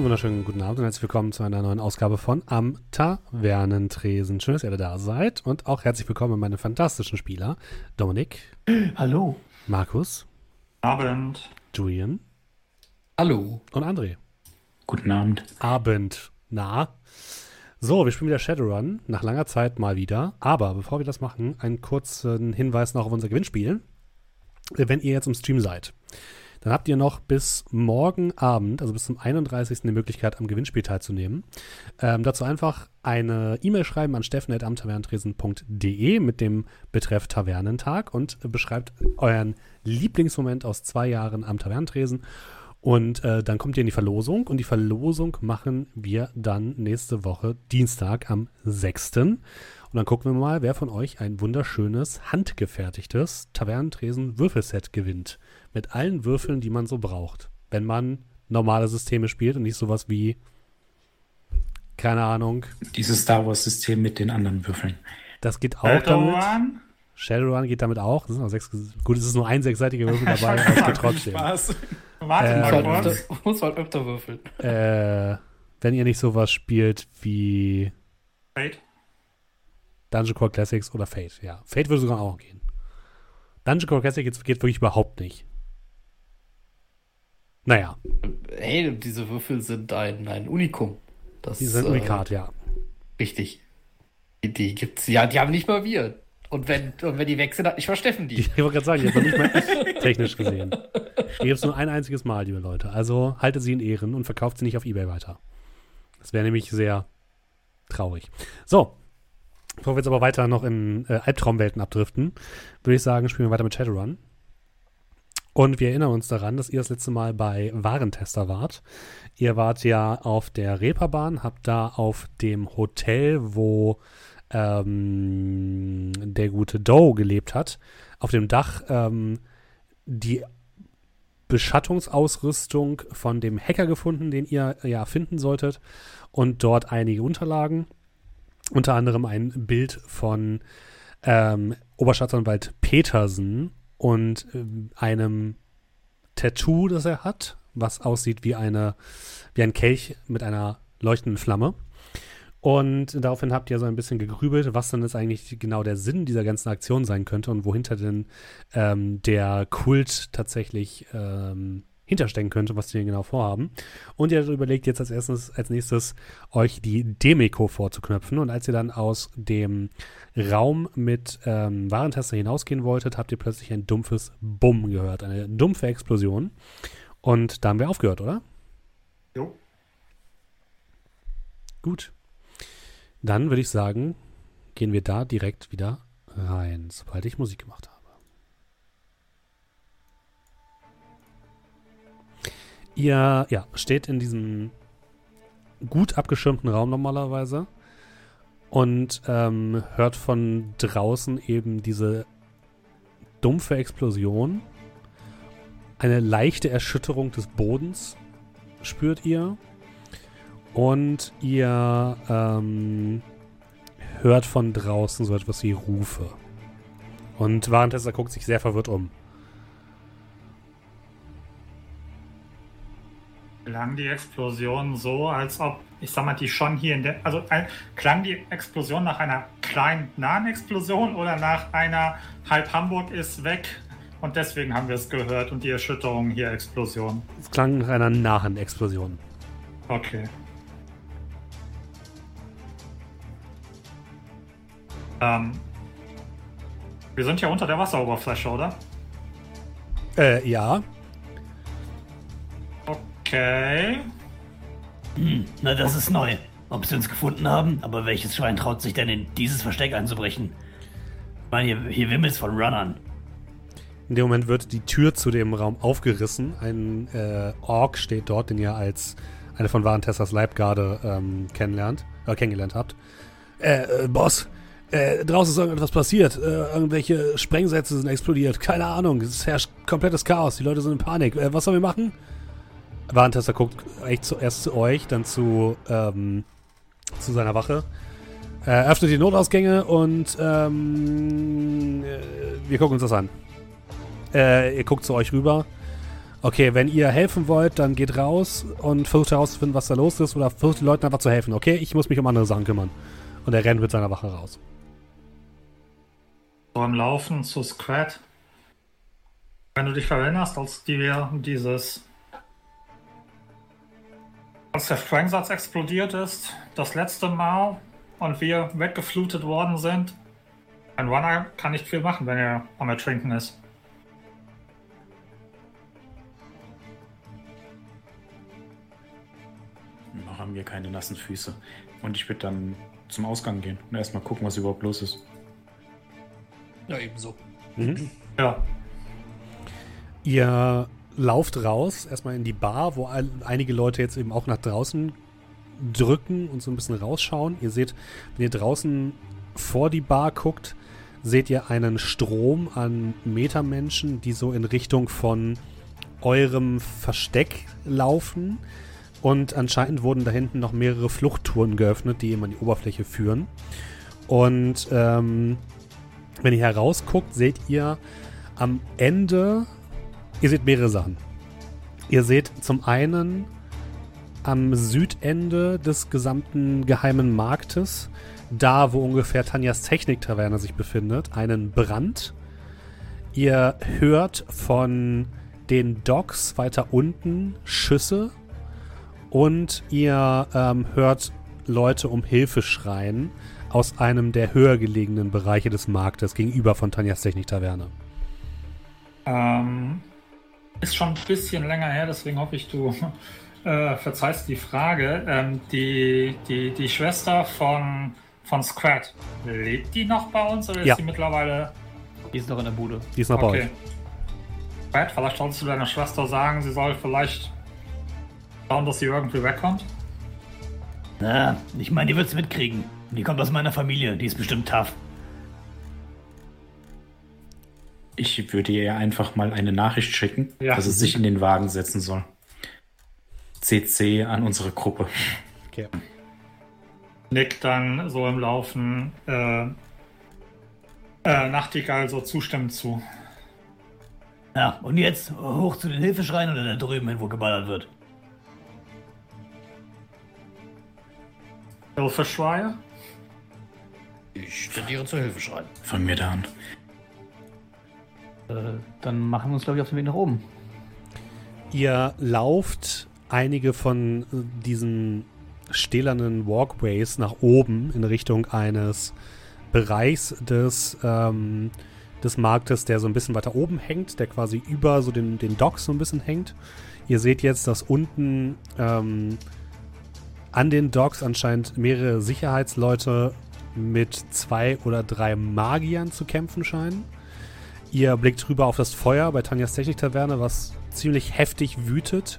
Einen wunderschönen guten Abend und herzlich willkommen zu einer neuen Ausgabe von Am Tavernentresen. Schön, dass ihr alle da seid und auch herzlich willkommen meine fantastischen Spieler. Dominik. Hallo. Markus. Abend. Julian. Hallo. Und André. Guten Abend. Abend. Na. So, wir spielen wieder Shadowrun. Nach langer Zeit mal wieder. Aber bevor wir das machen, einen kurzen Hinweis noch auf unser Gewinnspiel. Wenn ihr jetzt im Stream seid, dann habt ihr noch bis morgen Abend, also bis zum 31. die Möglichkeit, am Gewinnspiel teilzunehmen. Ähm, dazu einfach eine E-Mail schreiben an steffen.amtavernentresen.de mit dem Betreff Tavernentag und beschreibt euren Lieblingsmoment aus zwei Jahren am Tavernentresen. Und äh, dann kommt ihr in die Verlosung und die Verlosung machen wir dann nächste Woche Dienstag am 6. Und dann gucken wir mal, wer von euch ein wunderschönes, handgefertigtes Tavernentresen-Würfelset gewinnt. Mit allen Würfeln, die man so braucht. Wenn man normale Systeme spielt und nicht sowas wie, keine Ahnung. Dieses Star Wars-System mit den anderen Würfeln. Das geht auch damit. Shadowrun geht damit auch. Das sind auch sechs, gut, es ist nur ein sechsseitiger Würfel dabei, aber es geht trotzdem. Spaß. Warte Äh, mal Muss kurz. halt, muss halt öfter würfeln. Äh, wenn ihr nicht sowas spielt wie Wait. Dungeon Core Classics oder Fate, ja. Fate würde sogar auch gehen. Dungeon Core Classics geht, geht wirklich überhaupt nicht. Naja, Hey, diese Würfel sind ein, ein Unikum. Das, die sind äh, Unikat, ja. Richtig. Die, die gibt's, ja, die haben nicht mal wir. Und wenn, und wenn die weg sind, hat nicht mal Steffen die. Ich wollte gerade sagen, jetzt noch nicht mal ich, technisch gesehen. Die gibt es nur ein einziges Mal, liebe Leute. Also haltet sie in Ehren und verkauft sie nicht auf Ebay weiter. Das wäre nämlich sehr traurig. So, bevor wir jetzt aber weiter noch in äh, Albtraumwelten abdriften, würde ich sagen, spielen wir weiter mit Shadowrun. Und wir erinnern uns daran, dass ihr das letzte Mal bei Warentester wart. Ihr wart ja auf der Reeperbahn, habt da auf dem Hotel, wo ähm, der gute Doe gelebt hat, auf dem Dach ähm, die Beschattungsausrüstung von dem Hacker gefunden, den ihr ja finden solltet, und dort einige Unterlagen, unter anderem ein Bild von ähm, Oberstaatsanwalt Petersen und ähm, einem Tattoo, das er hat, was aussieht wie eine wie ein Kelch mit einer leuchtenden Flamme. Und daraufhin habt ihr so ein bisschen gegrübelt, was dann jetzt eigentlich genau der Sinn dieser ganzen Aktion sein könnte und wohinter denn ähm, der Kult tatsächlich ähm, hinterstecken könnte, was die denn genau vorhaben. Und ihr überlegt jetzt als erstes, als nächstes, euch die Demiko vorzuknöpfen. Und als ihr dann aus dem Raum mit ähm, Warentester hinausgehen wolltet, habt ihr plötzlich ein dumpfes Bumm gehört, eine dumpfe Explosion. Und da haben wir aufgehört, oder? Jo. Gut. Dann würde ich sagen, gehen wir da direkt wieder rein, sobald ich Musik gemacht habe. Ihr ja, steht in diesem gut abgeschirmten Raum normalerweise und ähm, hört von draußen eben diese dumpfe Explosion. Eine leichte Erschütterung des Bodens spürt ihr. Und ihr ähm, hört von draußen so etwas wie Rufe. Und Warentester guckt sich sehr verwirrt um. Klang die Explosion so, als ob, ich sag mal, die schon hier in der. Also ein, klang die Explosion nach einer kleinen, nahen Explosion oder nach einer halb Hamburg ist weg und deswegen haben wir es gehört und die Erschütterung hier Explosion. Es klang nach einer nahen Explosion. Okay. Ähm, wir sind ja unter der Wasseroberfläche, oder? Äh, ja. Okay. Hm, na, das ist neu. Ob sie uns gefunden haben, aber welches Schwein traut sich denn in dieses Versteck einzubrechen? Ich meine, hier, hier wimmelt's von Runnern. In dem Moment wird die Tür zu dem Raum aufgerissen. Ein äh, Ork steht dort, den ihr als eine von Warentesters Leibgarde ähm, kennenlernt, äh, kennengelernt habt. Äh, äh, Boss, äh, draußen ist irgendetwas passiert. Äh, irgendwelche Sprengsätze sind explodiert. Keine Ahnung. Es herrscht komplettes Chaos. Die Leute sind in Panik. Äh, was sollen wir machen? Warentester guckt echt zuerst zu euch, dann zu, ähm, zu seiner Wache. Äh, öffnet die Notausgänge und ähm, äh, wir gucken uns das an. Äh, ihr guckt zu euch rüber Okay, wenn ihr helfen wollt, dann geht raus und versucht herauszufinden, was da los ist oder versucht den Leuten einfach zu helfen. Okay, ich muss mich um andere Sachen kümmern. Und er rennt mit seiner Wache raus. So im Laufen zu Squad. Wenn du dich erinnerst, als wir dieses. Als der Sprengsatz explodiert ist, das letzte Mal, und wir weggeflutet worden sind, ein Runner kann nicht viel machen, wenn er am Ertrinken ist. Noch haben wir keine nassen Füße. Und ich würde dann zum Ausgang gehen und erstmal gucken, was überhaupt los ist. Ja, ebenso. Ja, Ihr lauft raus, erstmal in die Bar, wo ein, einige Leute jetzt eben auch nach draußen drücken und so ein bisschen rausschauen. Ihr seht, wenn ihr draußen vor die Bar guckt, seht ihr einen Strom an Metermenschen, die so in Richtung von eurem Versteck laufen. Und anscheinend wurden da hinten noch mehrere Fluchttouren geöffnet, die eben an die Oberfläche führen. Und ähm, wenn ihr herausguckt, seht ihr am Ende, ihr seht mehrere Sachen. Ihr seht zum einen am Südende des gesamten geheimen Marktes, da wo ungefähr Tanjas Techniktaverne sich befindet, einen Brand. Ihr hört von den Docks weiter unten Schüsse und ihr ähm, hört Leute um Hilfe schreien aus einem der höher gelegenen Bereiche des Marktes gegenüber von Tanjas Techniktaverne. ähm, ist schon ein bisschen länger her, deswegen hoffe ich, du äh, verzeihst die Frage. Ähm, die, die, die Schwester von, von Scrat, lebt die noch bei uns oder ist Ja. sie mittlerweile Die ist noch in der Bude. Die ist noch bei euch. Brad, vielleicht solltest du deiner Schwester sagen, sie soll vielleicht schauen, dass sie irgendwie wegkommt. Na, ich meine, die wird's mitkriegen. Die kommt aus meiner Familie, die ist bestimmt tough. Ich würde ihr einfach mal eine Nachricht schicken, Ja. dass sie sich in den Wagen setzen soll. CC an unsere Gruppe. Okay. Nick dann so im Laufen äh, äh, Nachtigall so zustimmend zu. Ja, und jetzt hoch zu den Hilfeschreien oder da drüben hin, wo geballert wird. Hilfeschreie? Ich tendiere zur Hilfe schreien. Von mir da an. Äh, dann machen wir uns, glaube ich, auf den Weg nach oben. Ihr lauft einige von diesen stählernen Walkways nach oben in Richtung eines Bereichs des, ähm, des Marktes, der so ein bisschen weiter oben hängt, der quasi über so den, den Docks so ein bisschen hängt. Ihr seht jetzt, dass unten ähm, an den Docks anscheinend mehrere Sicherheitsleute mit zwei oder drei Magiern zu kämpfen scheinen. Ihr blickt rüber auf das Feuer bei Tanjas Techniktaverne, was ziemlich heftig wütet.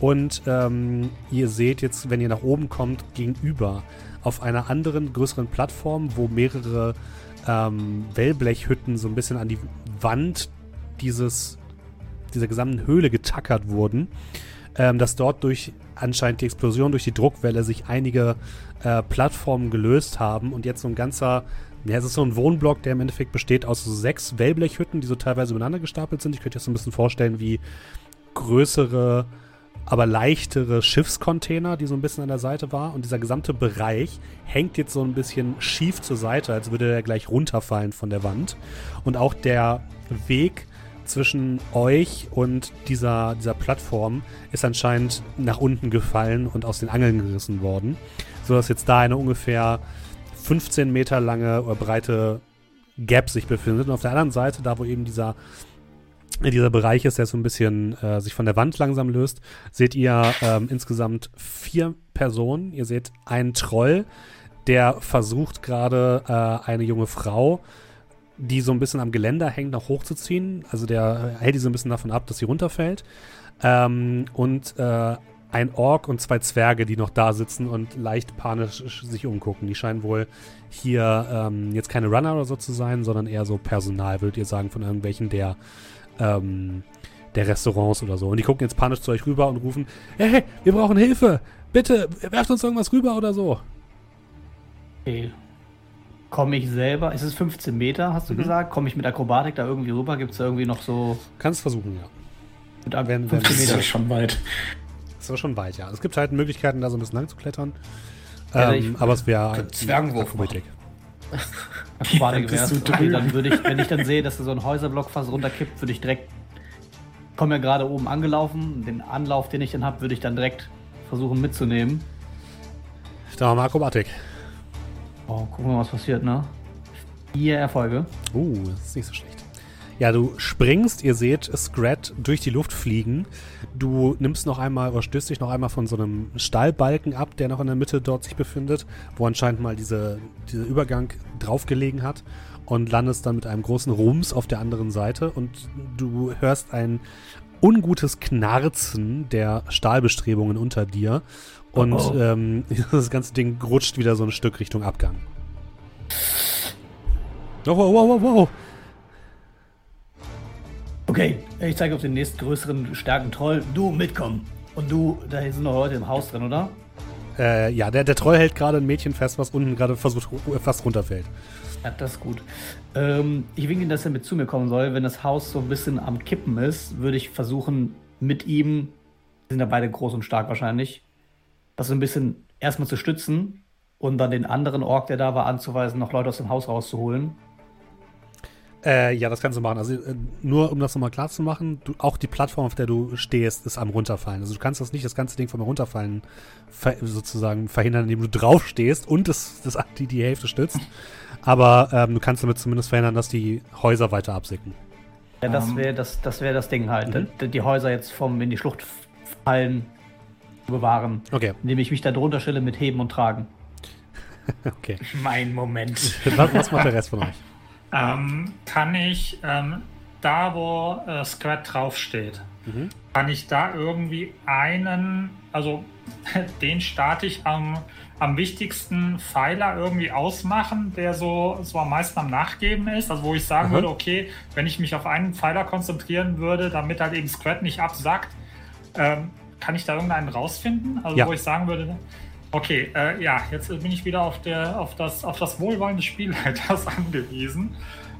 Und ähm, ihr seht jetzt, wenn ihr nach oben kommt, gegenüber auf einer anderen, größeren Plattform, wo mehrere ähm, Wellblechhütten so ein bisschen an die Wand dieses, dieser gesamten Höhle getackert wurden, ähm, dass dort durch anscheinend die Explosion, durch die Druckwelle sich einige äh, Plattformen gelöst haben und jetzt so ein ganzer, ja, es ist so ein Wohnblock, der im Endeffekt besteht aus so sechs Wellblechhütten, die so teilweise übereinander gestapelt sind. Ich könnte das so ein bisschen vorstellen wie größere, aber leichtere Schiffscontainer, die so ein bisschen an der Seite war. Und dieser gesamte Bereich hängt jetzt so ein bisschen schief zur Seite, als würde er gleich runterfallen von der Wand. Und auch der Weg zwischen euch und dieser, dieser Plattform ist anscheinend nach unten gefallen und aus den Angeln gerissen worden. Sodass jetzt da eine ungefähr 15 Meter lange oder breite Gap sich befindet. Und auf der anderen Seite, da wo eben dieser, dieser Bereich ist, der so ein bisschen äh, sich von der Wand langsam löst, seht ihr ähm, insgesamt vier Personen. Ihr seht einen Troll, der versucht gerade äh, eine junge Frau, die so ein bisschen am Geländer hängt, noch hochzuziehen. Also der hält die so ein bisschen davon ab, dass sie runterfällt. Ähm, und äh, ein Ork und zwei Zwerge, die noch da sitzen und leicht panisch sich umgucken. Die scheinen wohl hier ähm, jetzt keine Runner oder so zu sein, sondern eher so Personal, würdet ihr sagen, von irgendwelchen der, ähm, der Restaurants oder so. Und die gucken jetzt panisch zu euch rüber und rufen, hey, wir brauchen Hilfe! Bitte, werft uns irgendwas rüber oder so. Okay. Komme ich selber, ist es 15 Meter, hast du Mhm. gesagt? Komme ich mit Akrobatik da irgendwie rüber? Gibt es da irgendwie noch so. Kannst versuchen, ja. Mit ab Wenn- 15 wenn- Das Meter. ist schon weit. Das war schon weit, ja. Es gibt halt Möglichkeiten, da so ein bisschen lang zu klettern. Ja, ähm, aber es wäre Zwergenwurf Akrobatik. Aquatik Dann bist wär's. du Okay, dann würde ich, wenn ich dann sehe, dass da so ein Häuserblock fast runterkippt, würde ich direkt. Komme ja gerade oben angelaufen. Den Anlauf, den ich dann habe, würde ich dann direkt versuchen mitzunehmen. Da haben wir Akrobatik. Oh, gucken wir mal, was passiert, ne? Vier Erfolge. Uh, das ist nicht so schlecht. Ja, du springst, ihr seht Scrat durch die Luft fliegen. Du nimmst noch einmal oder stößt dich noch einmal von so einem Stahlbalken ab, der noch in der Mitte dort sich befindet, wo anscheinend mal diese, dieser Übergang draufgelegen hat und landest dann mit einem großen Rums auf der anderen Seite und du hörst ein ungutes Knarzen der Stahlbestrebungen unter dir und Oh, oh. Ähm, das ganze Ding rutscht wieder so ein Stück Richtung Abgang. Oh, wow, wow, wow, wow. Okay, ich zeige auf den nächstgrößeren, starken Troll. Du mitkommen. Und du, da sind noch Leute im Haus drin, oder? Äh, ja, der, der Troll hält gerade ein Mädchen fest, was unten gerade versucht, fast runterfällt. Ja, das ist gut. Ähm, ich winke ihm, dass er mit zu mir kommen soll. Wenn das Haus so ein bisschen am Kippen ist, würde ich versuchen, mit ihm, wir sind ja beide groß und stark wahrscheinlich, das so ein bisschen erstmal zu stützen und dann den anderen Ork, der da war, anzuweisen, noch Leute aus dem Haus rauszuholen. Äh, ja, das kannst du machen. Also äh, nur um das nochmal klar zu machen, du, auch die Plattform, auf der du stehst, ist am runterfallen. Also du kannst das nicht, das ganze Ding vom runterfallen ver sozusagen verhindern, indem du drauf stehst und das, das, die, die Hälfte stützt. Aber ähm, du kannst damit zumindest verhindern, dass die Häuser weiter absicken. Ja, das Ähm. wäre das, das, wär das Ding halt. Mhm. Die, die Häuser jetzt vom in die Schlucht fallen zu bewahren. Okay, Indem ich mich da drunter stelle mit Heben und Tragen. okay. Mein Moment. Was, was macht der Rest von euch? Ähm, kann ich ähm, da, wo äh, Squad draufsteht, Mhm. kann ich da irgendwie einen, also den starte ich am, am wichtigsten Pfeiler irgendwie ausmachen, der so, so am meisten am Nachgeben ist. Also wo ich sagen Aha. würde, okay, wenn ich mich auf einen Pfeiler konzentrieren würde, damit halt eben Squad nicht absackt, ähm, kann ich da irgendeinen rausfinden? Also Ja. wo ich sagen würde, okay, äh, ja, jetzt bin ich wieder auf, der, auf, das, auf das Wohlwollen des Spielleiters angewiesen,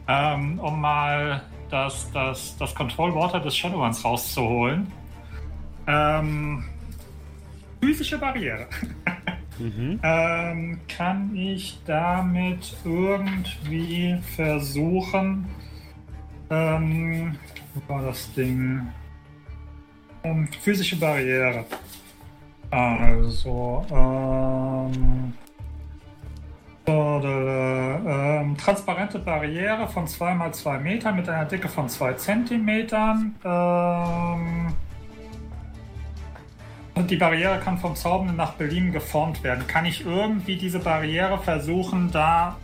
ähm, um mal das, das, das Control Water des Shadowruns rauszuholen. Ähm, physische Barriere. Mhm. Ähm, kann ich damit irgendwie versuchen, ähm, wo war das Ding? Ähm, physische Barriere. Also, ähm, ähm, transparente Barriere von 2 mal 2 Metern mit einer Dicke von 2 Zentimetern. Ähm, und die Barriere kann vom Zaubernden nach Belieben geformt werden. Kann ich irgendwie diese Barriere versuchen, da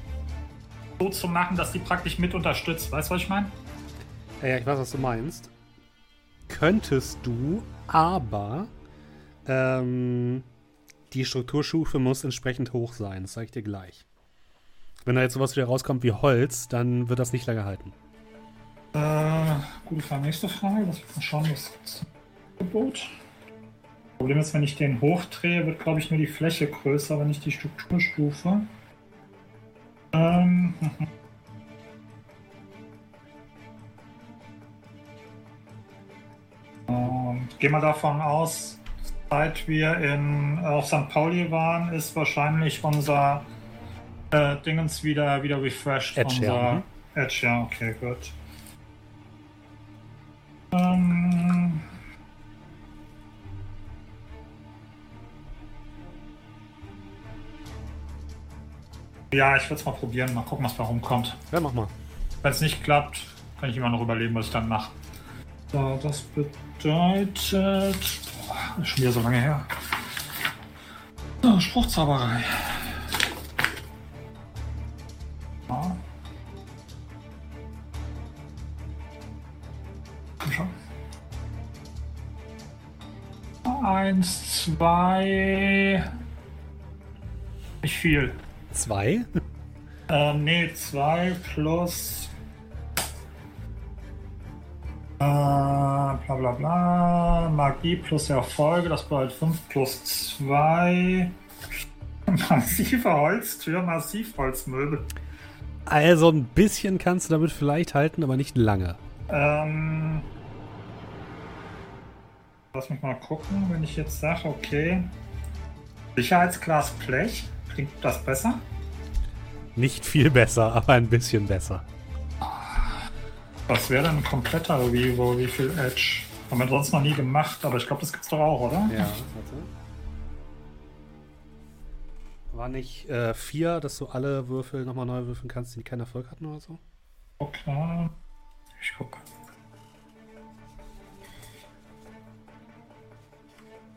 so zu machen, dass die praktisch mit unterstützt? Weißt du, was ich meine? Ja, ich weiß, was du meinst. Könntest du, aber ähm, die Strukturstufe muss entsprechend hoch sein. Das sage ich dir gleich. Wenn da jetzt sowas wieder rauskommt wie Holz, dann wird das nicht lange halten. Äh, gute Frage. Nächste Frage. Lass mich mal schauen, was gibt's im Angebot. Problem ist, wenn ich den hochdrehe, wird, glaube ich, nur die Fläche größer, aber nicht die Strukturstufe. Ähm, Und geh mal davon aus, seit wir in, auf St. Pauli waren, ist wahrscheinlich unser äh, Dingens wieder, wieder refreshed. Edge, unser ja, mhm. Edge, ja, okay, gut. Ähm, ja, ich würde es mal probieren, mal gucken, was da rumkommt. Ja, mach mal. Wenn es nicht klappt, kann ich immer noch überlegen, was ich dann mache. So, das bedeutet. Ist schon wieder so lange her. So, Spruchzauberei. Ja. Komm schon. Eins, zwei. Nicht viel. Zwei? Ähm, nee, 2 plus. Äh, bla bla bla. Magie plus Erfolge, das bedeutet 5 plus 2. Massive Holztür, Massivholzmöbel. Also ein bisschen kannst du damit vielleicht halten, aber nicht lange. Ähm. Lass mich mal gucken, wenn ich jetzt sage, okay. Sicherheitsglas Blech. Klingt das besser? Nicht viel besser, aber ein bisschen besser. Was wäre denn ein kompletter Revo? Wie viel Edge? Haben wir sonst noch nie gemacht, aber ich glaube, das gibt's doch auch, oder? Ja, warte. War nicht äh, vier, dass du alle Würfel nochmal neu würfeln kannst, die keinen Erfolg hatten oder so? Okay. Ich gucke.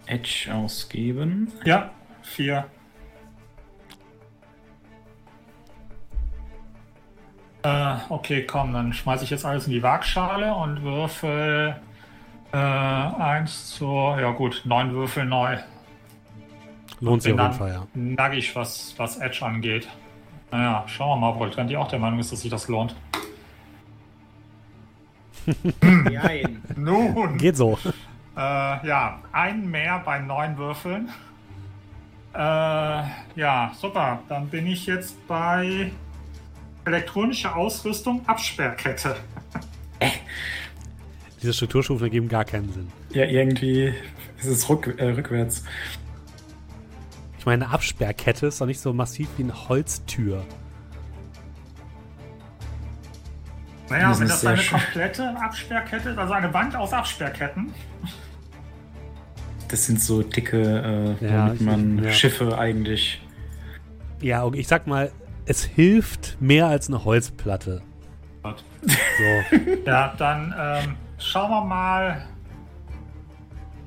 Edge ausgeben. Ja, vier. Äh, okay, komm, dann schmeiße ich jetzt alles in die Waagschale und würfel äh, eins zu, ja gut, neun Würfel neu. Lohnt sich auf jeden Fall, ja. nackig, was, was Edge angeht. Naja, schauen wir mal, ob Voltranti auch der Meinung ist, dass sich das lohnt. Nein. Nun, Geht so. Äh, ja, ein mehr bei neun Würfeln. Äh, ja, super. Dann bin ich jetzt bei elektronische Ausrüstung Absperrkette. Diese Strukturstufen ergeben gar keinen Sinn. Ja, irgendwie ist es rück, äh, rückwärts. Ich meine, eine Absperrkette ist doch nicht so massiv wie eine Holztür. Naja, Das wenn ist das eine schön. komplette Absperrkette ist, also eine Wand aus Absperrketten. Das sind so dicke, äh, Ja, womit man ja. Schiffe eigentlich. Ja, ich sag mal, es hilft mehr als eine Holzplatte. So. Ja, dann ähm, schauen wir mal.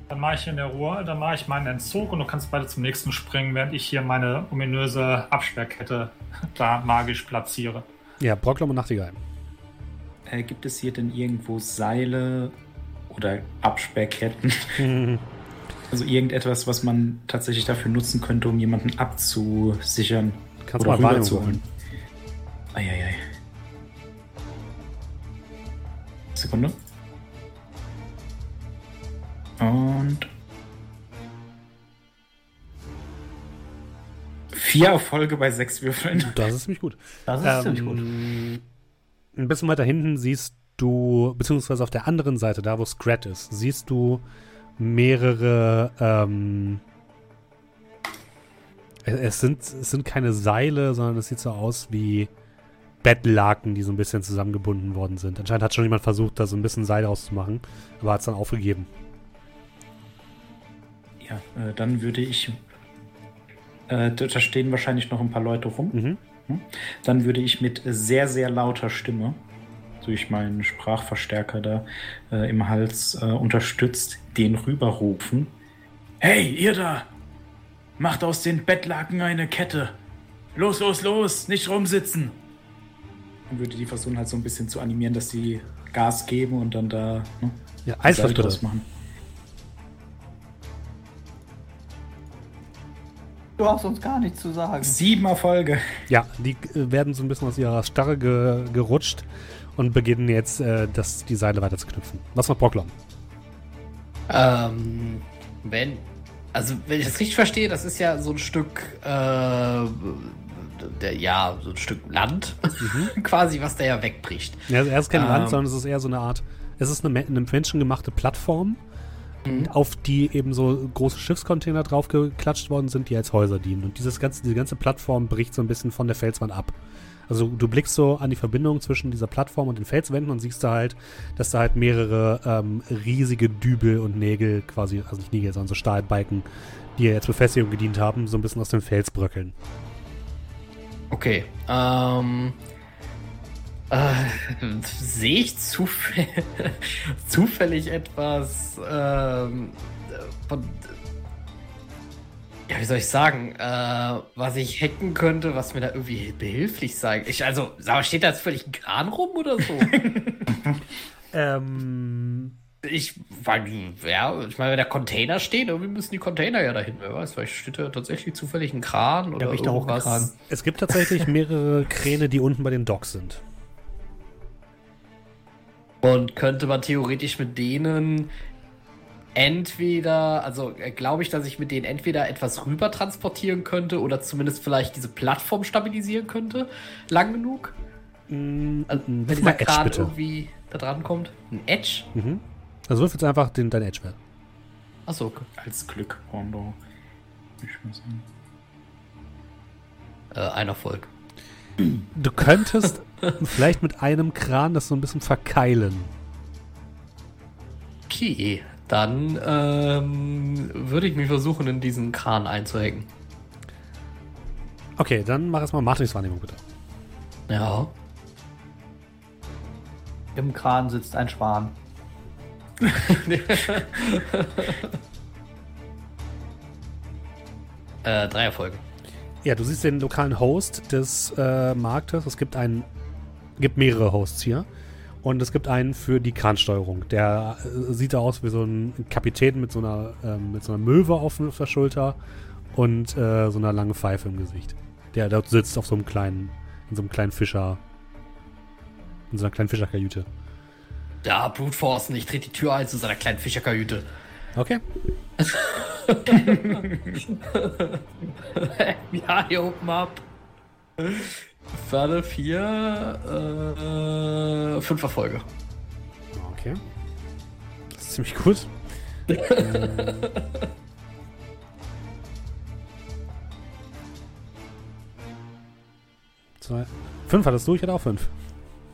Dann mache ich hier in der Ruhe, dann mache ich meinen Entzug und du kannst beide zum nächsten springen, während ich hier meine ominöse Absperrkette da magisch platziere. Ja, Brocklom und Nachtigall. Äh, gibt es hier denn irgendwo Seile oder Absperrketten? also irgendetwas, was man tatsächlich dafür nutzen könnte, um jemanden abzusichern. Kannst du mal Wahrnehmung rüberzuholen. Eieiei. Sekunde. Und. Vier Erfolge bei sechs Würfeln. Das ist ziemlich gut. Das ist ziemlich gut. Ähm, Ein bisschen weiter hinten siehst du, beziehungsweise auf der anderen Seite, da wo Scrat ist, siehst du mehrere. Ähm, es, sind, es sind keine Seile, sondern es sieht so aus wie Bettlaken, die so ein bisschen zusammengebunden worden sind. Anscheinend hat schon jemand versucht, da so ein bisschen Seil auszumachen, aber hat es dann aufgegeben. Ja, äh, dann würde ich. Äh, da stehen wahrscheinlich noch ein paar Leute rum. Mhm. Dann würde ich mit sehr, sehr lauter Stimme, durch meinen Sprachverstärker da äh, im Hals äh, unterstützt, den rüberrufen. Hey, ihr da! Macht aus den Bettlaken eine Kette! Los, los, los! Nicht rumsitzen! Dann würde die versuchen halt so ein bisschen zu animieren, dass sie Gas geben und dann da ne, Ja, Eislüfter. draus machen. Du hast uns gar nichts zu sagen. Sieben Erfolge. Ja, die äh, werden so ein bisschen aus ihrer Starre ge gerutscht und beginnen jetzt, äh, das, die Seile weiter zu knüpfen. Was macht Brocklom? Ähm, wenn. Also, wenn ich das richtig verstehe, das ist ja so ein Stück, äh, der, ja, so ein Stück Land, quasi, was der ja wegbricht. Ja, also er ist kein Ähm. Land, sondern es ist eher so eine Art, es ist eine, eine menschengemachte Plattform, auf die eben so große Schiffscontainer draufgeklatscht worden sind, die als Häuser dienen. Und dieses ganze, diese ganze Plattform bricht so ein bisschen von der Felswand ab. Also du blickst so an die Verbindung zwischen dieser Plattform und den Felswänden und siehst da halt, dass da halt mehrere ähm, riesige Dübel und Nägel quasi, also nicht Nägel, sondern so Stahlbalken, die ja jetzt Befestigung gedient haben, so ein bisschen aus dem Fels bröckeln. Okay, ähm. Äh, sehe ich zufällig, zufällig etwas ähm, von. Ja, wie soll ich sagen? Äh, was ich hacken könnte, was mir da irgendwie behilflich sein. Ich, also, steht da jetzt völlig ein Kran rum oder so? Ähm, ich, weil, ja, ich meine, wenn da Container stehen, irgendwie müssen die Container ja dahin. Wer weiß, vielleicht steht da tatsächlich zufällig ein Kran oder hab ich da irgendwas. hochgetragen. es gibt tatsächlich mehrere Kräne, die unten bei den Docks sind. Und könnte man theoretisch mit denen entweder, also äh, glaube ich, dass ich mit denen entweder etwas rüber transportieren könnte oder zumindest vielleicht diese Plattform stabilisieren könnte, lang genug. Mm, Also, wenn dieser Kran irgendwie da dran kommt. Ein Edge? Mhm. Also wirf jetzt einfach den, dein Edge-Wert. Achso, okay. Als Glück, würde Ich mal sagen. Äh, ein Erfolg. Du könntest vielleicht mit einem Kran das so ein bisschen verkeilen. Okay, dann ähm, würde ich mich versuchen, in diesen Kran einzuhacken. Okay, dann mach erstmal Matrix Wahrnehmung bitte. Ja. Im Kran sitzt ein Schwan. äh, drei Erfolge. Ja, du siehst den lokalen Host des äh, Marktes. Es gibt einen, gibt mehrere Hosts hier. Und es gibt einen für die Kransteuerung. Der äh, sieht da aus wie so ein Kapitän mit so einer, ähm, mit so einer Möwe auf, der Schulter und äh, so einer langen Pfeife im Gesicht. Der dort sitzt auf so einem kleinen, in so einem kleinen Fischer, in so einer kleinen Fischerkajüte. Ja, Brute Force, ich trete die Tür ein zu seiner kleinen Fischerkajüte. Okay. ja, hier open up. Falle 4, äh, 5 Erfolge. Okay. Das ist ziemlich gut. Ähm. Zwei. Fünf hattest du, ich hatte auch fünf.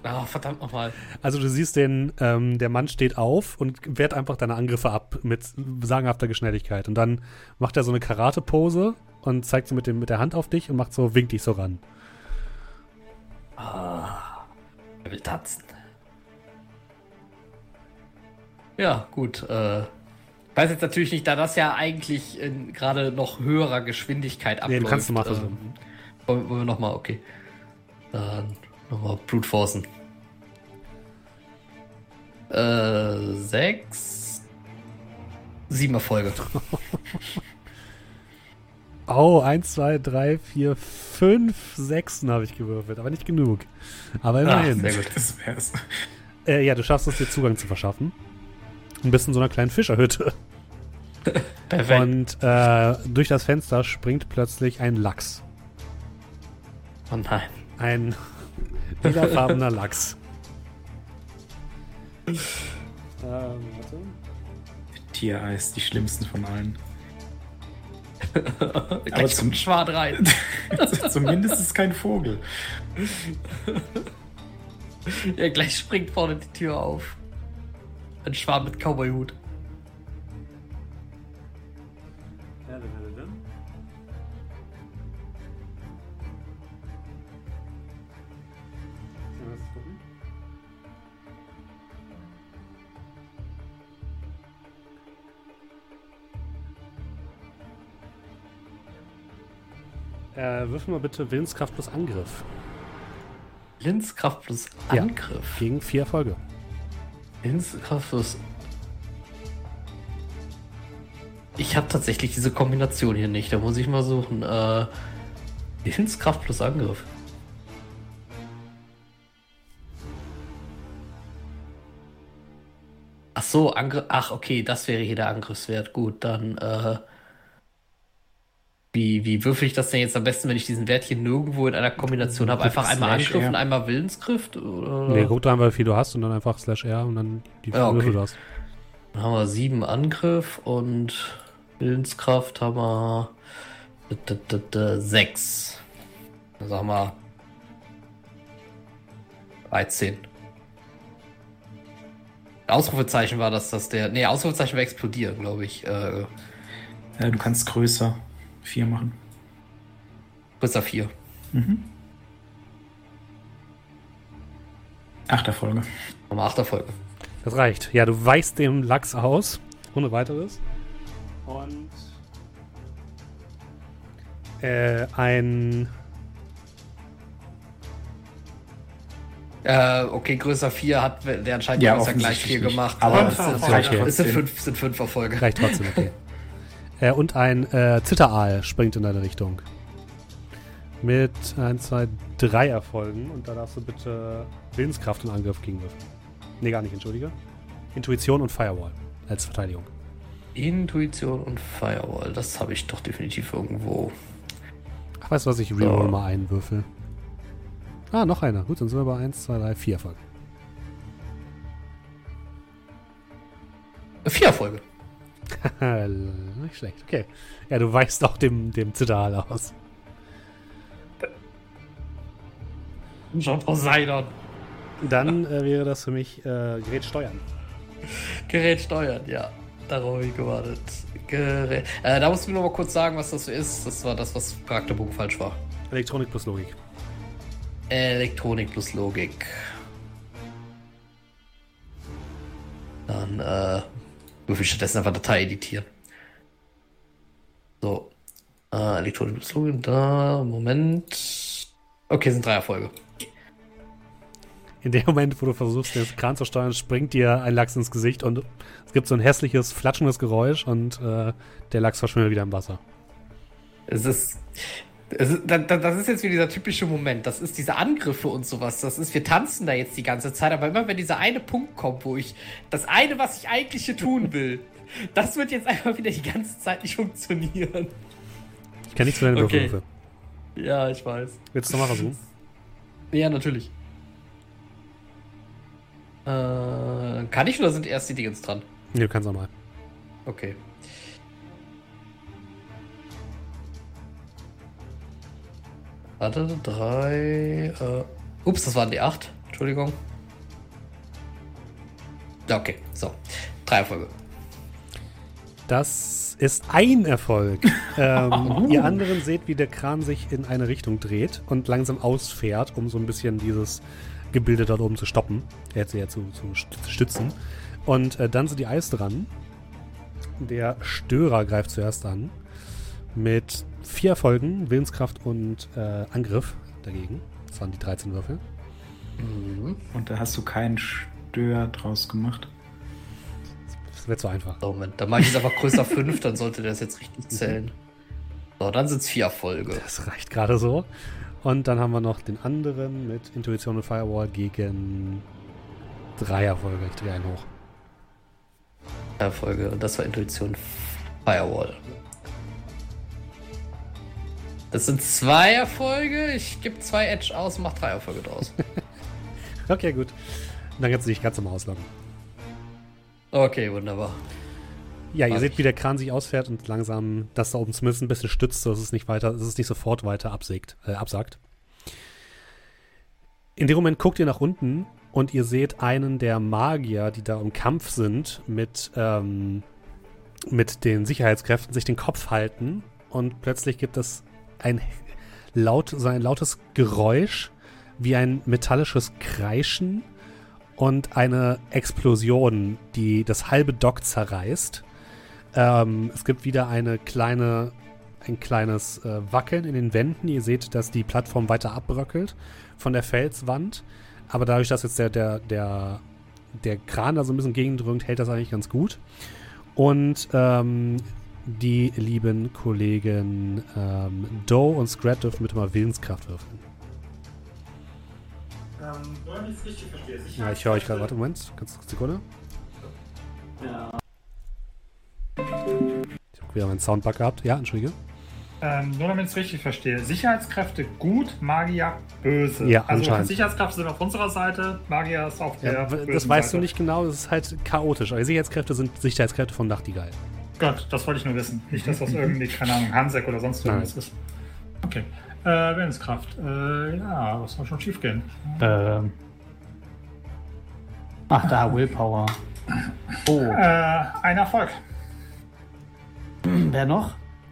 Ah, verdammt nochmal. Also du siehst den, ähm, der Mann steht auf und wehrt einfach deine Angriffe ab mit sagenhafter Geschnelligkeit. Und dann macht er so eine Karate-Pose und zeigt so mit, dem, mit der Hand auf dich und macht so, winkt dich so ran. Ah, er will tanzen. Ja, gut. Äh, weiß jetzt natürlich nicht, da das ja eigentlich in gerade noch höherer Geschwindigkeit abläuft. Nee, kannst du mal ähm, wollen, wollen wir nochmal, okay. Dann nochmal Brute Forcen. Äh, sechs. Sieben Erfolge. Oh, eins, zwei, drei, vier, fünf, sechsen habe ich gewürfelt, aber nicht genug. Aber immerhin. sehr gut. Das wär's. Äh, ja, du schaffst es, dir Zugang zu verschaffen. Und bist in so einer kleinen Fischerhütte. Perfekt. Und äh, durch das Fenster springt plötzlich ein Lachs. oh nein. Ein lilafarbener Lachs. ähm, warte. Tiereis, die schlimmsten von allen. Gleich zum- Schwan rein. Zumindest ist es kein Vogel. ja, gleich springt vorne die Tür auf. Ein Schwan mit Cowboy-Hut. Äh, würfel mal bitte Willenskraft plus Angriff. Linzkraft plus Ja. Angriff. Gegen vier Erfolge. Linzkraft plus. Ich habe tatsächlich diese Kombination hier nicht. Da muss ich mal suchen. Äh, Willenskraft plus Angriff. Ach so, Angriff. Ach, okay, das wäre hier der Angriffswert. Gut, dann. Äh, wie, wie würfel ich das denn jetzt am besten, wenn ich diesen Wert hier nirgendwo in einer Kombination habe? Einfach einmal Slash Angriff R. und einmal Willenskraft? Oder? Nee, guck da einfach, wie viel du hast und dann einfach Slash R und dann die Ja, okay. Würfel du hast. Dann haben wir sieben Angriff und Willenskraft haben wir d- d- d- d- sechs. Dann sagen wir 13. Ausrufezeichen war das, dass der. Nee, Ausrufezeichen war explodieren, glaube ich. Äh, Äh, du kannst größer. Vier machen. größer 4. Mhm. Achter Folge. Haben wir 8 Erfolge. Das reicht. Ja, du weichst dem Lachs aus, ohne weiteres. Und äh, ein Äh, okay, größer 4 hat der anscheinend Ja, ja, gleich offensichtlich 4 nicht. gemacht. Aber es sind, gleich es sind, trotzdem. fünf, sind fünf Erfolge. reicht trotzdem, okay. äh, und ein äh, Zitteraal springt in deine Richtung. Mit 1, 2, 3 Erfolgen. Und da darfst du bitte Willenskraft und Angriff gegenwürfen. Nee, gar nicht, entschuldige. Intuition und Firewall als Verteidigung. Intuition und Firewall, das habe ich doch definitiv irgendwo. Ach, weißt du was, ich reroll So. mal einen Würfel. Ah, noch einer. Gut, dann sind wir bei 1, 2, 3, 4 Erfolge. Vier Erfolge. Nicht schlecht, okay. Ja, du weichst auch dem, dem Zitterhall aus. Schon Poseidon. Dann äh, wäre das für mich äh, Gerät steuern. Gerät steuern, ja. Darauf habe ich gewartet. Gerät. Äh, da musst du mir noch mal kurz sagen, was das so ist. Das war das, was Charakterbogen falsch war. Elektronik plus Logik. Elektronik plus Logik. Dann äh, ich stattdessen einfach Datei editieren. So. Äh, Elektronik plus Logik, da, Moment. Okay, sind drei Erfolge. In dem Moment, wo du versuchst, den Kran zu steuern, springt dir ein Lachs ins Gesicht und es gibt so ein hässliches, flatschendes Geräusch und äh, der Lachs verschwindet wieder im Wasser. Es ist. Ist das ist jetzt wieder dieser typische Moment. Das ist diese Angriffe und sowas. Das ist, wir tanzen da jetzt die ganze Zeit, aber immer wenn dieser eine Punkt kommt, wo ich das eine, was ich eigentlich hier tun will, das wird jetzt einfach wieder die ganze Zeit nicht funktionieren. Ich kann nichts für deine Okay. Würfelwürfe. Ja, ich weiß. Willst du nochmal versuchen? Ja, natürlich. Äh, kann ich oder sind erst die Dingens dran? Nee, du kannst nochmal. Okay. Warte, drei. Äh, ups, das waren die acht. Entschuldigung. Okay, so. Drei Erfolge. Das ist ein Erfolg. ähm, ihr anderen seht, wie der Kran sich in eine Richtung dreht und langsam ausfährt, um so ein bisschen dieses Gebilde dort oben zu stoppen, äh, zu, zu, zu st- stützen. Und äh, dann sind die Eis dran. Der Störer greift zuerst an. Mit vier Erfolgen, Willenskraft und äh, Angriff dagegen. Das waren die 13 Würfel. Und da hast du keinen Stör draus gemacht. Das wird so einfach. So, Moment, dann mache ich es einfach größer 5, dann sollte das jetzt richtig zählen. So, dann sind es vier Erfolge. Das reicht gerade so. Und dann haben wir noch den anderen mit Intuition und Firewall gegen drei Erfolge. Ich drehe einen hoch. Erfolge. Und das war Intuition Firewall. Das sind zwei Erfolge. Ich gebe zwei Edge aus und mache drei Erfolge draus. Okay, gut. Dann kannst du dich ganz normal ausloggen. Okay, wunderbar. Ja, ihr Mach seht, ich. wie der Kran sich ausfährt und langsam das da oben zumindest ein bisschen stützt, dass es nicht weiter, dass es nicht sofort weiter absägt, äh, absagt. In dem Moment guckt ihr nach unten und ihr seht einen der Magier, die da im Kampf sind, mit, ähm, mit den Sicherheitskräften sich den Kopf halten und plötzlich gibt es ein laut, so ein lautes Geräusch wie ein metallisches Kreischen und eine Explosion, die das halbe Dock zerreißt. Ähm, es gibt wieder eine kleine, ein kleines äh, Wackeln in den Wänden. Ihr seht, dass die Plattform weiter abbröckelt von der Felswand. Aber dadurch, dass jetzt der, der, der, der Kran da so ein bisschen gegendrückt, hält das eigentlich ganz gut. Und ähm, die lieben Kollegen ähm, Doe und Scrat dürfen bitte mal Willenskraft würfeln. Ähm, wenn ich es richtig verstehe. Ja, ich höre euch gerade. Warte, Moment. Ganz kurz Sekunde. Ich habe wieder meinen Soundbug gehabt. Ja, entschuldige. Ähm, nur damit ich es richtig verstehe. Sicherheitskräfte gut, Magier böse. Ja, also. Sicherheitskräfte sind auf unserer Seite, Magier ist auf der. Ja, das weißt Seite. du nicht genau, das ist halt chaotisch. Aber Sicherheitskräfte sind Sicherheitskräfte von Nachtigall. Gott, das wollte ich nur wissen. Nicht, dass das irgendwie, keine Ahnung, Hansek oder sonst irgendwas ist. Okay. Äh, Willenskraft. Äh, ja, was soll schon schief gehen? Ähm. Ach, da, Willpower. Oh, Äh, ein Erfolg. wer noch?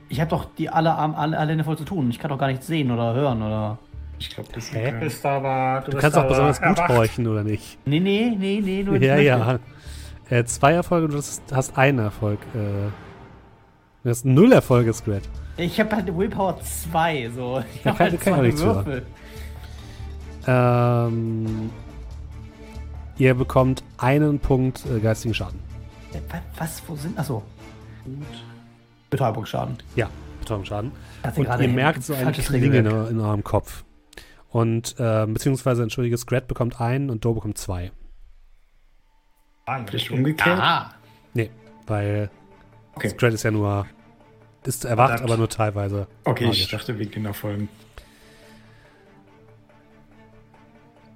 Ich habe doch die alle, Arm- alle, alle voll zu tun. Ich kann doch gar nichts sehen oder hören oder. Ich glaube, das ist Hä? Bist aber. Du kannst auch besonders gut erwacht. horchen, oder nicht? Nee, nee, nee, nee, nur Ja, ja. Äh, zwei Erfolge und du hast, hast einen Erfolg. Äh, du hast null Erfolge, Scrat. Ich habe halt Willpower 2, so. Ich Ja, halt kann ich auch zwei nichts für. Würfel. Ähm, ihr bekommt einen Punkt äh, geistigen Schaden. Äh, wa- Was, wo sind. Achso. Gut. Betäubungsschaden. Ja, Betäubungsschaden. Und ihr merkt so ein Klingen in, in eurem Kopf. Und, äh, beziehungsweise, entschuldige, Scrat bekommt einen und Doe bekommt zwei. Ah, Vielleicht okay. umgekehrt? Ah, Nee, weil Okay. Scrat ist ja nur, ist erwacht, Verdammt. aber nur teilweise. Okay, magisch. ich dachte wegen den Erfolgen.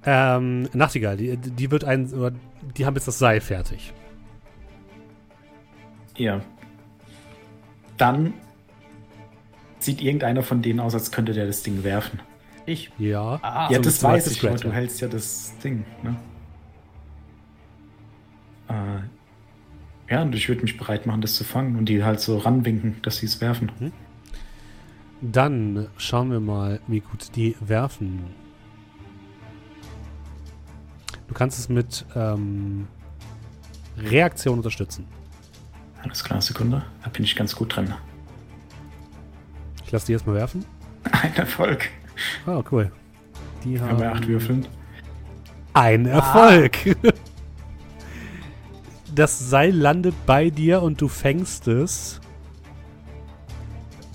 Ähm, Nachtigall, die, die wird ein, oder die haben jetzt das Seil fertig. Ja. dann sieht irgendeiner von denen aus, als könnte der das Ding werfen. Ich. Ja. Ah, ja, so das weiß ich, aber du hältst ja das Ding, ne? Äh, ja, und ich würde mich bereit machen, das zu fangen und die halt so ranwinken, dass sie es werfen. Dann schauen wir mal, wie gut die werfen. Du kannst es mit ähm, Reaktion unterstützen. Alles klar, Sekunde. Da bin ich ganz gut drin. Ich lasse die erstmal werfen. Ein Erfolg. Oh, cool. Die Wir haben haben bei acht Würfeln. ein Erfolg. Das Seil landet bei dir und du fängst es.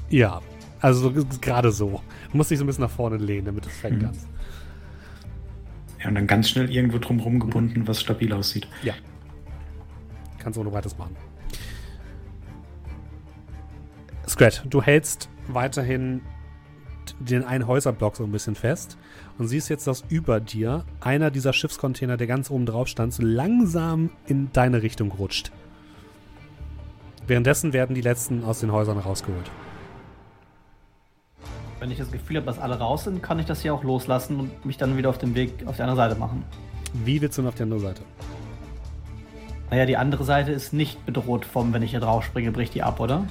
Ja, also so- gerade so. Du musst dich so ein bisschen nach vorne lehnen, damit du es fängen Mhm. kannst. Ja, und dann ganz schnell irgendwo drumherum gebunden, was stabil aussieht. Ja. Kannst ohne weiteres machen. Scrat, du hältst weiterhin den einen Häuserblock so ein bisschen fest und siehst jetzt, dass über dir einer dieser Schiffscontainer, der ganz oben drauf stand, so langsam in deine Richtung rutscht. Währenddessen werden die letzten aus den Häusern rausgeholt. Wenn ich das Gefühl habe, dass alle raus sind, kann ich das hier auch loslassen und mich dann wieder auf den Weg auf die andere Seite machen. Wie willst du denn auf die andere Seite? Naja, die andere Seite ist nicht bedroht vom, wenn ich hier drauf springe, bricht die ab, oder?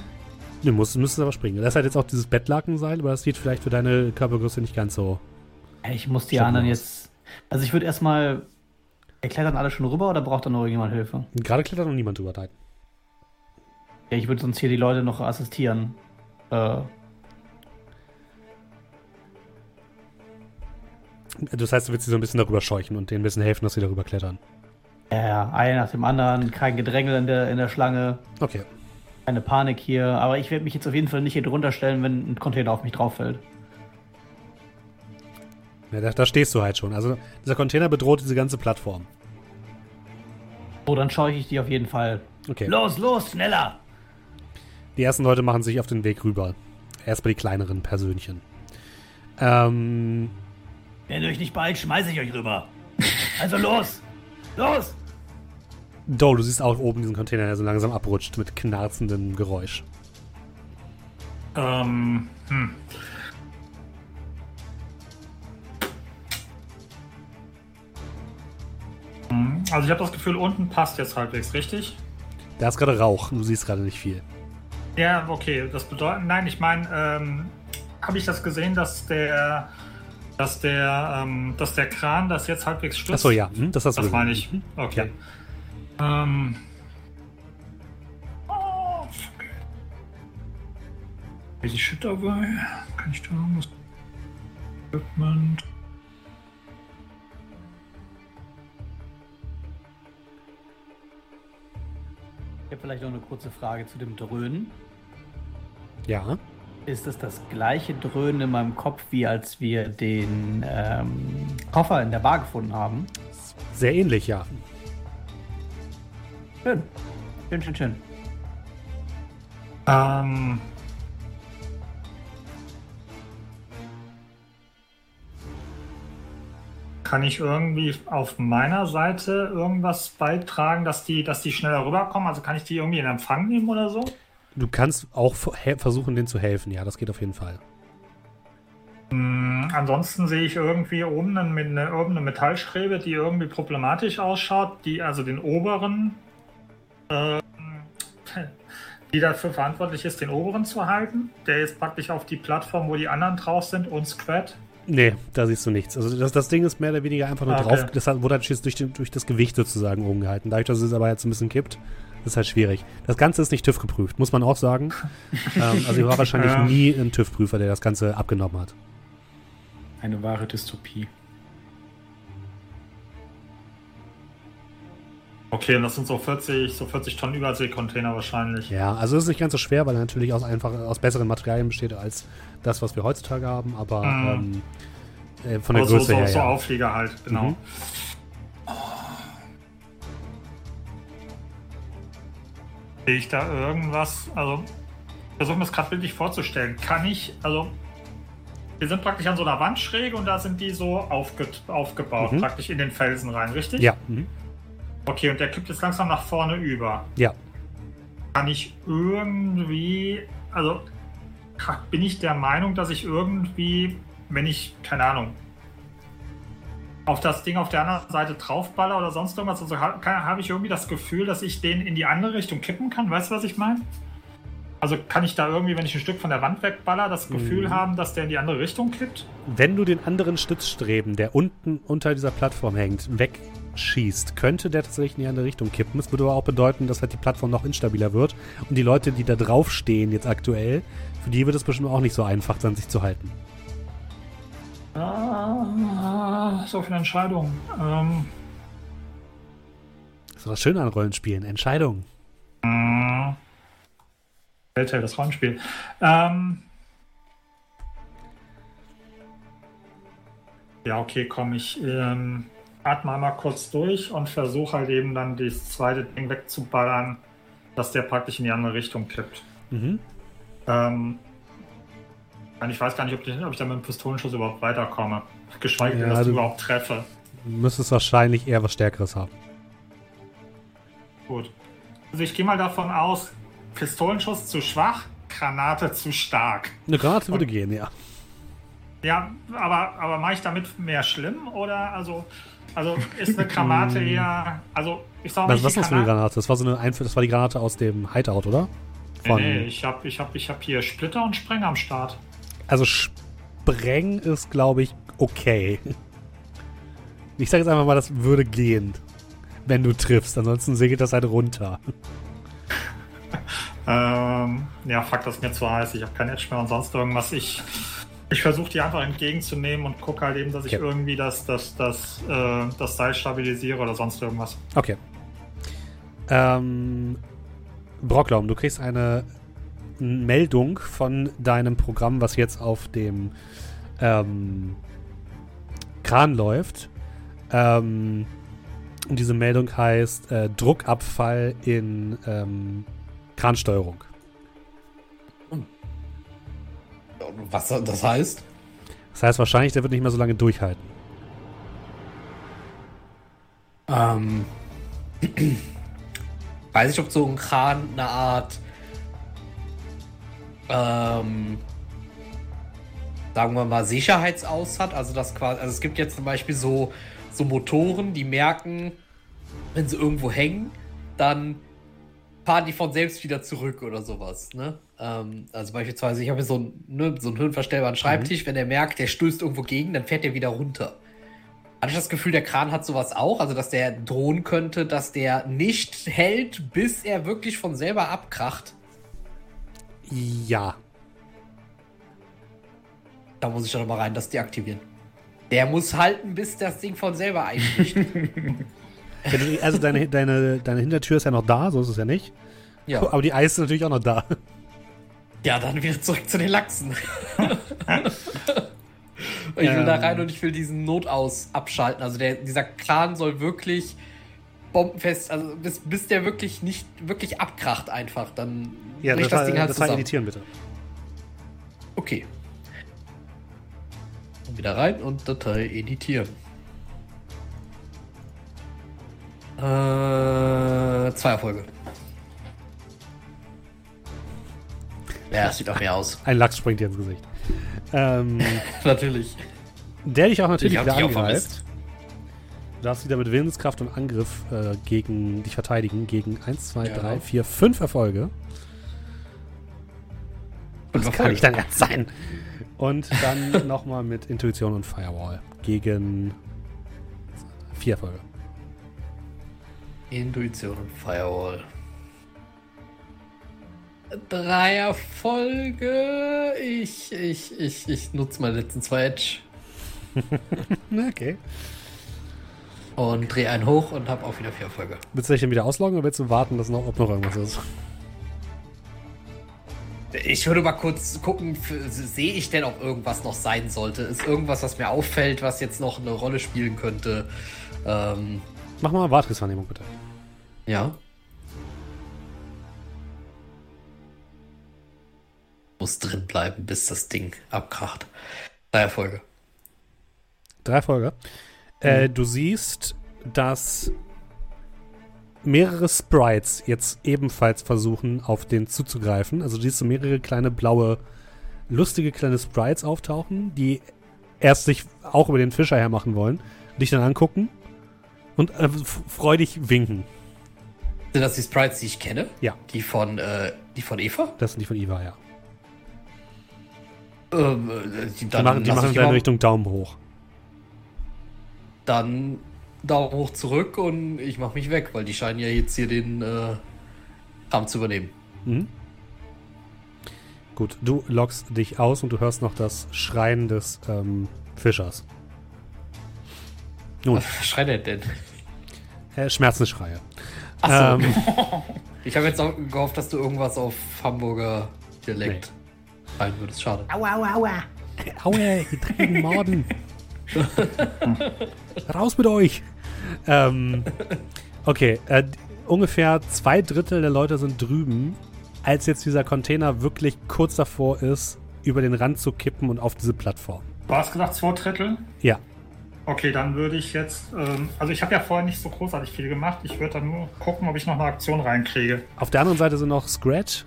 Du musst, müsstest aber springen. Das ist halt jetzt auch dieses Bettlakenseil, aber das sieht vielleicht für deine Körpergröße nicht ganz so. Ich muss die anderen mal jetzt. Also ich würde erstmal. Klettern alle schon rüber oder braucht da noch irgendjemand Hilfe? Gerade klettert noch niemand drüber. Nein. Ja, ich würde sonst hier die Leute noch assistieren. Äh, Das heißt, du willst sie so ein bisschen darüber scheuchen und denen ein bisschen helfen, dass sie darüber klettern. ja, ja, einer nach dem anderen, kein Gedrängel in der, in der Schlange, Okay. Keine Panik hier. Aber ich werde mich jetzt auf jeden Fall nicht hier drunter stellen, wenn ein Container auf mich drauf fällt. Ja, da, da stehst du halt schon. Also dieser Container bedroht diese ganze Plattform. So, dann schaue ich die auf jeden Fall. Okay. Los, los, schneller! Die ersten Leute machen sich auf den Weg rüber. Erstmal die kleineren Persönchen. Ähm, Wenn ihr euch nicht bald, schmeiße ich euch rüber. Also los! Los! Do, du siehst auch oben diesen Container, der so langsam abrutscht mit knarzendem Geräusch. Ähm, hm. Hm, Also ich habe das Gefühl, unten passt jetzt halbwegs richtig. Da ist gerade Rauch, du siehst gerade nicht viel. Ja, okay. Das bedeutet, nein, ich meine, ähm, habe ich das gesehen, dass der, dass der, ähm, dass der Kran das jetzt halbwegs stützt? Achso, ja, hm, das hast du Das gesehen. meine ich. Mhm. Okay. Ähm. Oh, fuck. Ist die Shit dabei? Kann ich da irgendwas? Equipment. Ich habe vielleicht noch eine kurze Frage zu dem Dröhnen. Ja. Ist es das gleiche Dröhnen in meinem Kopf, wie als wir den ähm, Koffer in der Bar gefunden haben? Sehr ähnlich, ja. Schön. Schön, schön, schön. Ähm. Kann ich irgendwie auf meiner Seite irgendwas beitragen, dass die, dass die schneller rüberkommen? Also kann ich die irgendwie in Empfang nehmen oder so? Du kannst auch ver- he- versuchen, denen zu helfen. Ja, das geht auf jeden Fall. Hm, ansonsten sehe ich irgendwie oben eine, eine, irgendeine Metallstrebe, die irgendwie problematisch ausschaut, die also den oberen, die dafür verantwortlich ist, den oberen zu halten, der jetzt praktisch auf die Plattform, wo die anderen drauf sind, und Squad. Nee, da siehst du nichts. Also das, das Ding ist mehr oder weniger einfach nur Ah, drauf. okay. Das hat- wurde halt jetzt durch, den, durch das Gewicht sozusagen oben gehalten. Dadurch, dass es aber jetzt ein bisschen kippt, ist halt schwierig. Das Ganze ist nicht TÜV geprüft, muss man auch sagen. ähm, also hier war wahrscheinlich Ja. nie ein TÜV-Prüfer, der das Ganze abgenommen hat. Eine wahre Dystopie. Okay, und das sind so 40, so 40 Tonnen Überseekontainer wahrscheinlich. Ja, also es ist nicht ganz so schwer, weil er natürlich aus einfach aus besseren Materialien besteht als das, was wir heutzutage haben, aber Mhm. ähm, äh, von der Aber so, Größe so, her. so ja. Auflieger halt, genau. Mhm. Sehe ich da irgendwas? Also, ich versuche mir das gerade bildlich vorzustellen. Kann ich, also, wir sind praktisch an so einer Wandschräge und da sind die so aufge aufgebaut, Mhm. praktisch in den Felsen rein, richtig? Ja, mhm. Okay, und der kippt jetzt langsam nach vorne über. ja. Kann ich irgendwie also bin ich der Meinung, dass ich irgendwie, wenn ich, keine Ahnung, auf das Ding auf der anderen Seite draufballer oder sonst irgendwas, also habe hab ich irgendwie das Gefühl, dass ich den in die andere Richtung kippen kann. Weißt du, was ich meine? Also kann ich da irgendwie, wenn ich ein Stück von der Wand wegballer, das Gefühl Mhm. haben, dass der in die andere Richtung kippt? Wenn du den anderen Stützstreben, der unten unter dieser Plattform hängt, wegschießt, könnte der tatsächlich in die andere Richtung kippen. Das würde aber auch bedeuten, dass halt die Plattform noch instabiler wird. Und die Leute, die da drauf stehen jetzt aktuell, für die wird es bestimmt auch nicht so einfach sein, sich zu halten. Ah, so viele Entscheidungen. Ähm, Das ist das Schöne an Rollenspielen. Entscheidungen. mh. Telltale, das Rollenspiel. Ähm, ja, okay, komm, ich ähm, atme mal kurz durch und versuche halt eben dann das zweite Ding wegzuballern, dass der praktisch in die andere Richtung kippt. Mhm. Ähm, ich weiß gar nicht, ob ich, ob ich da mit dem Pistolenschuss überhaupt weiterkomme. Geschweige denn, Ja, dass ich überhaupt treffe. Du müsstest wahrscheinlich eher was Stärkeres haben. Gut. Also ich gehe mal davon aus, Pistolenschuss zu schwach, Granate zu stark. Eine Granate würde gehen, ja. Ja, aber, aber mache ich damit mehr schlimm oder also, also ist eine Granate eher, also ich sag mal, Was, was ist das für eine Granate? Das war so eine Einf das war die Granate aus dem Hideout, oder? Nee, nee, ich habe ich hab, ich hab hier Splitter und Sprenger am Start. Also Spreng ist, glaube ich, okay. Ich sage jetzt einfach mal, das würde gehen, wenn du triffst. Ansonsten segelt das halt runter. Ähm, ja, fuck, das ist mir zu heiß. Ich habe kein Edge mehr und sonst irgendwas. Ich, ich versuche die einfach entgegenzunehmen und gucke halt eben, dass ich Okay. irgendwie das, das, das, äh, das Seil stabilisiere oder sonst irgendwas. Okay. Ähm, Brocklaum, du kriegst eine Meldung von deinem Programm, was jetzt auf dem ähm, Kran läuft. Ähm, und diese Meldung heißt äh, Druckabfall in ähm, Kransteuerung. Was das heißt? Das heißt wahrscheinlich, der wird nicht mehr so lange durchhalten. Ähm, weiß ich, ob so ein Kran eine Art, ähm, sagen wir mal, Sicherheitsaus hat. Also das quasi, also es gibt jetzt zum Beispiel so, so Motoren, die merken, wenn sie irgendwo hängen, dann fahren die von selbst wieder zurück oder sowas. Ne? Ähm, also beispielsweise, ich habe hier so, ein, ne, so einen höhenverstellbaren Schreibtisch, wenn der merkt, der stößt irgendwo gegen, dann fährt der wieder runter. Hatte ich das Gefühl, der Kran hat sowas auch, also dass der drohen könnte, dass der nicht hält, bis er wirklich von selber abkracht. Ja. Da muss ich doch mal rein, das deaktivieren. Der muss halten, bis das Ding von selber einbricht. Also deine, deine, deine Hintertür ist ja noch da, so ist es ja nicht. ja. Aber die Eis ist natürlich auch noch da. ja, dann wieder zurück zu den Lachsen. ich will da Ähm. rein und ich will diesen Notaus abschalten. Also der, dieser Kran soll wirklich bombenfest, also bis, bis der wirklich nicht wirklich abkracht einfach, dann Ja, bricht das, das, Ding halt das zusammen. editieren, bitte. Okay. Und wieder rein und Datei editieren. Äh, zwei Erfolge. Ja, das sieht auch mehr aus. Ein Lachs springt dir ins Gesicht. Ähm, Natürlich. der dich auch natürlich wieder angreift. Du darfst wieder mit Willenskraft und Angriff äh, gegen dich verteidigen. Gegen 1, 2, Ja. 3, 4, 5 Erfolge. Fünf Das kann nicht dein Ernst sein. Und dann nochmal mit Intuition und Firewall. Gegen vier Erfolge. Intuition und Firewall. Drei Erfolge. Ich, ich, ich, ich nutze meine letzten zwei Edge Okay. und drehe einen hoch und habe auch wieder vier Erfolge. Willst du dich denn wieder ausloggen oder willst du warten, dass noch, ob noch irgendwas ist? Ich würde mal kurz gucken, sehe ich denn, ob irgendwas noch sein sollte? Ist irgendwas, was mir auffällt, was jetzt noch eine Rolle spielen könnte? Ähm, Mach mal Wartungsvernehmung, bitte. Ja. Muss drin bleiben, bis das Ding abkracht. Drei Erfolge. Drei Erfolge. Äh, du siehst, dass mehrere Sprites jetzt ebenfalls versuchen, auf den zuzugreifen. Also du siehst so mehrere kleine blaue, lustige kleine Sprites auftauchen, die erst sich auch über den Fischer hermachen wollen, dich dann angucken und äh, freudig winken. Sind das die Sprites, die ich kenne? Ja. Die von, äh, die von Eva? Das sind die von Iva, ja. Ähm, äh, die, Die machen, die machen dann immer- Richtung Daumen hoch. Dann Daumen hoch zurück und ich mach mich weg, weil die scheinen ja jetzt hier den äh, Kram zu übernehmen. Mhm. Gut, du loggst dich aus und du hörst noch das Schreien des ähm, Fischers. Nun, Was schreit er denn? äh, Schmerzensschreie. Achso. Ähm, Ich habe jetzt auch gehofft, dass du irgendwas auf Hamburger Dialekt schreien würdest. Schade. Aua, aua, aua. Aua, ihr dreckigen Morden. Raus mit euch. Ähm, okay, äh, ungefähr zwei Drittel der Leute sind drüben, als jetzt dieser Container wirklich kurz davor ist, über den Rand zu kippen und auf diese Plattform. Du hast gesagt zwei Drittel? Ja, Okay, dann würde ich jetzt, ähm, also ich habe ja vorher nicht so großartig viel gemacht. Ich würde dann nur gucken, ob ich noch eine Aktion reinkriege. auf der anderen Seite sind noch Scratch,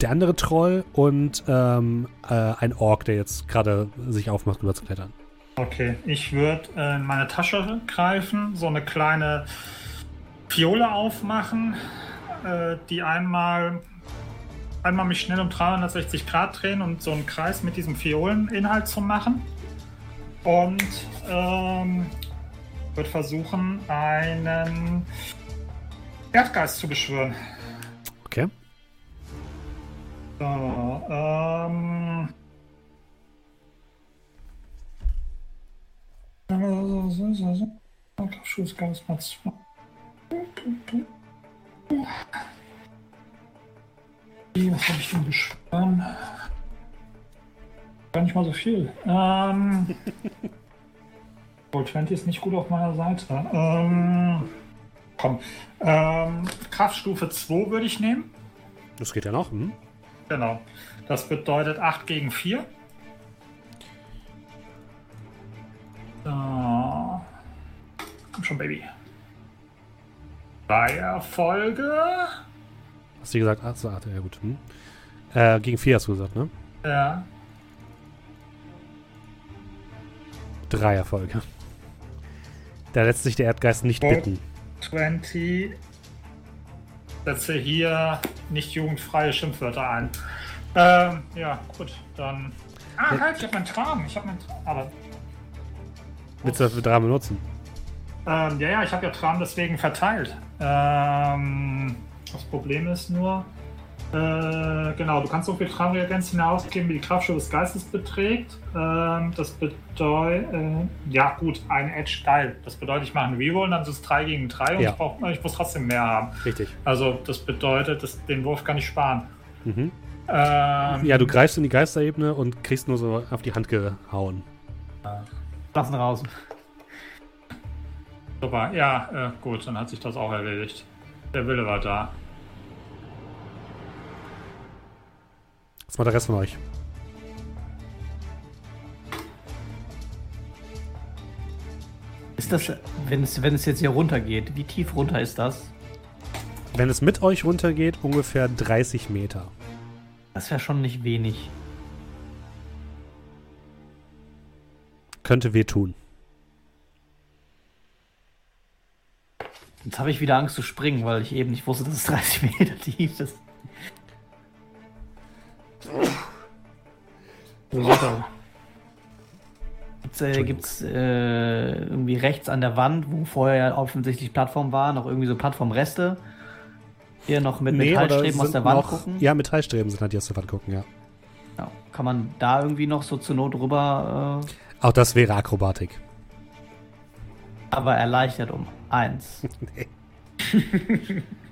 der andere Troll und ähm, äh, ein Ork, der jetzt gerade sich aufmacht, rüber zu klettern. Okay, ich würde äh, in meine Tasche greifen, so eine kleine Fiole aufmachen, äh, die einmal, einmal mich schnell um 360 Grad drehen und so einen Kreis mit diesem Fioleninhalt zu machen. Und ähm, würde versuchen, einen Erdgeist zu beschwören. Okay. So, ähm. Schussgeist mal zwei. Was habe ich denn beschworen? Gar nicht mal so viel. Ähm. Roll 20 ist nicht gut auf meiner Seite. Ähm. Komm. Ähm, Kraftstufe 2 würde ich nehmen. Das geht ja noch. Hm? Genau. Das bedeutet 8 gegen 4. So. Komm schon, Baby. Drei Erfolge. Hast du gesagt? Ach so, ach, ja gut. Hm. Äh, gegen vier hast du gesagt, ne? Ja. Drei Erfolge. Da lässt sich der Erdgeist nicht Oh. bitten. 20. Setze hier nicht jugendfreie Schimpfwörter ein. Ähm, ja, gut, dann. Ah, halt, ich habe meinen Traum. Ich habe meinen Traum. Aber Willst du das für drei benutzen? Ähm, ja, ja, ich habe ja Tram deswegen verteilt. Ähm, das Problem ist nur, äh, genau, du kannst so viel Tramreagenz ausgeben, wie die Kraftstufe des Geistes beträgt. Ähm, das bedeutet, äh, ja gut, ein Edge geil. Das bedeutet, ich mache einen Reroll, dann ist es 3 gegen 3 und Ja. ich, brauch, ich muss trotzdem mehr haben. Richtig. Also das bedeutet, das, den Wurf kann ich sparen. Mhm. Ähm, Ja, du greifst in die Geisterebene und kriegst nur so auf die Hand gehauen. Lassen raus. Super, ja, äh, gut, dann hat sich das auch erledigt. Der Wille war da. Was macht der Rest von euch? Ist das, wenn es, wenn es jetzt hier runtergeht, wie tief runter ist das? Wenn es mit euch runtergeht, ungefähr 30 Meter. Das wäre schon nicht wenig. Könnte wehtun. Jetzt habe ich wieder Angst zu springen, weil ich eben nicht wusste, dass es 30 Meter tief ist. Gibt's, äh, gibt's äh, irgendwie rechts an der Wand, wo vorher ja offensichtlich Plattform war, noch irgendwie so Plattformreste? Hier noch mit Nee, Metallstreben aus der Wand noch, gucken? Ja, Metallstreben sind halt die aus der Wand gucken, ja. Ja. Kann man da irgendwie noch so zur Not rüber, äh, Auch das wäre Akrobatik. aber erleichtert um eins.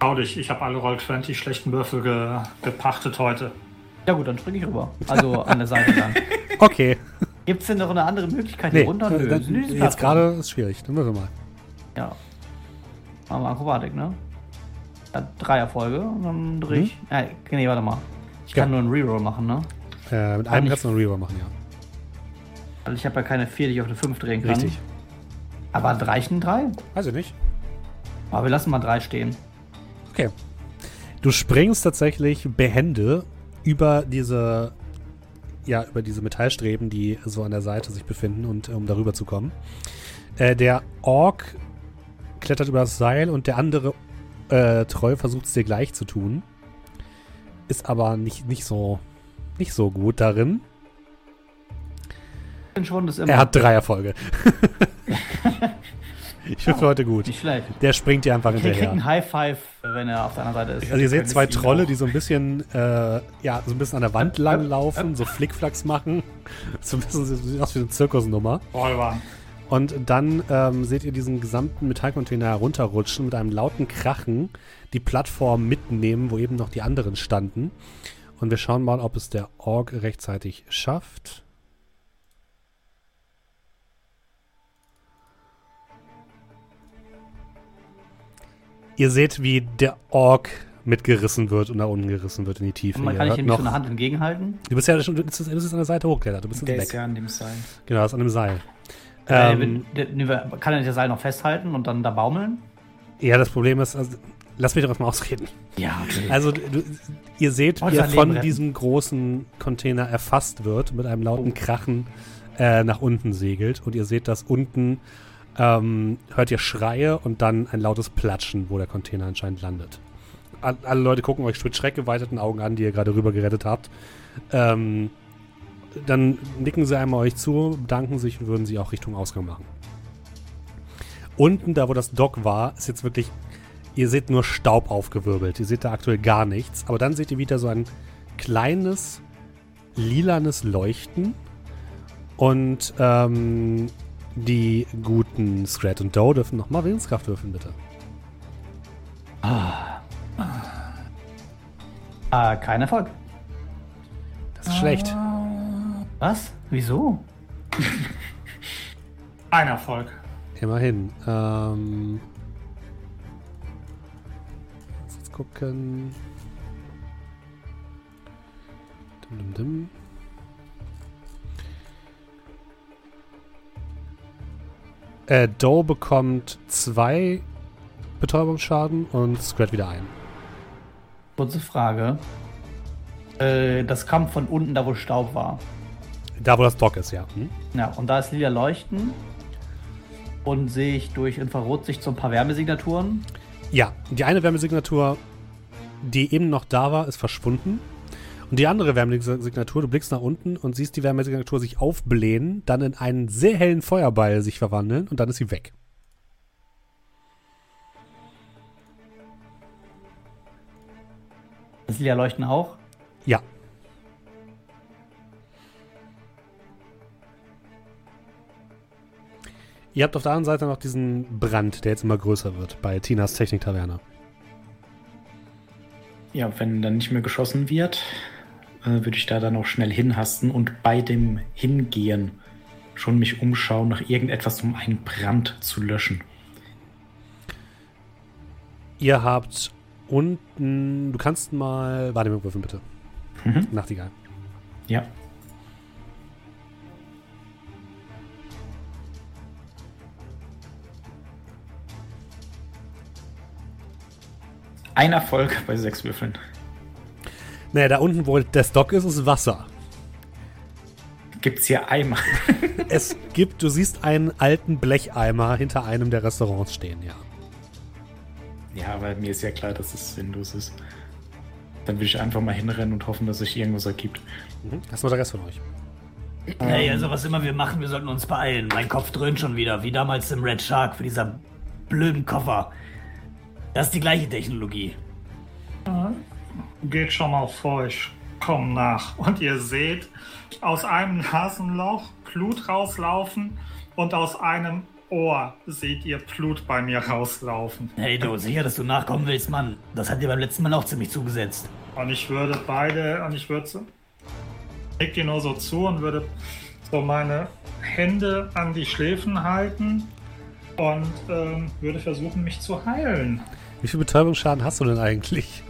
Schau dich, ich habe alle Roll 20 schlechten Würfel ge gepachtet heute. Ja gut, dann springe ich rüber. Also an der Seite dann. Okay. Gibt es denn noch eine andere Möglichkeit Nee, hier runter? äh, Nö, dann, jetzt gerade ist schwierig. Dann müssen wir mal. Ja. Machen wir Akrobatik, ne? Ja, drei Erfolge und dann drehe ich. Ja, nee, warte mal. Ich Ja. kann nur einen Reroll machen, ne? Äh, mit einem kannst du noch einen Reroll machen, ja. Weil ich habe ja keine 4, die ich auf eine 5 drehen kann. Richtig. Aber reichen drei? Weiß ich nicht. Aber wir lassen mal drei stehen. Okay. Du springst tatsächlich behende über diese, ja, über diese Metallstreben, die so an der Seite sich befinden und um darüber zu kommen. Äh, der Ork klettert über das Seil und der andere äh, Troll versucht es dir gleich zu tun. Ist aber nicht, nicht so nicht so gut darin. Immer. Er hat drei Erfolge. ich bin für heute gut. Nicht schlecht. Der springt dir einfach Er kriegt hinterher. einen High Five, wenn er auf der anderen Seite ist. Also ihr seht zwei Trolle, auch. die so ein bisschen, äh, ja, so ein bisschen an der Wand lang laufen, so Flickflacks machen. So ein bisschen sieht aus wie eine Zirkusnummer. Räuber. Und dann ähm, seht ihr diesen gesamten Metallcontainer herunterrutschen mit einem lauten Krachen, die Plattform mitnehmen, wo eben noch die anderen standen. Und wir schauen mal, ob es der Org rechtzeitig schafft. Ihr seht, wie der Org mitgerissen wird und nach unten gerissen wird in die Tiefe. Und man kann ich ihm noch, nicht so eine Hand entgegenhalten. du bist ja schon, du bist, du bist an der Seite hochgeklettert, du bist Der ist ja an dem Seil. Genau, das ist an dem Seil. Äh, Ähm, kann er nicht das Seil noch festhalten und dann da baumeln? ja, das Problem ist, also, lass mich doch erstmal ausreden. Ja, okay. Also, du, ihr seht, wie er von retten. diesem großen Container erfasst wird, mit einem lauten Krachen äh, nach unten segelt. Und ihr seht, dass unten ähm, hört ihr Schreie und dann ein lautes Platschen, wo der Container anscheinend landet. All, alle Leute gucken euch mit schreckgeweiteten Augen an, die ihr gerade rüber gerettet habt. Ähm, dann nicken sie einmal euch zu, bedanken sich und würden sie auch Richtung Ausgang machen. Unten, da wo das Dock war, ist jetzt wirklich Ihr seht nur Staub aufgewirbelt. Ihr seht da aktuell gar nichts. Aber dann seht ihr wieder so ein kleines, lilanes Leuchten. Und ähm, die guten Scrat und Doe dürfen nochmal Willenskraft würfeln, bitte. Ah, kein Erfolg. Das ist schlecht. Was? Wieso? Ein Erfolg. Immerhin. Ähm, uns gucken. Dim, dim, dim. Äh, Doe bekommt zwei Betäubungsschaden und Scrat wieder ein. Kurze Frage. Äh, das kam von unten, da wo Staub war. Da, wo das Dock ist, ja. Hm? Ja, und da ist lila Leuchten. Und sehe ich durch Infrarotsicht so ein paar Wärmesignaturen. Ja, die eine Wärmesignatur, die eben noch da war, ist verschwunden. Und die andere Wärmesignatur, du blickst nach unten und siehst die Wärmesignatur sich aufblähen, dann in einen sehr hellen Feuerball sich verwandeln und dann ist sie weg. Das lila Leuchten auch. Ja. Ihr habt auf der anderen Seite noch diesen Brand, der jetzt immer größer wird bei Tinas Technik-Taverne. Ja, wenn dann nicht mehr geschossen wird, äh, würde ich da dann auch schnell hinhasten und bei dem Hingehen schon mich umschauen nach irgendetwas, um einen Brand zu löschen. Ihr habt unten, du kannst mal Wahrnehmung würfeln, bitte. Mhm. Nachtigall. Ja. Ein Erfolg bei sechs Würfeln. Naja, da unten, wo der Stock ist, ist Wasser. Gibt's hier Eimer? Es gibt, du siehst einen alten Blecheimer hinter einem der Restaurants stehen, ja. Ja, aber mir ist ja klar, dass es sinnlos ist. Dann würde ich einfach mal hinrennen und hoffen, dass sich irgendwas ergibt. Mhm. Das noch der Rest von euch. Hey, also was immer wir machen, wir sollten uns beeilen. Mein Kopf dröhnt schon wieder, wie damals im Red Shark für dieser blöden Koffer. Das ist die gleiche Technologie. Geht schon mal vor, ich komm nach. Und ihr seht aus einem Nasenloch Blut rauslaufen und aus einem Ohr seht ihr Blut bei mir rauslaufen. Hey du, sicher, dass du nachkommen willst, Mann. Das hat dir beim letzten Mal auch ziemlich zugesetzt. Und ich würde beide, und ich würde so, leg dir nur so zu und würde so meine Hände an die Schläfen halten und ähm, würde versuchen, mich zu heilen. Wie viel Betäubungsschaden hast du denn eigentlich?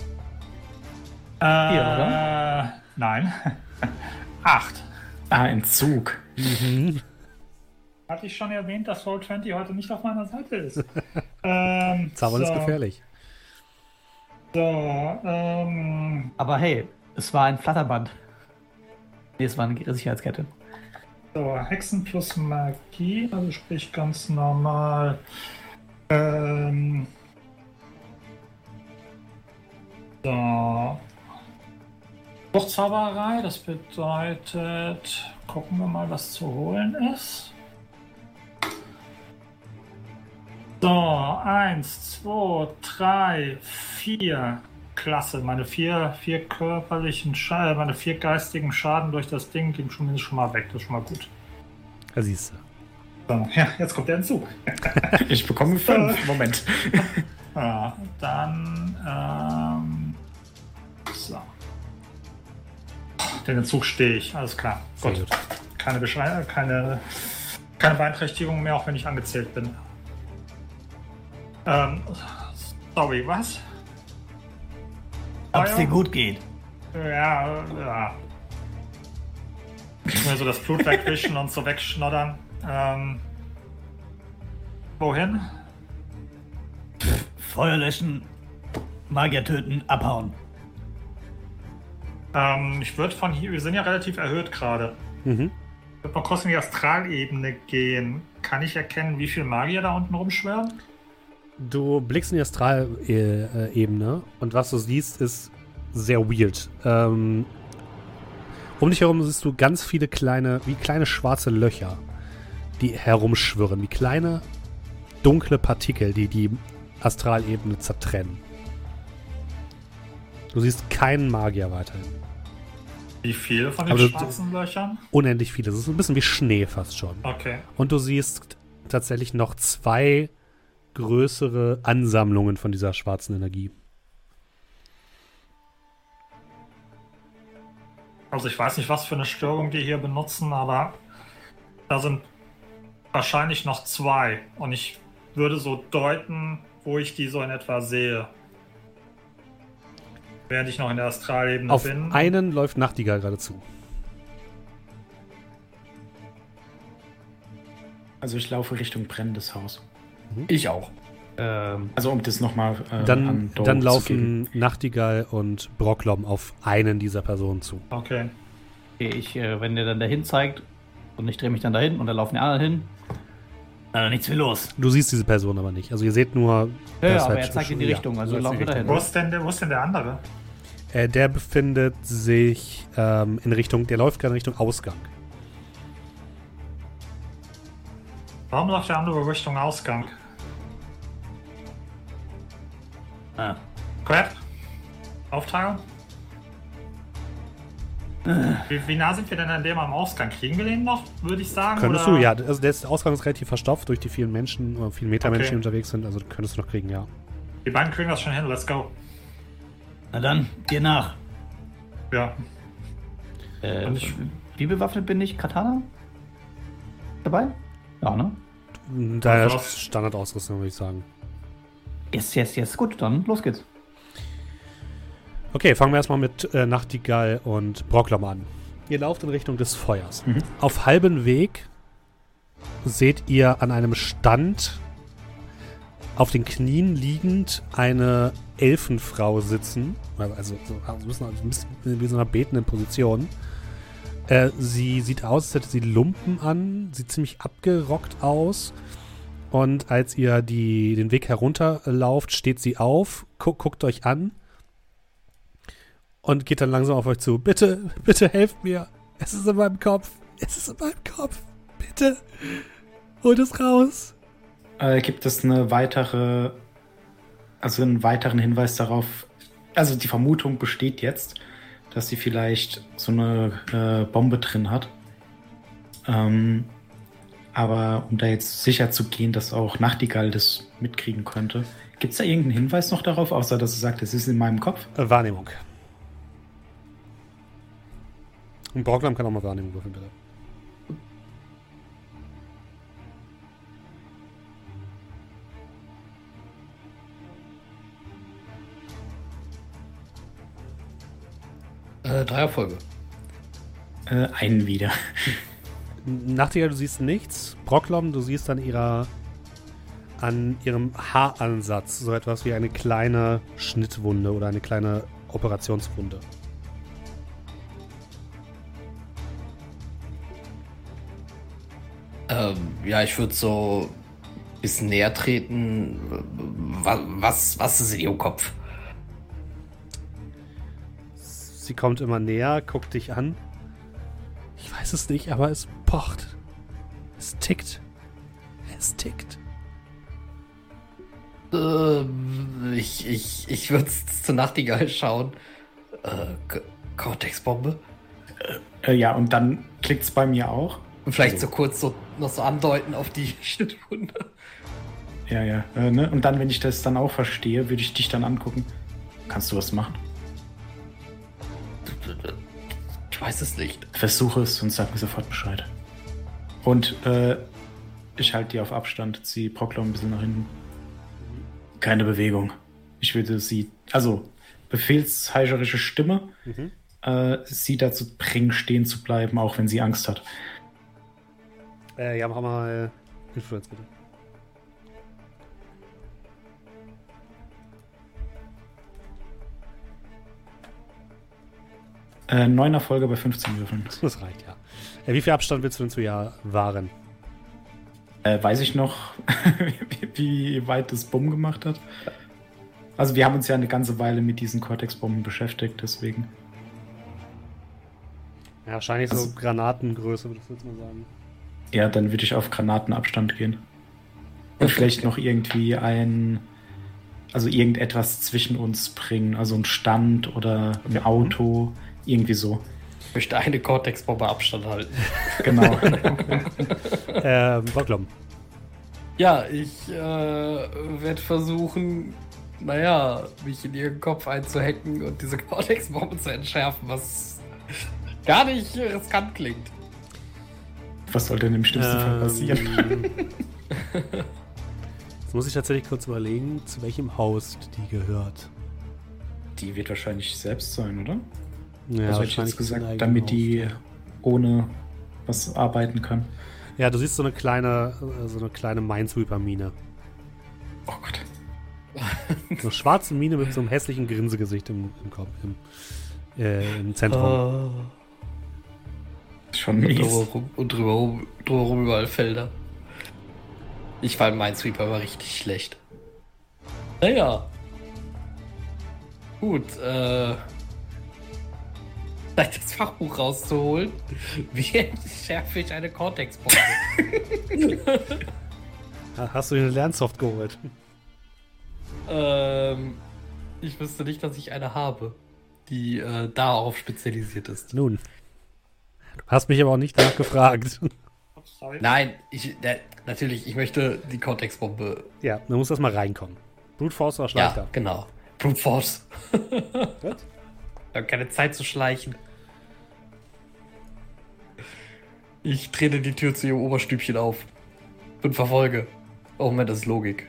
Äh, oder? Nein. Acht. Ah, Entzug. Hatte ich schon erwähnt, dass Roll 20 heute nicht auf meiner Seite ist. ähm, Zaubern so, ist gefährlich. So, ähm, Aber hey, es war ein Flatterband. Nee, es war eine Sicherheitskette. so, Hexen plus Magie, also sprich ganz normal. Ähm, so. Fruchtzauberei, das bedeutet, gucken wir mal, was zu holen ist. So, eins, zwei, drei, vier. Klasse. Meine vier, vier körperlichen Schaden, meine vier geistigen Schaden durch das Ding gehen schon, schon mal weg. Das ist schon mal gut. Da siehst du. So, ja, jetzt kommt der hinzu. Ich bekomme fünf. Moment. Ja, dann, ähm, Den Entzug stehe ich, alles klar. Gut. gut. Keine Beschrei keine, keine Beeinträchtigung mehr, auch wenn ich angezählt bin. Ähm, sorry, was? Ob es dir gut geht. Ja, ja. Mir so das Blut wegwischen und so wegschnoddern. Ähm, wohin? Feuer löschen, Magier töten, abhauen. Ähm, ich würde von hier, wir sind ja relativ erhöht gerade. Mhm. Ich würde mal kurz in die Astralebene gehen. Kann ich erkennen, wie viel Magier da unten rumschwirren? Du blickst in die Astralebene und was du siehst, ist sehr weird. Ähm, um dich herum siehst du ganz viele kleine, wie kleine schwarze Löcher, die herumschwirren, wie kleine dunkle Partikel, die die Astralebene zertrennen. Du siehst keinen Magier weiterhin. Wie viele von den Aber schwarzen Löchern? Unendlich viele. Das ist ein bisschen wie Schnee fast schon. Okay. Und du siehst tatsächlich noch zwei größere Ansammlungen von dieser schwarzen Energie. Also ich weiß nicht, was für eine Störung die hier benutzen, aber da sind wahrscheinlich noch zwei. Und ich würde so deuten, wo ich die so in etwa sehe. Während ich noch in der Astralebene Auf bin. einen läuft Nachtigall gerade zu. Also ich laufe Richtung brennendes Haus. Ich auch. Ähm, Also um das nochmal äh, Dann, dann laufen Nachtigall und Brocklom auf einen dieser Personen zu. Okay. okay, ich, äh, wenn der dann dahin zeigt und ich drehe mich dann dahin und dann laufen die anderen hin. Also nichts wie los. Du siehst diese Person aber nicht. Also ihr seht nur. Ja, aber halt er zeigt in die ja, Richtung, also laufen wir dahin. Wo ist denn der, wo ist denn der andere? Äh, der befindet sich ähm, in Richtung, der läuft gerade in Richtung Ausgang. Warum läuft der andere Richtung Ausgang? Ah. Quert? Aufteilung? Wie, wie nah sind wir denn an dem am Ausgang? Kriegen wir den noch, würde ich sagen? Könntest oder? du, ja. Also der Ausgang ist relativ verstopft durch die vielen Menschen, oder vielen Metermenschen, Okay. die unterwegs sind. Also könntest du noch kriegen, ja. Die beiden kriegen das schon hin, let's go. Na dann, dir nach. Ja. Äh, ich- wie bewaffnet bin ich? Katana? Dabei? Ja, ne? Daher Standardausrüstung, würde ich sagen. Yes, yes, yes. Gut, dann los geht's. Okay, fangen wir erstmal mit äh, Nachtigall und Brocklom an. Ihr lauft in Richtung des Feuers. Mhm. Auf halbem Weg seht ihr an einem Stand auf den Knien liegend eine Elfenfrau sitzen. Also so, also wie so einer betenden Position. Äh, sie sieht aus, als hätte sie Lumpen an, sieht ziemlich abgerockt aus. Und als ihr die, den Weg herunterlauft, steht sie auf, gu guckt euch an und geht dann langsam auf euch zu. Bitte, bitte helft mir. Es ist in meinem Kopf. Es ist in meinem Kopf. Bitte. Holt es raus. Äh, gibt es eine weitere, also einen weiteren Hinweis darauf? Also die Vermutung besteht jetzt, dass sie vielleicht so eine äh, Bombe drin hat. Ähm, aber um da jetzt sicher zu gehen, dass auch Nachtigall das mitkriegen könnte, gibt es da irgendeinen Hinweis noch darauf, außer dass sie sagt, es ist in meinem Kopf? Äh, Wahrnehmung. Und Brocklam kann auch mal Wahrnehmung würfeln, bitte. Äh, drei Erfolge. Äh, einen wieder. Nachtigall, du siehst nichts. Brocklom, du siehst an ihrer an ihrem Haaransatz so etwas wie eine kleine Schnittwunde oder eine kleine Operationswunde. Ähm, ja, ich würde so ein bisschen näher treten. Was, was, was ist in ihrem Kopf? Sie kommt immer näher, guckt dich an. Ich weiß es nicht, aber es pocht. Es tickt. Es tickt. Ähm, ich ich, ich würde zur Nachtigall schauen. Äh, Cortex-Bombe? Äh, ja, und dann klickt es bei mir auch. Und vielleicht Also- so kurz so noch so andeuten auf die Schnittwunde. Ja, ja. Äh, ne? Und dann, wenn ich das dann auch verstehe, würde ich dich dann angucken. Kannst du was machen? Ich weiß es nicht. Versuche es und sag mir sofort Bescheid. Und äh, ich halte die auf Abstand, ziehe Proklom ein bisschen nach hinten. Keine Bewegung. Ich würde sie, also befehlsheischerische Stimme, Mhm. äh, sie dazu bringen, stehen zu bleiben, auch wenn sie Angst hat. Äh, ja, mach mal Influence bitte. Äh, neun Erfolge bei 15 Würfeln. Das reicht, ja. Äh, wie viel Abstand willst du denn zu ihr wahren? Äh, weiß ich noch, wie, wie weit das Bumm gemacht hat? Also wir haben uns ja eine ganze Weile mit diesen Cortex-Bomben beschäftigt, deswegen. Ja, wahrscheinlich so Also- Granatengröße, würdest du jetzt mal sagen. Ja, dann würde ich auf Granatenabstand gehen. Und vielleicht noch irgendwie ein, also irgendetwas zwischen uns bringen, also ein Stand oder ein Auto, irgendwie so. Ich möchte eine Cortex-Bombe Abstand halten. Genau. Ähm, Brocklom. Ja, ich äh, werde versuchen, naja, mich in ihren Kopf einzuhacken und diese Cortex-Bombe zu entschärfen, was gar nicht riskant klingt. Was soll denn im schlimmsten Fall passieren? Ähm, Jetzt muss ich tatsächlich kurz überlegen, zu welchem Haus die gehört. Die wird wahrscheinlich selbst sein, oder? Ja, also hätte ich jetzt gesagt, damit die ohne was arbeiten kann. Ja, du siehst so eine kleine, äh, so eine kleine Minesweeper-Mine. Oh Gott. So eine schwarze Mine mit so einem hässlichen Grinsegesicht im, im Kopf, im, äh, im Zentrum. Schon Und mies. und drumherum, drumherum überall Felder. Ich fand Minesweeper aber richtig schlecht. Naja. Gut, äh. Vielleicht das Fachbuch rauszuholen. Wie entschärfe ich eine Cortex-Bombe? Ha- Hast du dir eine Lernsoft geholt? ähm. Ich wüsste nicht, dass ich eine habe, die äh, darauf spezialisiert ist. Nun. Du hast mich aber auch nicht nachgefragt. Sorry. Nein, ich, äh, natürlich, ich möchte die Cortex-Bombe. ja, dann muss das mal reinkommen. Brute Force oder Ja, Schleichter? genau. Brute Force. Gut. Wir haben keine Zeit zu schleichen. Ich trete die Tür zu ihrem Oberstübchen auf und verfolge. Oh Moment, das ist Logik.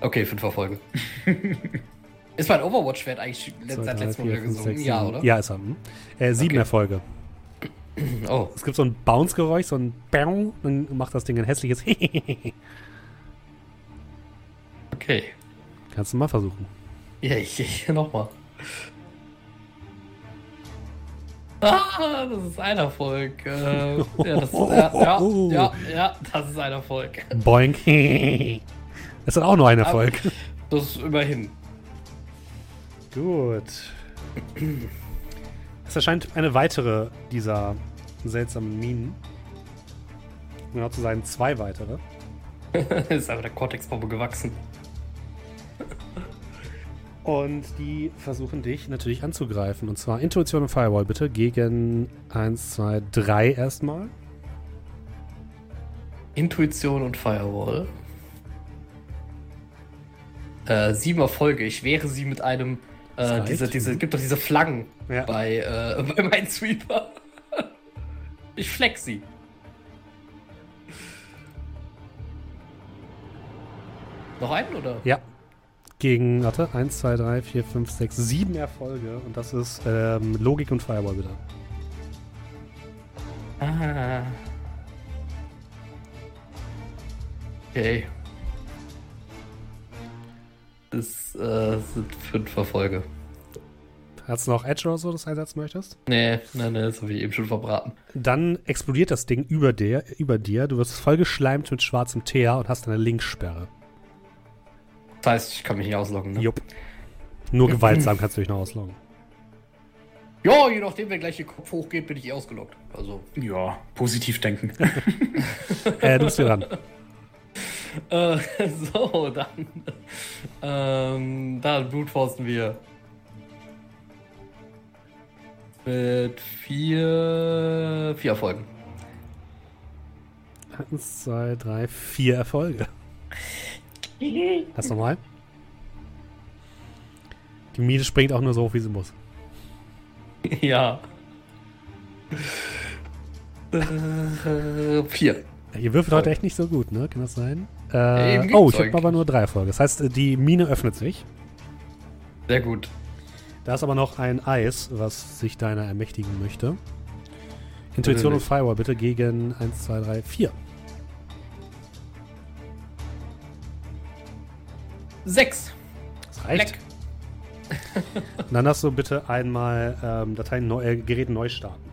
Okay, fünf Erfolge. ist mein Overwatch-Wert eigentlich Zwei, seit letztem Mal gesungen? Ja, oder? Ja, ist er. hm. Äh, sieben Okay. Erfolge. Oh, Es gibt so ein Bounce-Geräusch, so ein Bang, dann macht das Ding ein hässliches okay. Kannst du mal versuchen. Ja, ich, ich nochmal. Ah, das ist ein Erfolg. Äh, ja, das, ja, ja, ja, ja, das ist ein Erfolg. Boink. Das ist auch nur ein Erfolg. Das ist immerhin. Gut. Es erscheint eine weitere dieser seltsamen Minen. Um Genau zu sein, zwei weitere. ist einfach der Cortex-Bombe gewachsen. Und die versuchen dich natürlich anzugreifen. Und zwar Intuition und Firewall bitte gegen 1, 2, 3 erstmal. Intuition und Firewall. Äh, sieben Erfolge. Ich wehre sie mit einem. Äh, diese, diese, gibt doch diese Flaggen Ja. bei, äh, bei Minesweeper. ich flex sie. Noch einen oder? Ja. Gegen, warte, 1, 2, 3, 4, 5, 6, 7 Erfolge. Und das ist ähm, Logik und Firewall bitte. Ah. Okay. Das äh, sind fünf Erfolge. Hast du noch Edge oder so, das einsetzen möchtest? Nee, nein, nee, das habe ich eben schon verbraten. Dann explodiert das Ding über dir, über dir. Du wirst vollgeschleimt mit schwarzem Teer und hast eine Linkssperre. Das heißt, ich kann mich nicht ausloggen, ne? Jupp. Nur gewaltsam kannst du dich noch ausloggen. Ja, je nachdem, wenn gleich der Kopf hochgeht, bin ich eh ausgeloggt. Also. Ja, positiv denken. Äh, du bist wieder dran. Äh, so, dann. Ähm, dann blutforsten wir. Mit vier. Vier Erfolgen. Eins, zwei, drei, vier Erfolge. Das nochmal. Die Miete springt auch nur so hoch, wie sie muss. ja. Äh, vier. Ihr würfelt heute echt nicht so gut, ne? Kann das sein? Ja, Äh, eben oh, ich habe aber nur drei Erfolge. Das heißt, die Mine öffnet sich. Sehr gut. Da ist aber noch ein Eis, was sich deiner ermächtigen möchte. Intuition und. Firewall bitte gegen 1, 2, 3, 4. Sechs. Das reicht. Dann hast du bitte einmal ähm, Dateien neu, äh, Geräte neu starten.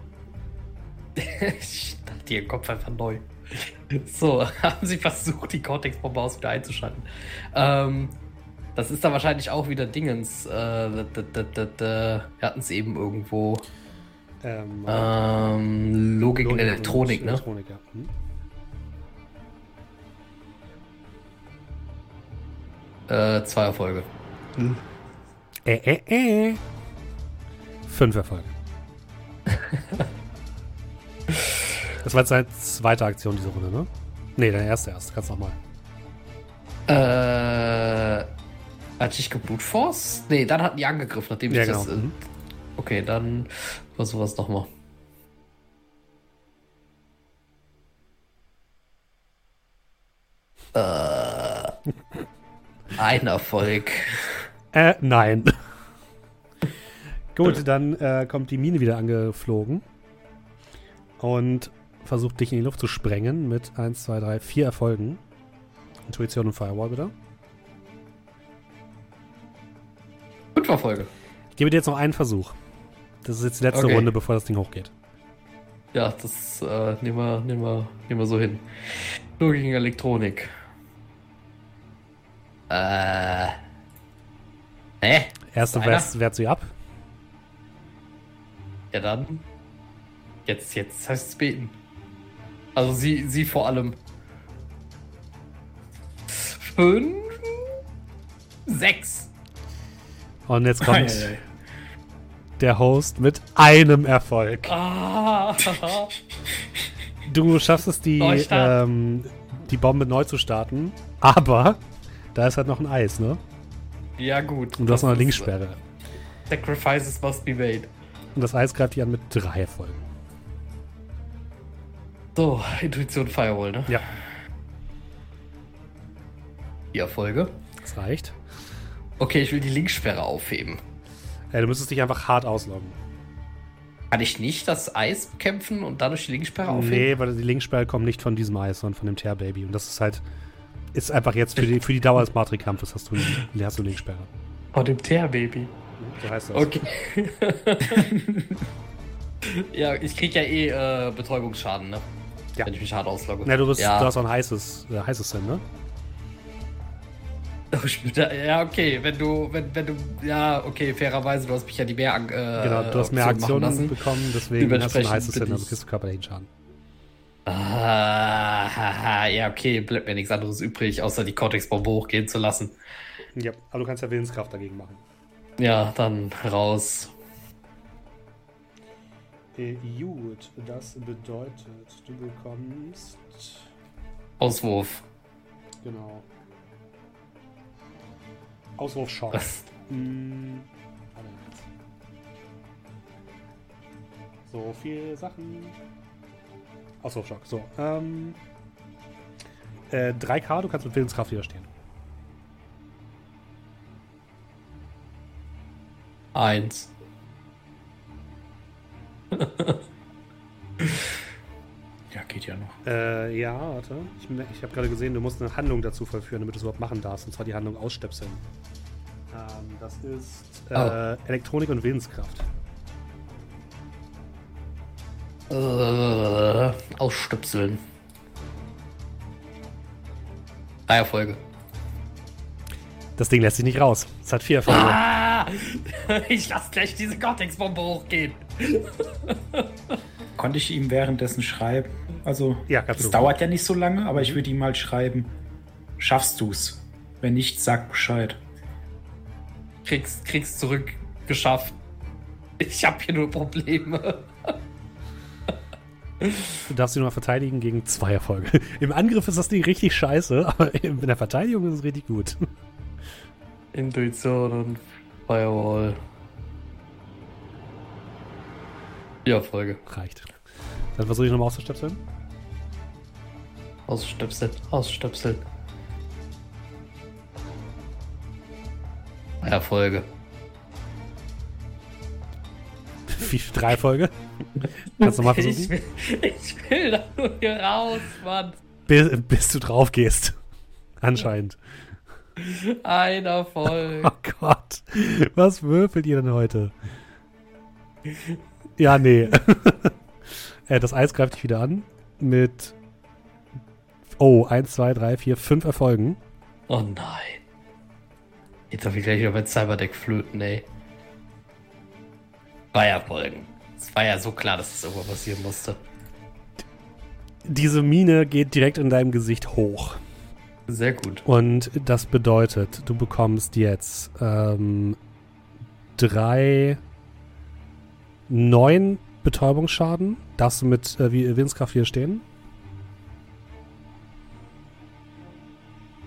ich dachte, ihr Kopf einfach neu. So, haben sie versucht, die Cortex-Bombe aus wieder einzuschalten. Ähm, das ist da wahrscheinlich auch wieder Dingens. Äh, da, da, da. Wir hatten es eben irgendwo. Ähm, Ähm, Logik in Elektronik, ne? Elektronik, ja. Hm. Äh, zwei Erfolge. Äh, äh, äh. Fünf Erfolge. das war jetzt deine zweite Aktion diese Runde, ne? Ne, deine erste erst. Kannst nochmal. Äh, hatte ich geblutforce? Nee, dann hatten die angegriffen, nachdem Ja, ich das. genau. Äh, Mhm. okay, dann versuchen wir es nochmal. Äh, ein Erfolg. Äh, nein. Gut, dann äh, kommt die Mine wieder angeflogen und versucht dich in die Luft zu sprengen mit 1, 2, 3, 4 Erfolgen. Intuition und Firewall bitte. Fünf Erfolge. Ich gebe dir jetzt noch einen Versuch. Das ist jetzt die letzte Okay. Runde, bevor das Ding hochgeht. Ja, das äh, nehmen, wir, nehmen, wir, nehmen wir so hin. Logik in Elektronik. Äh. Hä? Erste Einer? wehrt, sie ab. Ja, dann. Jetzt, jetzt heißt es beten. Also sie, sie vor allem. Fünf. Sechs. Und jetzt kommt Eieiei. der Host mit einem Erfolg. Ah. Du schaffst es, die, ähm, die Bombe neu zu starten, aber da ist halt noch ein Eis, ne? ja, gut. Und du hast noch eine ist, Linkssperre. äh, Sacrifices must be made. Und das Eis greift dich an mit drei Erfolgen. So, Intuition Firewall, ne? Ja, Die Erfolge. das reicht. Okay, ich will die Linksperre aufheben. Äh, du müsstest dich einfach hart ausloggen. Kann ich nicht das Eis bekämpfen und dadurch die Linkssperre aufheben? Nee, weil die Linksperre kommt nicht von diesem Eis, sondern von dem Tear-Baby. Und das ist halt, ist einfach jetzt für die, für die Dauer des Matrikampfes hast du, hast du Linksperre. Dem Teerbaby. So heißt das. Okay. ja, ich krieg ja eh äh, Betäubungsschaden, ne? Ja. Wenn ich mich hart auslogge. Na, du, bist, ja. du hast auch ein heißes, äh, heißes Sim, ne? Oh, ja, okay, wenn du, wenn, wenn du, ja, okay, fairerweise, du hast mich ja die mehr äh, Genau, du hast mehr Aktionen bekommen, deswegen hast du ein heißes Sim, also kriegst du körperlichen Schaden. Ah, ja, okay, bleibt mir nichts anderes übrig, außer die Cortex-Bombe hochgehen zu lassen. Ja, aber du kannst ja Willenskraft dagegen machen. Ja, dann raus. Äh, gut, das bedeutet, du bekommst. Auswurf. Genau. Auswurfschock. Was? Hm. So viele Sachen. Auswurfschock. So, ähm. Äh, 3K, du kannst mit Willenskraft widerstehen. Eins. ja noch. Äh, ja, warte. Ich, ich habe gerade gesehen, du musst eine Handlung dazu vollführen, damit du es überhaupt machen darfst. Und zwar die Handlung ausstöpseln. Ähm, das ist äh, Elektronik und Willenskraft. Äh, ausstöpseln. Drei Erfolge. Das Ding lässt sich nicht raus. Es hat vier Erfolge. Ah! Ich lass gleich diese Cortex-Bombe hochgehen. Konnte ich ihm währenddessen schreiben? Also, Ja, das du. dauert ja nicht so lange, aber ich würde ihm mal schreiben: Schaffst du's? Wenn nicht, sag Bescheid. Kriegst, kriegst zurück geschafft. Ich hab hier nur Probleme. Du darfst ihn nur verteidigen gegen zwei Erfolge. Im Angriff ist das Ding richtig scheiße, aber in der Verteidigung ist es richtig gut. Intuition und Firewall. Vier Erfolge. Reicht. Dann versuche ich nochmal auszustöpseln. Ausstöpseln, ausstöpseln. Erfolge. Drei Erfolge? Kannst du Ich versuchen? will, ich will da nur hier raus, Mann. Bis, bis du drauf gehst. Anscheinend. Ein Erfolg. Oh Gott. Was würfelt ihr denn heute? Ja, nee. äh, das Eis greift dich wieder an. Mit. Oh, 1, 2, 3, 4, 5 Erfolgen. Oh nein. Jetzt hab ich gleich wieder mein Cyberdeck flöten, ey. Zwei Erfolgen. Es war ja so klar, dass das irgendwann passieren musste. Diese Mine geht direkt in deinem Gesicht hoch. Sehr gut. Und das bedeutet, du bekommst jetzt ähm, drei, neun Betäubungsschaden. Darfst du mit äh, wie Willenskraft hier stehen?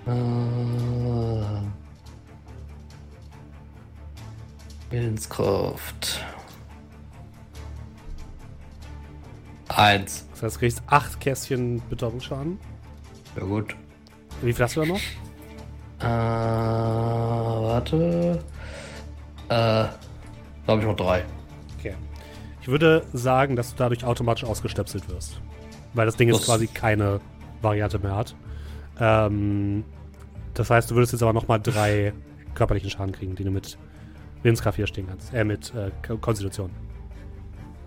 Äh, Willenskraft. Eins. Das heißt, du kriegst acht Kästchen Betäubungsschaden. Ja gut. Wie viel hast du da noch? Äh, warte. Äh, glaube ich noch drei. Okay. Ich würde sagen, dass du dadurch automatisch ausgestöpselt wirst. Weil das Ding jetzt Das- quasi keine Variante mehr hat. Ähm, das heißt, du würdest jetzt aber nochmal drei körperlichen Schaden kriegen, die du mit Willenskraft hier stehen kannst. Äh, mit äh, Ko- Konstitution.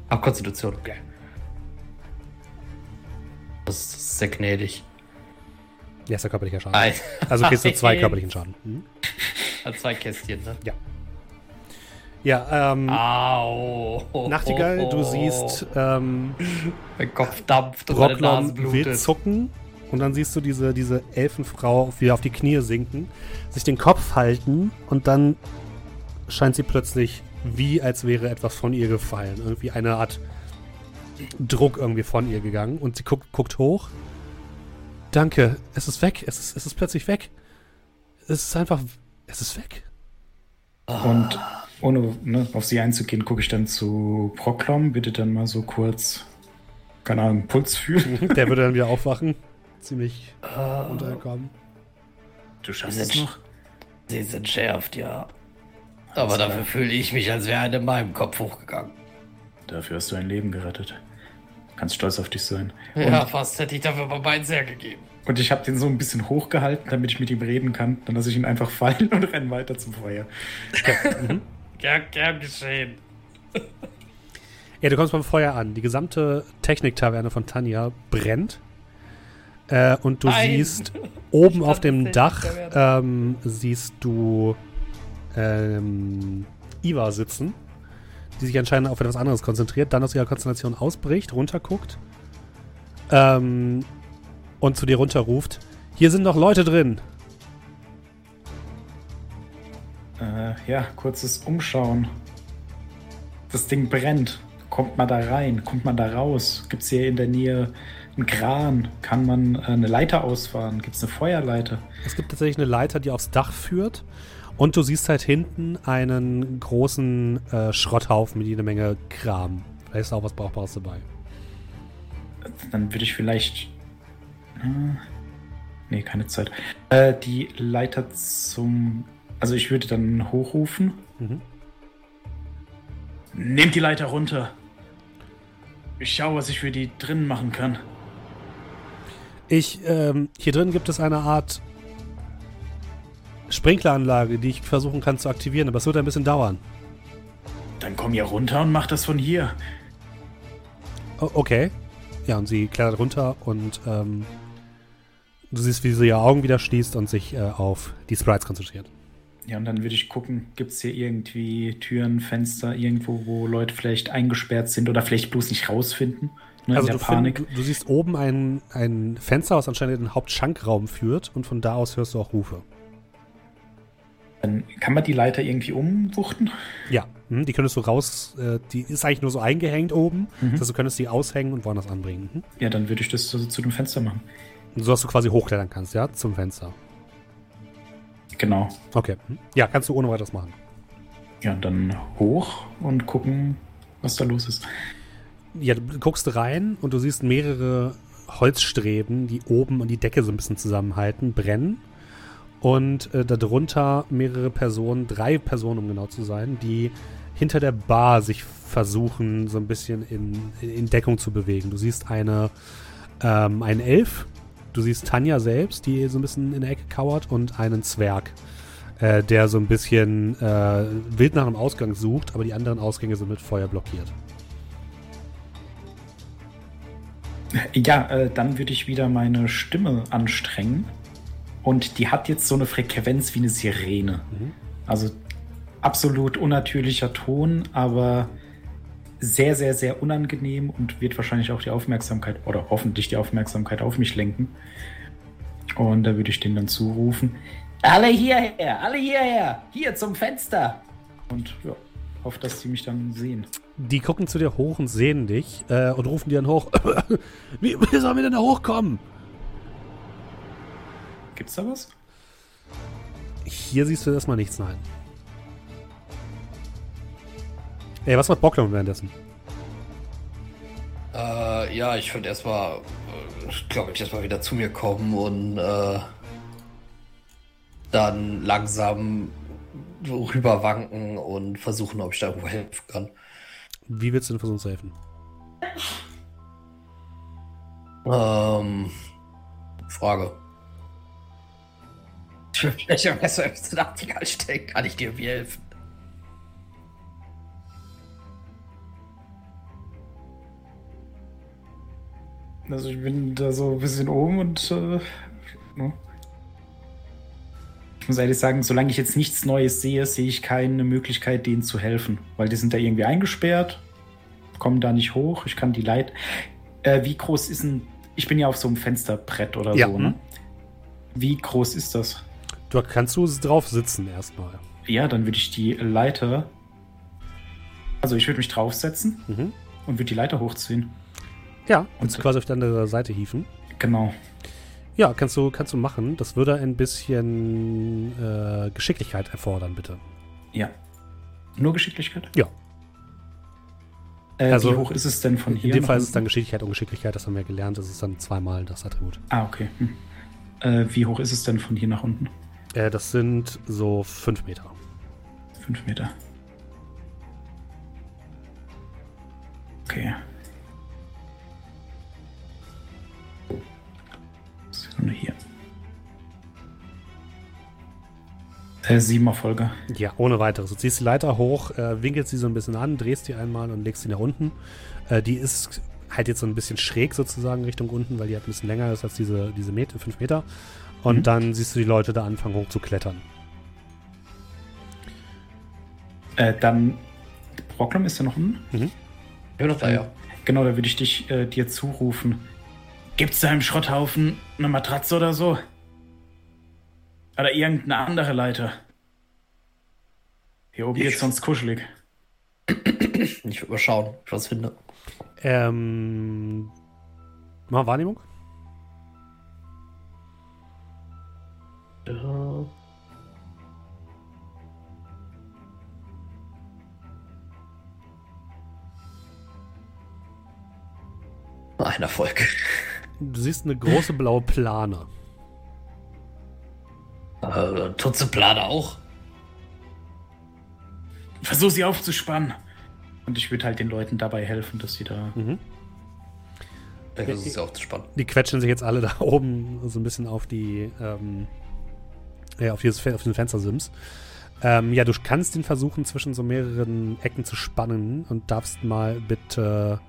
Ach, Konstitution, okay. Das ist sehr gnädig. Ja, ist der körperliche Schaden. Ein. Also kriegst du zwei körperlichen Schaden. Mhm. An zwei Kästchen, ne? Ja, ähm, Au. Nachtigall, du siehst ähm, Mein Kopf dampft und Brocklom will zucken und dann siehst du diese, diese Elfenfrau wieder auf die Knie sinken, sich den Kopf halten und dann scheint sie plötzlich wie als wäre etwas von ihr gefallen. Irgendwie eine Art Druck irgendwie von ihr gegangen und sie guckt, guckt hoch. Danke, es ist weg, es ist, es ist plötzlich weg. Es ist einfach, es ist weg. Und ohne ne, auf sie einzugehen, gucke ich dann zu Proklom, bitte dann mal so kurz, keine Ahnung, Puls fühlen. Der würde dann wieder aufwachen. Ziemlich runtergekommen. Du schaffst es es noch? Sie sind schärft, ja. Aber dafür fühle ich mich, als wäre eine in meinem Kopf hochgegangen. Dafür hast du ein Leben gerettet. Kannst stolz auf dich sein. Ja, fast hätte ich dafür mal meins hergegeben. Und ich habe den so ein bisschen hochgehalten, damit ich mit ihm reden kann. Dann lasse ich ihn einfach fallen und renne weiter zum Feuer. Gern, gern geschehen. Ja, du kommst beim Feuer an. Die gesamte Techniktaverne von Tanja brennt. Äh, und du Nein. siehst oben auf dem Dach ähm, siehst du ähm, Iva sitzen, die sich anscheinend auf etwas anderes konzentriert, dann aus ihrer Konzentration ausbricht, runterguckt ähm, und zu dir runterruft: Hier sind noch Leute drin. Äh, ja, kurzes Umschauen. Das Ding brennt. Kommt man da rein? Kommt man da raus? Gibt es hier in der Nähe einen Kran? Kann man äh, eine Leiter ausfahren? Gibt es eine Feuerleiter? Es gibt tatsächlich eine Leiter, die aufs Dach führt. Und du siehst halt hinten einen großen äh, Schrotthaufen mit jede Menge Kram. Vielleicht ist auch was Brauchbares dabei. Dann würde ich vielleicht. Äh, nee, keine Zeit. Äh, die Leiter zum. Also ich würde dann hochrufen. Mhm. Nehmt die Leiter runter. Ich schaue, was ich für die drinnen machen kann. Ich, ähm, hier drin gibt es eine Art Sprinkleranlage, die ich versuchen kann zu aktivieren, aber es wird ein bisschen dauern. Dann komm hier runter und mach das von hier. O okay. Ja, und sie klettert runter und ähm, du siehst, wie sie ihre Augen wieder schließt und sich äh, auf die Sprites konzentriert. Ja, und dann würde ich gucken, gibt es hier irgendwie Türen, Fenster, irgendwo, wo Leute vielleicht eingesperrt sind oder vielleicht bloß nicht rausfinden. Ne, Also in du, der find, Panik. du, du siehst oben ein, ein Fenster, was anscheinend in den Hauptschankraum führt und von da aus hörst du auch Rufe. Dann kann man die Leiter irgendwie umwuchten. Ja, hm, die könntest du raus, äh, die ist eigentlich nur so eingehängt oben, Mhm. das heißt, du könntest die aushängen und woanders anbringen. Hm? Ja, dann würde ich das so zu dem Fenster machen. So dass du quasi hochklettern kannst, ja, zum Fenster. Genau. Okay. hm. Ja, kannst du ohne weiteres machen. Ja, dann hoch und gucken, was da los ist. Ja, du guckst rein und du siehst mehrere Holzstreben, die oben und die Decke so ein bisschen zusammenhalten, brennen. Und äh, darunter mehrere Personen, drei Personen, um genau zu sein, die hinter der Bar sich versuchen, so ein bisschen in, in Deckung zu bewegen. Du siehst eine, ähm, einen Elf, du siehst Tanja selbst, die so ein bisschen in der Ecke kauert, und einen Zwerg, äh, der so ein bisschen äh, wild nach einem Ausgang sucht, aber die anderen Ausgänge sind mit Feuer blockiert. Ja, äh, dann würde ich wieder meine Stimme anstrengen. Und die hat jetzt so eine Frequenz wie eine Sirene. Mhm. Also absolut unnatürlicher Ton, aber sehr, sehr, sehr unangenehm und wird wahrscheinlich auch die Aufmerksamkeit oder hoffentlich die Aufmerksamkeit auf mich lenken. Und da würde ich den dann zurufen. Alle hierher, alle hierher, hier zum Fenster. Und ja, hoffe, dass sie mich dann sehen. Die gucken zu dir hoch und sehen dich äh, und rufen dir dann hoch. wie, wie sollen wir denn da hochkommen? Gibt's da was? Hier siehst du erstmal nichts, nein. Ey, was macht Bocklum währenddessen? Äh, ja, ich würde erstmal, äh, glaube ich, erstmal wieder zu mir kommen und äh, dann langsam rüberwanken und versuchen, ob ich da irgendwo helfen kann. Wie willst du denn versuchen zu helfen? Ähm, Frage. Vielleicht am besser im Nachtigall stecken. Kann ich dir irgendwie helfen? Also ich bin da so ein bisschen oben und äh, ne? ich muss ehrlich sagen, solange ich jetzt nichts Neues sehe, sehe ich keine Möglichkeit, denen zu helfen. Weil die sind da irgendwie eingesperrt, kommen da nicht hoch, ich kann die Leit... Äh, wie groß ist ein... Ich bin ja auf so einem Fensterbrett oder Ja, so, ne? Wie groß ist das? Du kannst du drauf sitzen erstmal. Ja, dann würde ich die Leiter... Also ich würde mich draufsetzen Mhm. und würde die Leiter hochziehen. Ja, und quasi auf die andere Seite hieven. Genau. Ja, kannst du, kannst du machen. Das würde ein bisschen äh, Geschicklichkeit erfordern, bitte. Ja. Nur Geschicklichkeit? Ja. Äh, Also, wie hoch ist es denn von In hier? dem nach Fall ist es dann Geschicklichkeit und Geschicklichkeit, das haben wir gelernt. Das ist dann zweimal das Attribut. Ah, okay. Hm. Äh, wie hoch ist es denn von hier nach unten? Äh, das sind so fünf Meter. Fünf Meter. Okay. Sekunde hier. Äh, sieben Erfolge. Ja, ohne weiteres. Du ziehst die Leiter hoch, äh, winkelst sie so ein bisschen an, drehst die einmal und legst sie nach unten. Äh, die ist halt jetzt so ein bisschen schräg sozusagen Richtung unten, weil die halt ein bisschen länger ist als diese, diese Meter, fünf Meter. Und Mhm. dann siehst du die Leute da anfangen hoch zu klettern. Äh, dann. Brocklum ist ja noch unten. Ich bin noch da, ja. Genau, da würde ich dich äh, dir zurufen. Gibt's da im Schrotthaufen eine Matratze oder so? Oder irgendeine andere Leiter? Hier oben Ich- geht's sonst kuschelig. Ich würde mal schauen, ob ich was finde. Ähm. Mal Wahrnehmung? Ja. Ein Erfolg. Du siehst eine große blaue Plane. Äh, Tutzeplane auch. Versuch sie aufzuspannen. Und ich würde halt den Leuten dabei helfen, dass sie da. Mhm. Ich versuche es ja auch zu spannen. Die quetschen sich jetzt alle da oben so ein bisschen auf die, ähm, ja, auf, dieses, auf den Fenstersims. Ähm, ja, du kannst den versuchen, zwischen so mehreren Ecken zu spannen und darfst mal bitte.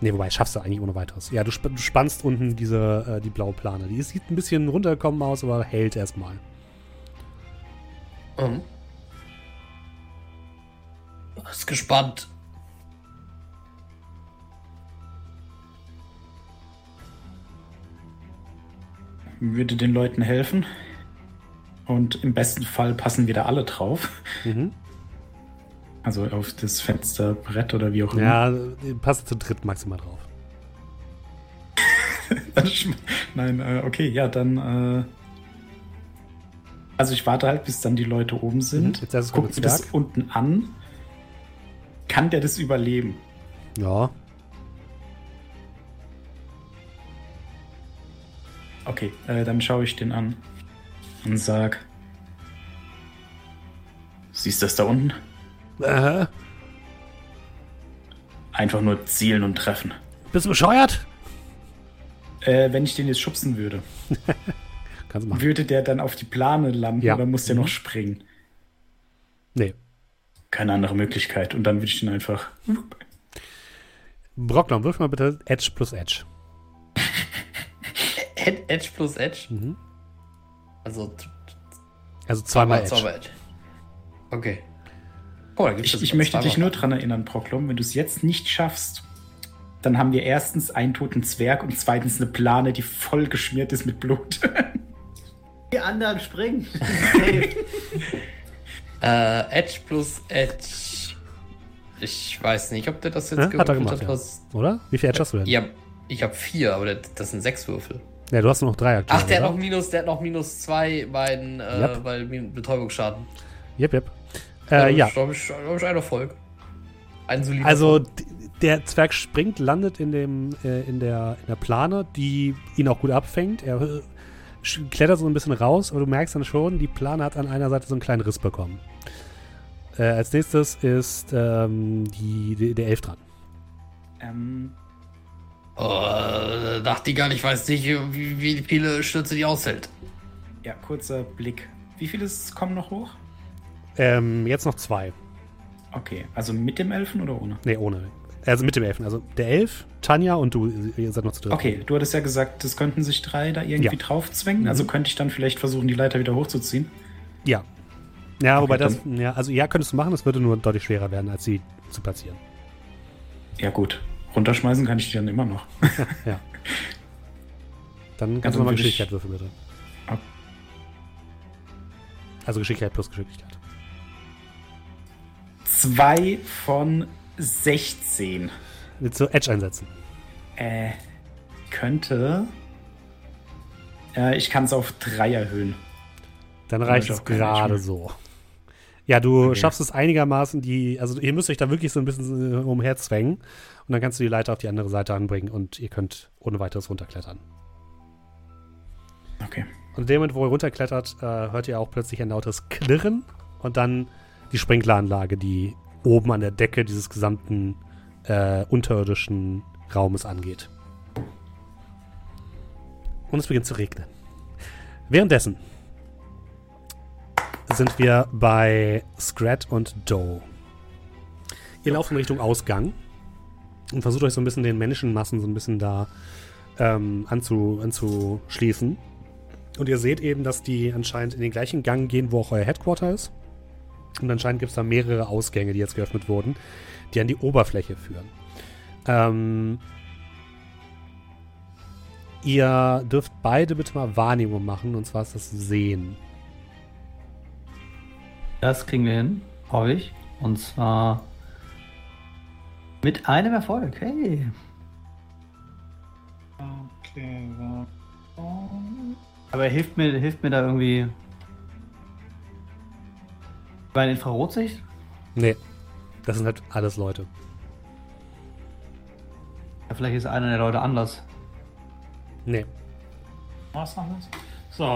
Ne, wobei, schaffst du eigentlich ohne weiteres. Ja, du, sp du spannst unten diese, äh, die blaue Plane. Die sieht ein bisschen runtergekommen aus, aber hält erstmal. Mhm. Ist gespannt. Würde den Leuten helfen. Und im besten Fall passen wir da alle drauf. Mhm. Also auf das Fensterbrett oder wie auch immer. Ja, passt zu dritt maximal drauf. Nein, äh, okay, ja, dann. Äh, also ich warte halt, bis dann die Leute oben sind. Mhm, jetzt erst Guck Zwerg. unten an. Kann der das überleben? Ja. Okay, äh, dann schaue ich den an und sag. Siehst du das da unten? Äh, Einfach nur zielen und treffen. bist du bescheuert? Äh, wenn ich den jetzt schubsen würde, Kannst du machen. würde der dann auf die Plane landen Ja. oder muss der Mhm. noch springen? Nee. Keine andere Möglichkeit. Und dann würde ich den einfach. Brocklam, wirf mal bitte Edge plus Edge. Ed Edge plus Edge. Mhm. Also Also zweimal Edge. zweimal Edge. Okay. Oh, Ich, ich möchte dich nur dran erinnern, Proklom, wenn du es jetzt nicht schaffst, dann haben wir erstens einen toten Zwerg und zweitens eine Plane, die voll geschmiert ist mit Blut. Die anderen springen. Äh, Edge plus Edge. Ich weiß nicht, ob der das jetzt Ja, hat er gewürfelt gemacht, ja. was. Oder? Wie viel Edge hast du denn? Ja, ich habe vier, aber das sind sechs Würfel. Ja, du hast nur noch drei aktuell. Ach, der hat noch minus, der hat noch minus zwei bei den, äh, Yep. bei Betäubungsschaden. Yep, yep. Äh, ja. Habe ich, hab ich einen Erfolg. Ein solider Also der Zwerg springt, landet in dem äh, in der in der Plane, die ihn auch gut abfängt. Er äh, klettert so ein bisschen raus, aber du merkst dann schon, die Plane hat an einer Seite so einen kleinen Riss bekommen. Äh, als nächstes ist ähm, die, die, der Elf dran. ähm, Oh, Nachtigall, ich weiß nicht, wie, wie viele Stürze die aushält. ja, kurzer Blick. Wie viele kommen noch hoch? Ähm, jetzt noch zwei. Okay, also mit dem Elfen oder ohne? Nee, ohne. Also mit dem Elfen. Also der Elf, Tanja und du, ihr seid noch zu dritt. Okay, du hattest ja gesagt, es könnten sich drei da irgendwie Ja. draufzwängen. Also könnte ich dann vielleicht versuchen, die Leiter wieder hochzuziehen. Ja. Ja, wobei Okay, das, ja, also ja, könntest du machen, das würde nur deutlich schwerer werden, als sie zu platzieren. Ja, gut. Runterschmeißen kann ich die dann immer noch. Ja. Dann kannst Also du nochmal ich- Geschicklichkeit würfeln, bitte. Ab- Also Geschicklichkeit plus Geschicklichkeit. Zwei von 16. Willst du Edge einsetzen? Äh, könnte. Äh, ich kann es auf drei erhöhen. Dann Ja, reicht es gerade so. Ja, du Okay. schaffst es einigermaßen, die, also ihr müsst euch da wirklich so ein bisschen äh, umherzwängen und dann kannst du die Leiter auf die andere Seite anbringen und ihr könnt ohne weiteres runterklettern. Okay. Und in dem Moment, wo ihr runterklettert, äh, hört ihr auch plötzlich ein lautes Klirren und dann die Sprinkleranlage, die oben an der Decke dieses gesamten äh, unterirdischen Raumes angeht. Und es beginnt zu regnen. Währenddessen sind wir bei Scrat und Doe. Ihr lauft in Richtung Ausgang und versucht euch so ein bisschen den Menschenmassen so ein bisschen da ähm, anzu, anzuschließen. Und ihr seht eben, dass die anscheinend in den gleichen Gang gehen, wo auch euer Headquarter ist. Und anscheinend gibt es da mehrere Ausgänge, die jetzt geöffnet wurden, die an die Oberfläche führen. Ähm, ihr dürft beide bitte mal Wahrnehmung machen, und zwar ist das Sehen. Das kriegen wir hin, hoffe ich. Und zwar mit einem Erfolg. Hey. Okay. Aber hilft mir, hilft mir da irgendwie bei Infrarotsicht? Nee, das sind halt alles Leute. Ja, vielleicht ist einer der Leute anders. Nee. Was noch was? So, äh,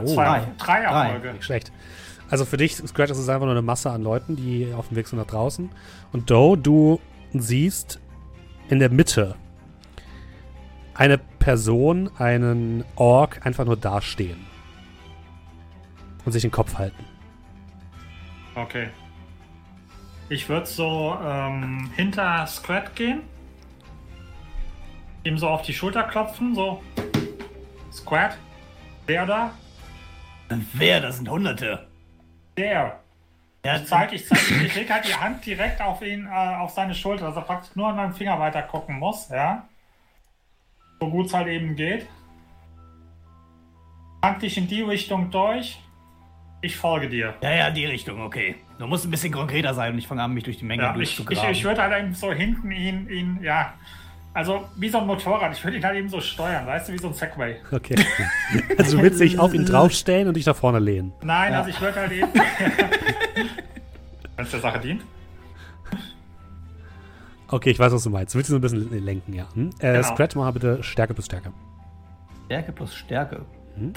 Oh. zwei, Drei. drei Drei. Erfolge. Nicht schlecht. Also für dich, Scratch, ist es einfach nur eine Masse an Leuten, die auf dem Weg sind nach draußen. Und Doe, du siehst in der Mitte eine Person, einen Ork einfach nur dastehen. Und sich den Kopf halten. Okay. Ich würde so ähm, hinter Scrat gehen. Ihm so auf die Schulter klopfen, so. Squat. Der da? Wer? Das sind Hunderte. Der. Ja, Ich zeig, ich zeig, ich leg halt die Hand direkt auf ihn, äh, auf seine Schulter, dass er praktisch nur an meinem Finger weiter gucken muss, ja. So gut es halt eben geht. Tank dich in die Richtung durch. Ich folge dir. ja, ja, die Richtung, okay. Du musst ein bisschen konkreter sein und ich fange an, mich durch die Menge Ja, ich, ich, durchzugraben. ich würde halt eben so hinten ihn, ihn, ja. Also wie so ein Motorrad, ich würde ihn halt eben so steuern, weißt du, wie so ein Segway. Okay. Also du willst dich auf ihn draufstellen und dich nach vorne lehnen. Nein, also ich würde halt eben. Wenn es der Sache dient. Okay, ich weiß, was du meinst. Du willst ihn so ein bisschen lenken, ja. Hm? Äh, Genau. Scratch mal bitte Stärke plus Stärke. Stärke plus Stärke. Mhm.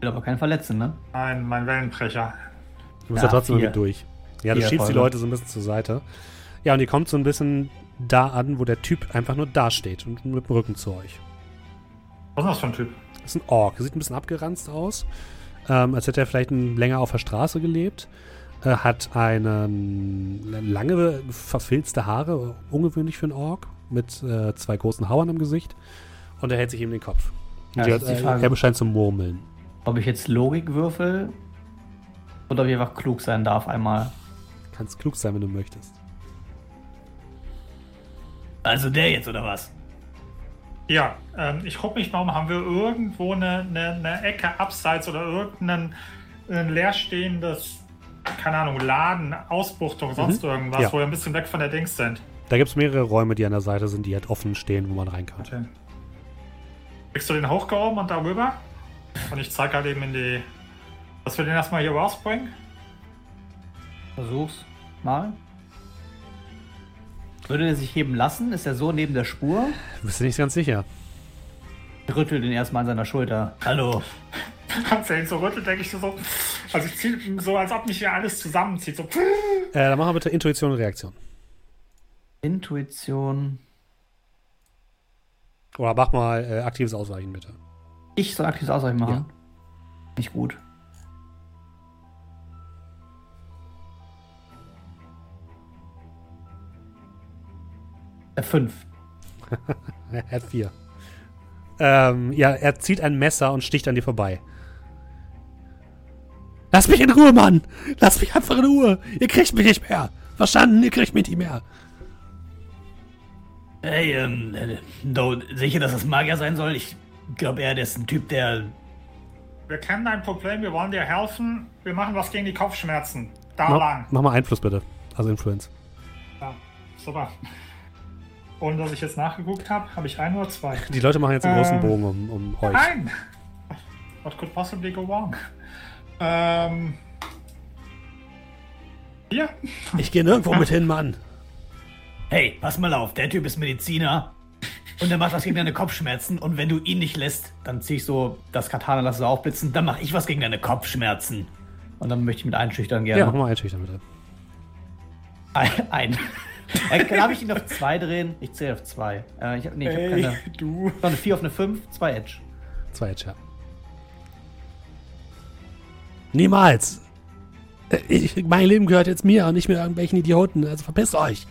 Will aber keinen verletzen, ne? Nein, mein Wellenbrecher. Du musst Ja, ja trotzdem vier. mit durch. Ja, du Vier schiebst die Erfolge. Leute so ein bisschen zur Seite. Ja, und ihr kommt so ein bisschen da an, wo der Typ einfach nur dasteht und mit dem Rücken zu euch. Was ist das für ein Typ? Das ist ein Ork. Sieht ein bisschen abgeranzt aus. Ähm, als hätte er vielleicht ein, länger auf der Straße gelebt. Äh, hat einen lange verfilzte Haare, ungewöhnlich für einen Ork, mit äh, zwei großen Hauern im Gesicht. Und er hält sich eben den Kopf. Ja, hat, äh, Frage. er scheint zu murmeln. Ob ich jetzt Logik würfel oder ob ich einfach klug sein darf einmal. Kannst klug sein, wenn du möchtest. Also der jetzt, oder was? Ja, ähm, ich gucke mich mal um, haben wir irgendwo eine, eine, eine Ecke abseits oder irgendein ein leerstehendes, keine Ahnung, Laden, Ausbuchtung, sonst irgendwas, Ja. wo wir ein bisschen weg von der Dings sind. Da gibt es mehrere Räume, die an der Seite sind, die halt offen stehen, wo man rein kann. Okay. Kriegst du den hochgehoben und darüber? Und ich zeig halt eben in die. Dass wir den erstmal hier rausbringen? Versuch's mal. Würde er sich heben lassen? Ist er so neben der Spur? Bist du nicht ganz sicher? Ich rüttel den erstmal an seiner Schulter. Hallo. Als er ihn so rüttelt, denke ich so. Also ich ziehe so, als ob mich hier alles zusammenzieht. So. Äh, dann machen wir bitte Intuition und Reaktion. Intuition. Oder mach mal äh, aktives Ausweichen, bitte. Ich soll aktives Ausweichen machen. Ja. Nicht gut. Äh, fünf. Er hat vier. Ähm, ja, er zieht ein Messer und sticht an dir vorbei. Lass mich in Ruhe, Mann! Lass mich einfach in Ruhe! Ihr kriegt mich nicht mehr! Verstanden? Ihr kriegt mich nicht mehr! Hey, ähm, äh, Do, sicher, dass das Magier sein soll? Ich glaube eher, der ist ein Typ, der. Wir kennen dein Problem, wir wollen dir helfen. Wir machen was gegen die Kopfschmerzen. Da Mach, lang. mach mal Einfluss, bitte. Also Influence. Ja, super. Ohne dass ich jetzt nachgeguckt habe, habe ich ein oder zwei. Die Leute machen jetzt einen großen Ähm, Bogen um, um euch. Nein! What could possibly go wrong? Ähm. Hier? Ich gehe nirgendwo mit hin, Mann! Hey, pass mal auf, der Typ ist Mediziner. Und der macht was gegen deine Kopfschmerzen. Und wenn du ihn nicht lässt, Dann zieh ich so das Katana, lasse so aufblitzen. dann mache ich was gegen deine Kopfschmerzen. Und dann möchte ich mit einschüchtern Ja, gerne. mach mal einschüchtern, bitte. Ein. ein. Äh, Darf ich ihn auf zwei drehen? Ich zähle auf zwei. Äh, ich hab, nee, ich habe keine. du. Noch eine 4 auf eine 5, zwei Edge. Zwei Edge, ja. Niemals! Äh, Ich, mein Leben gehört jetzt mir und nicht mehr irgendwelchen Idioten, also verpisst euch!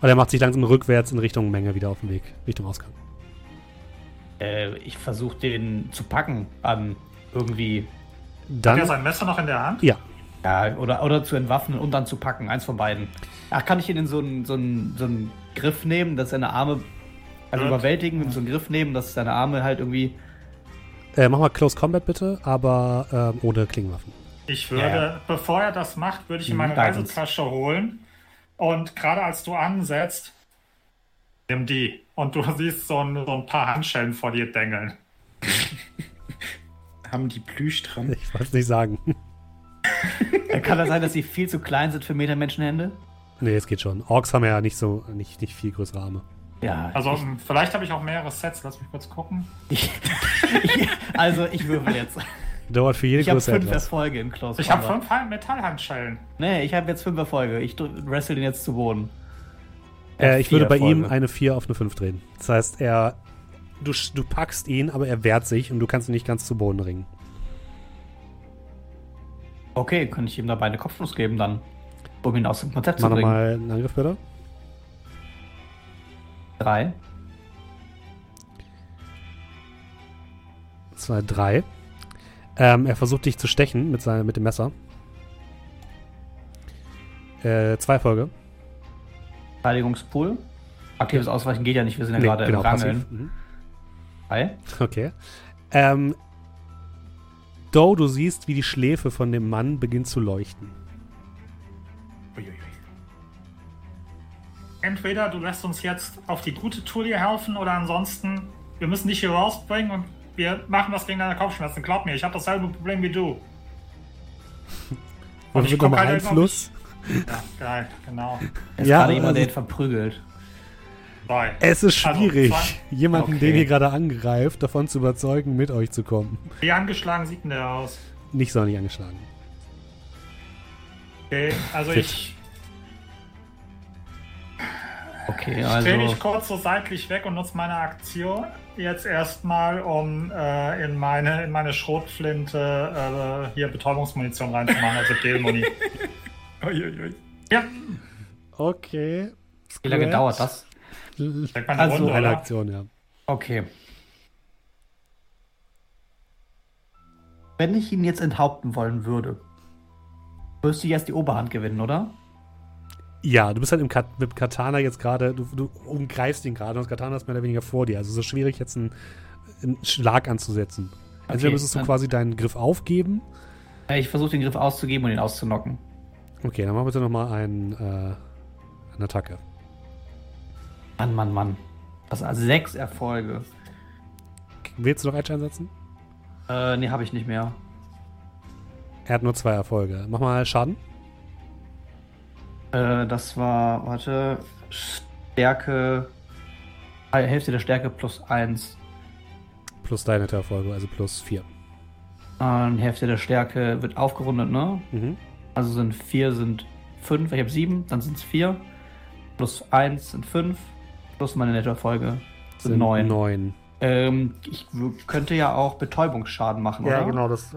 Und er macht sich langsam rückwärts in Richtung Menge wieder auf den Weg, Richtung Ausgang. Äh, ich versuche den zu packen an irgendwie. Hat er Dann, sein Messer noch in der Hand? ja, Ja, oder, oder zu entwaffnen und dann zu packen. Eins von beiden. Ach, kann ich ihn in so einen, so einen, so einen Griff nehmen, dass seine Arme. Also Ja. überwältigen, in so einen Griff nehmen, dass seine Arme halt irgendwie. äh, mach mal Close Combat bitte, aber ähm, ohne Klingenwaffen. Ich würde, Ja. bevor er das macht, würde ich ihm Mhm, meine Guidance. Reisetasche holen. Und gerade als du ansetzt, nimm die. Und du siehst so ein, so ein paar Handschellen vor dir dengeln. Haben die Plüsch dran? Ich wollte es nicht sagen. Äh, Kann das sein, dass sie viel zu klein sind für Metermenschenhände? nee, es geht schon. Orks haben ja nicht so, nicht, nicht viel größere Arme. Ja. Also m, vielleicht habe ich auch mehrere Sets. Lass mich kurz gucken. ich, ich, also ich würfel jetzt. Dauert für jede Ich habe Größe fünf etwas. Erfolge in Close Ich habe fünf Metallhandschellen. Nee, ich habe jetzt fünf Erfolge. Ich wrestle den jetzt zu Boden. Äh, ich würde bei ihm Erfolge. eine 4 auf eine 5 drehen. Das heißt, er. Du, du packst ihn, aber er wehrt sich und du kannst ihn nicht ganz zu Boden ringen. Okay, könnte ich ihm dabei eine Kopfnuss geben dann, um ihn aus dem Konzept Mach zu bringen. nochmal einen Angriff, bitte. Drei. 2, 3. Ähm, er versucht dich zu stechen mit, seinem, mit dem Messer. Äh, zwei Erfolge. Verteidigungspool. Aktives Ausweichen geht ja nicht, wir sind ja Nee, gerade genau, im Rangeln. Mhm. Drei. Okay. Ähm, Doe, du siehst, wie die Schläfe von dem Mann beginnt zu leuchten. Uiuiui. Entweder du lässt uns jetzt auf die gute Tour hier helfen oder ansonsten, wir müssen dich hier rausbringen und wir machen das gegen deine Kopfschmerzen. Glaub mir, ich habe dasselbe Problem wie du. Und ich guck nochmal halt Einfluss. Ja, geil, genau. Ist Ja, gerade jemand, der also- ihn verprügelt. Zwei. Es ist Also, schwierig, zwei- jemanden, Okay. den ihr gerade angreift, davon zu überzeugen, mit euch zu kommen. Wie angeschlagen sieht denn der aus? Nicht sonderlich angeschlagen. Okay, also Fit. ich Okay, mich also. kurz so seitlich weg und nutze meine Aktion jetzt erstmal, um äh, in, meine, in meine Schrotflinte äh, hier Betäubungsmunition reinzumachen, also Gelmuni. Uiuiui. Ja, Okay. Wie lange dauert das? Sagt man eine Also, Runde, Eine oder? Aktion, ja. Okay. Wenn ich ihn jetzt enthaupten wollen würde, wirst du jetzt die Oberhand gewinnen, oder? Ja, du bist halt im Kat mit Katana jetzt gerade, du, du umgreifst ihn gerade und das Katana ist mehr oder weniger vor dir. Also es ist schwierig, jetzt einen, einen Schlag anzusetzen. Entweder Okay, müsstest du quasi deinen Griff aufgeben. Ich versuche den Griff auszugeben und ihn auszunocken. Okay, dann mach bitte nochmal ein, äh, eine Attacke. Mann, Mann, Mann. Das sind also sechs Erfolge. Willst du noch Edge einsetzen? Äh, nee, habe ich nicht mehr. Er hat nur zwei Erfolge. Mach mal Schaden. Äh, das war, warte, Stärke, äh, Hälfte der Stärke plus eins. Plus deine Erfolge, also plus vier. Äh, Hälfte der Stärke wird aufgerundet, ne? Mhm. Also sind vier, sind fünf. Ich habe sieben, dann sind es vier. Plus eins sind fünf. Plus meine Nettoerfolge sind, neun. Neun. Ähm, ich könnte ja auch Betäubungsschaden machen, oder? das.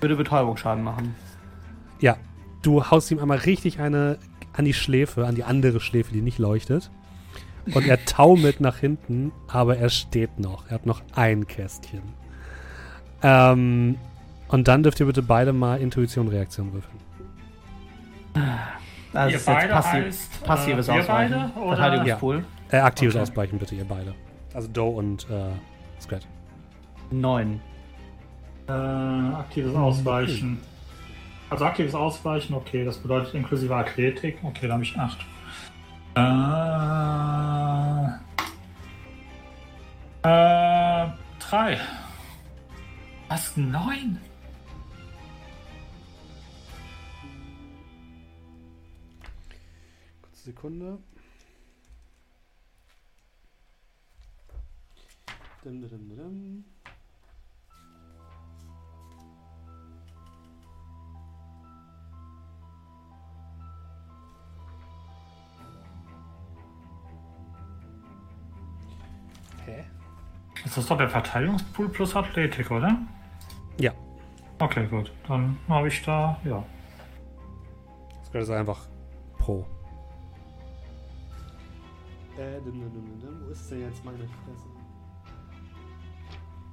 Würde Betäubungsschaden machen. Ja, du haust ihm einmal richtig eine an die Schläfe, an die andere Schläfe, die nicht leuchtet. Und er taumelt nach hinten, aber er steht noch. Er hat noch ein Kästchen. Ähm, und dann dürft ihr bitte beide mal Intuition-Reaktion würfeln. Das Ihr ist jetzt beide passi heißt, passives äh, Ausweichen. beide? Verteidigungspool. Äh, aktives Okay. Ausbleichen bitte, ihr beide. Also Doe und äh, Scrat. Neun. Äh, aktives Ausweichen. Also aktives Ausweichen, okay, das bedeutet inklusive Athletik. Okay, da habe ich 8. Äh, äh, 3. Was? 9? Sekunde. Dum, dum, dum. Hä? Das ist doch der Verteidigungspool plus Athletik, oder? Ja, Okay, gut. Dann habe ich da, ja. Scrat ist einfach pro. Äh, dum, dum, dum. Wo ist denn jetzt meine Fresse?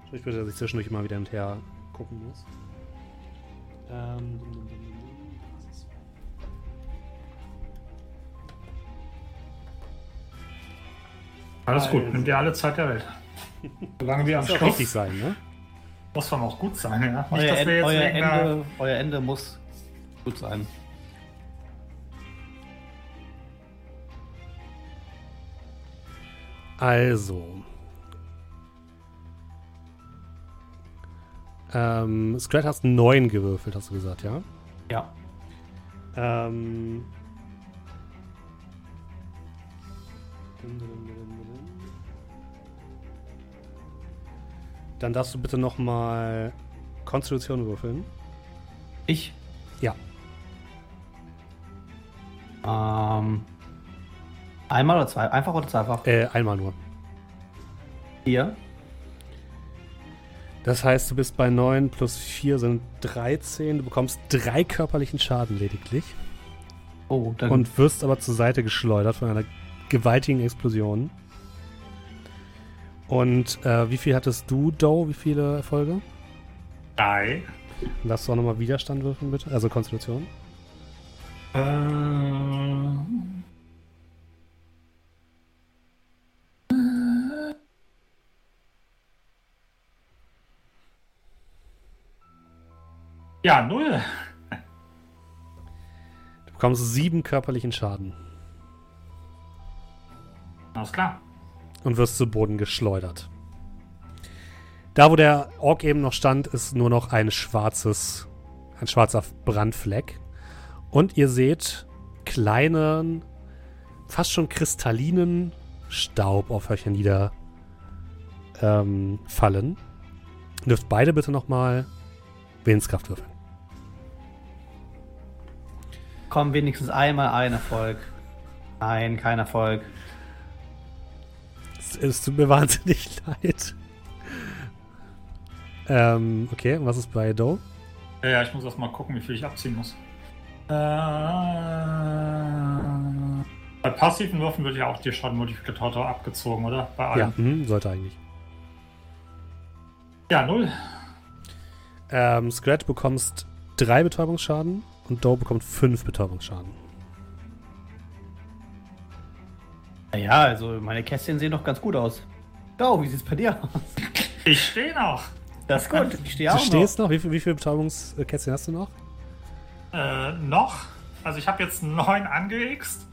Sprich bitte, dass ich zwischendurch immer wieder hinterher gucken muss. Ähm, dum, dum, dum, dum, dum. Was ist- Alles gut, Also. nimm dir alle Zeit der Welt. Solange wir am Schluss. richtig sein, ne? Muss dann auch gut sein, ja. Nicht, Euer, dass wir End, jetzt euer, wegen einer- Ende, euer Ende muss gut sein. Also. Ähm, Scrat hast neun gewürfelt, hast du gesagt, ja? Ja. Ähm. Dann darfst du bitte nochmal Konstitution würfeln. Ich? Ja. Ähm, einmal oder zwei? Einfach oder zweifach? Äh, einmal nur. Vier. Das heißt, du bist bei 9 plus 4 sind 13. Du bekommst drei körperlichen Schaden lediglich. Oh, dann Und wirst aber zur Seite geschleudert von einer gewaltigen Explosion. Und äh, wie viel hattest du, Doe? Wie viele Erfolge? Drei. Lass du auch nochmal Widerstand würfeln, bitte. Also Konstitution. Äh, ja, null. Du bekommst sieben körperlichen Schaden Alles klar. und wirst zu Boden geschleudert. Da, wo der Ork eben noch stand, ist nur noch ein schwarzes, ein schwarzer Brandfleck. Und ihr seht kleinen, fast schon kristallinen Staub auf euch nieder ähm, fallen. Dürft beide bitte nochmal Willenskraft würfeln. Komm wenigstens einmal ein Erfolg. Nein, kein Erfolg. Es, es tut mir wahnsinnig leid. Ähm, okay, und was ist bei Doe? Ja, ja, ich muss erst mal gucken, wie viel ich abziehen muss. Äh, bei passiven Würfen wird ja auch der Schadenmodifikator abgezogen, oder? Bei Ja, allen. mhm, sollte eigentlich. Ja, null. Ähm, Scratch bekommst drei Betäubungsschaden und Doe bekommt fünf Betäubungsschaden. Naja, also meine Kästchen sehen doch ganz gut aus. Oh, wie sieht's bei dir aus? Ich stehe noch. Das ist gut. Ich stehe Du auch stehst noch? Wie, viel, wie viele Betäubungskästchen hast du noch? Äh, noch. Also ich habe jetzt neun angehixt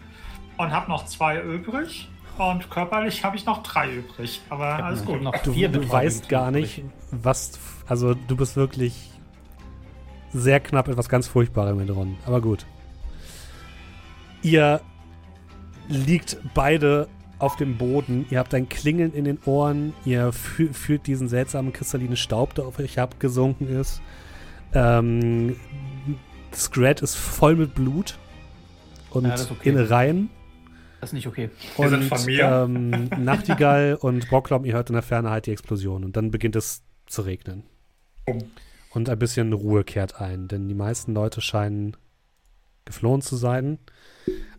und habe noch zwei übrig. Und körperlich habe ich noch drei übrig. Aber alles gut. noch Du, vier du weißt gar nicht, was. Also, du bist wirklich sehr knapp etwas ganz Furchtbarem entronnen. Aber gut. Ihr liegt beide auf dem Boden. Ihr habt ein Klingeln in den Ohren. Ihr fü fühlt diesen seltsamen kristallinen Staub, der auf euch abgesunken ist. Ähm, Scrat ist voll mit Blut und Ja, okay. Innereien. Das ist nicht okay. Wir sind Und von mir. Ähm, Nachtigall und Brocklom, ihr hört in der Ferne halt die Explosion. Und dann beginnt es zu regnen. Oh. Und ein bisschen Ruhe kehrt ein, denn die meisten Leute scheinen geflohen zu sein.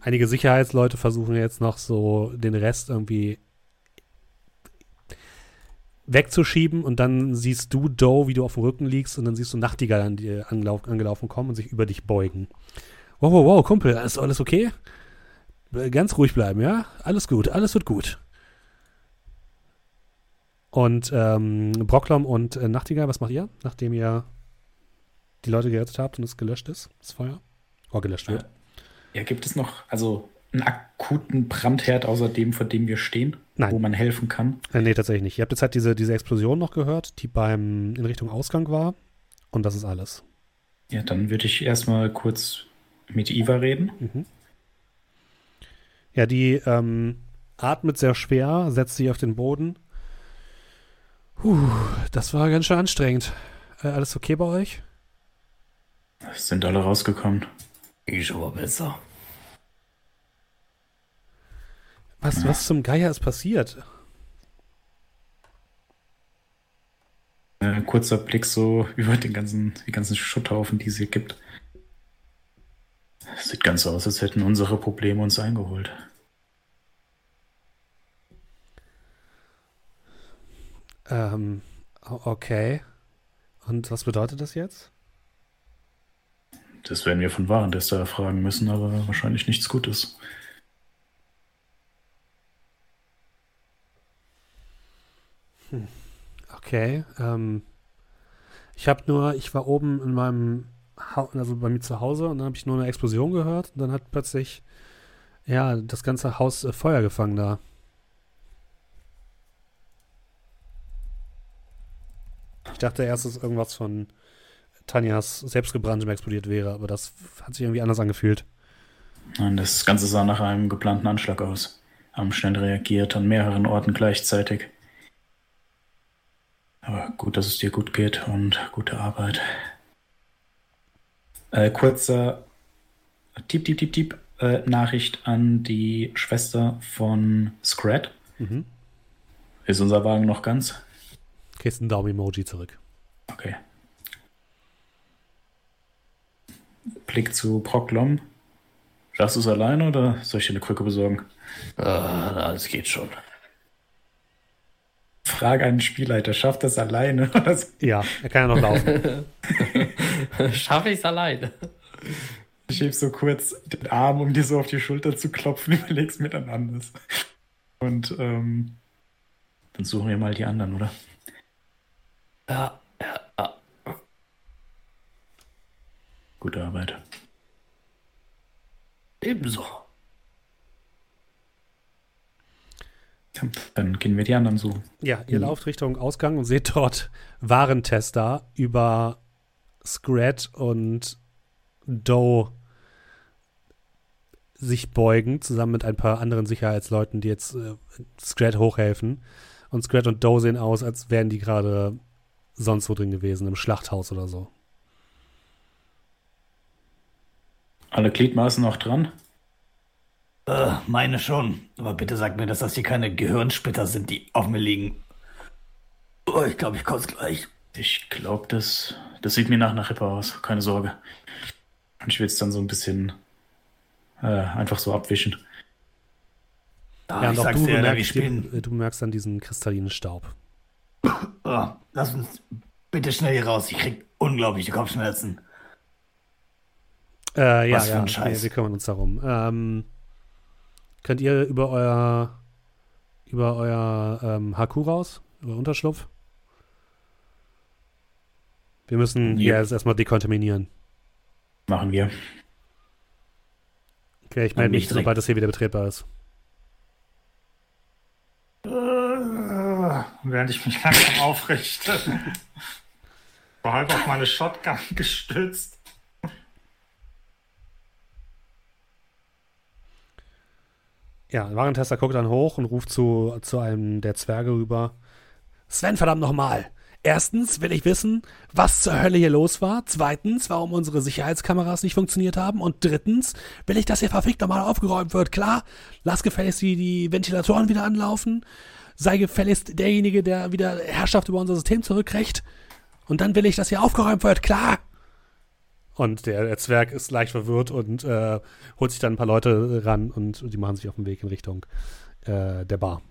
Einige Sicherheitsleute versuchen jetzt noch so den Rest irgendwie wegzuschieben und dann siehst du Doe, wie du auf dem Rücken liegst und dann siehst du Nachtigall an dir angelauf, angelaufen kommen und sich über dich beugen. Wow, wow, wow, Kumpel, ist alles okay? Ganz ruhig bleiben, ja? Alles gut, alles wird gut. Und ähm, Brocklom und äh, Nachtigall, was macht ihr, nachdem ihr die Leute gerettet habt und es gelöscht ist, das Feuer? Oh, gelöscht wird. Ja, gibt es noch also einen akuten Brandherd außer dem, vor dem wir stehen, Nein. wo man helfen kann? Äh, nee, tatsächlich nicht. Ihr habt jetzt halt diese, diese Explosion noch gehört, die beim in Richtung Ausgang war. Und das ist alles. Ja, dann würde ich erstmal kurz mit Iva reden. Mhm. Ja, die ähm, atmet sehr schwer, setzt sich auf den Boden. Puh, das war ganz schön anstrengend. Äh, alles okay bei euch? Sind alle rausgekommen. Ich mal besser. Was, was zum Geier ist passiert? Äh, kurzer Blick so über den ganzen, die ganzen Schutthaufen, die es hier gibt. Sieht ganz so aus, als hätten unsere Probleme uns eingeholt. Ähm, okay. Und was bedeutet das jetzt? Das werden wir von Warentester erfragen müssen, aber wahrscheinlich nichts Gutes. Okay. Ähm, ich habe nur, ich war oben in meinem, ha also bei mir zu Hause und dann habe ich nur eine Explosion gehört und dann hat plötzlich, ja, das ganze Haus äh, Feuer gefangen da. Ich dachte erst, dass irgendwas von Tanjas selbstgebranntem explodiert wäre, aber das hat sich irgendwie anders angefühlt. Nein, das Ganze sah nach einem geplanten Anschlag aus. Haben schnell reagiert an mehreren Orten gleichzeitig. Aber gut, dass es dir gut geht und gute Arbeit. Äh, kurzer Tiep, Tiep, Tiep, Tiep. äh, Nachricht an die Schwester von Scrat. Mhm. Ist unser Wagen noch ganz? Kriegst ein Daumen-Emoji zurück. Okay. Blick zu Proklom. Schaffst du es alleine oder soll ich dir eine Krücke besorgen? Ah, alles geht schon. Frage einen Spielleiter, schafft das alleine? Ja, er kann ja noch laufen. Schaffe ich es alleine? Ich heb so kurz den Arm, um dir so auf die Schulter zu klopfen, überleg's mir dann anders. Und ähm, dann suchen wir mal die anderen, oder? Ja, ja, ja. Gute Arbeit. Ebenso. Dann gehen wir die anderen suchen. Ja, ihr lauft Richtung Ausgang und seht dort Warentester über Scrat und Doe sich beugen, zusammen mit ein paar anderen Sicherheitsleuten, die jetzt äh, Scrat hochhelfen. Und Scrat und Doe sehen aus, als wären die gerade sonst wo drin gewesen, im Schlachthaus oder so. Alle Gliedmaßen noch dran? Äh, meine schon. Aber bitte sag mir, dass das hier keine Gehirnsplitter sind, die auf mir liegen. Oh, ich glaube, ich kotze gleich. Ich glaube, das, das sieht mir nach einer Rippe aus. Keine Sorge. Und ich will es dann so ein bisschen äh, einfach so abwischen. Ah, ja, ich sag's du dir, spielen. die, du merkst dann diesen kristallinen Staub. Oh, lass uns bitte schnell hier raus. Ich krieg unglaubliche Kopfschmerzen. Äh, ja, Was für ja, ein wir, Scheiß. wir kümmern uns darum. Ähm, könnt ihr über euer über euer ähm, HQ raus? Über Unterschlupf? Wir müssen Ja. ja. jetzt erstmal dekontaminieren. Machen wir. Okay, ich melde mich, nicht sobald das hier wieder betretbar ist. Äh, während ich mich langsam aufrichte. War halb auf meine Shotgun gestützt. Ja, Warentester guckt dann hoch und ruft zu, zu einem der Zwerge rüber. Sven, verdammt nochmal. Erstens will ich wissen, was zur Hölle hier los war. Zweitens, warum unsere Sicherheitskameras nicht funktioniert haben. Und drittens will ich, dass hier verfickt nochmal aufgeräumt wird. Klar, lass gefälligst die, die Ventilatoren wieder anlaufen. Sei gefälligst derjenige, der wieder Herrschaft über unser System zurückkriegt. Und dann will ich, dass hier aufgeräumt wird. Klar. Und der, der Zwerg ist leicht verwirrt und äh, holt sich dann ein paar Leute ran und die machen sich auf den Weg in Richtung äh, der Bar.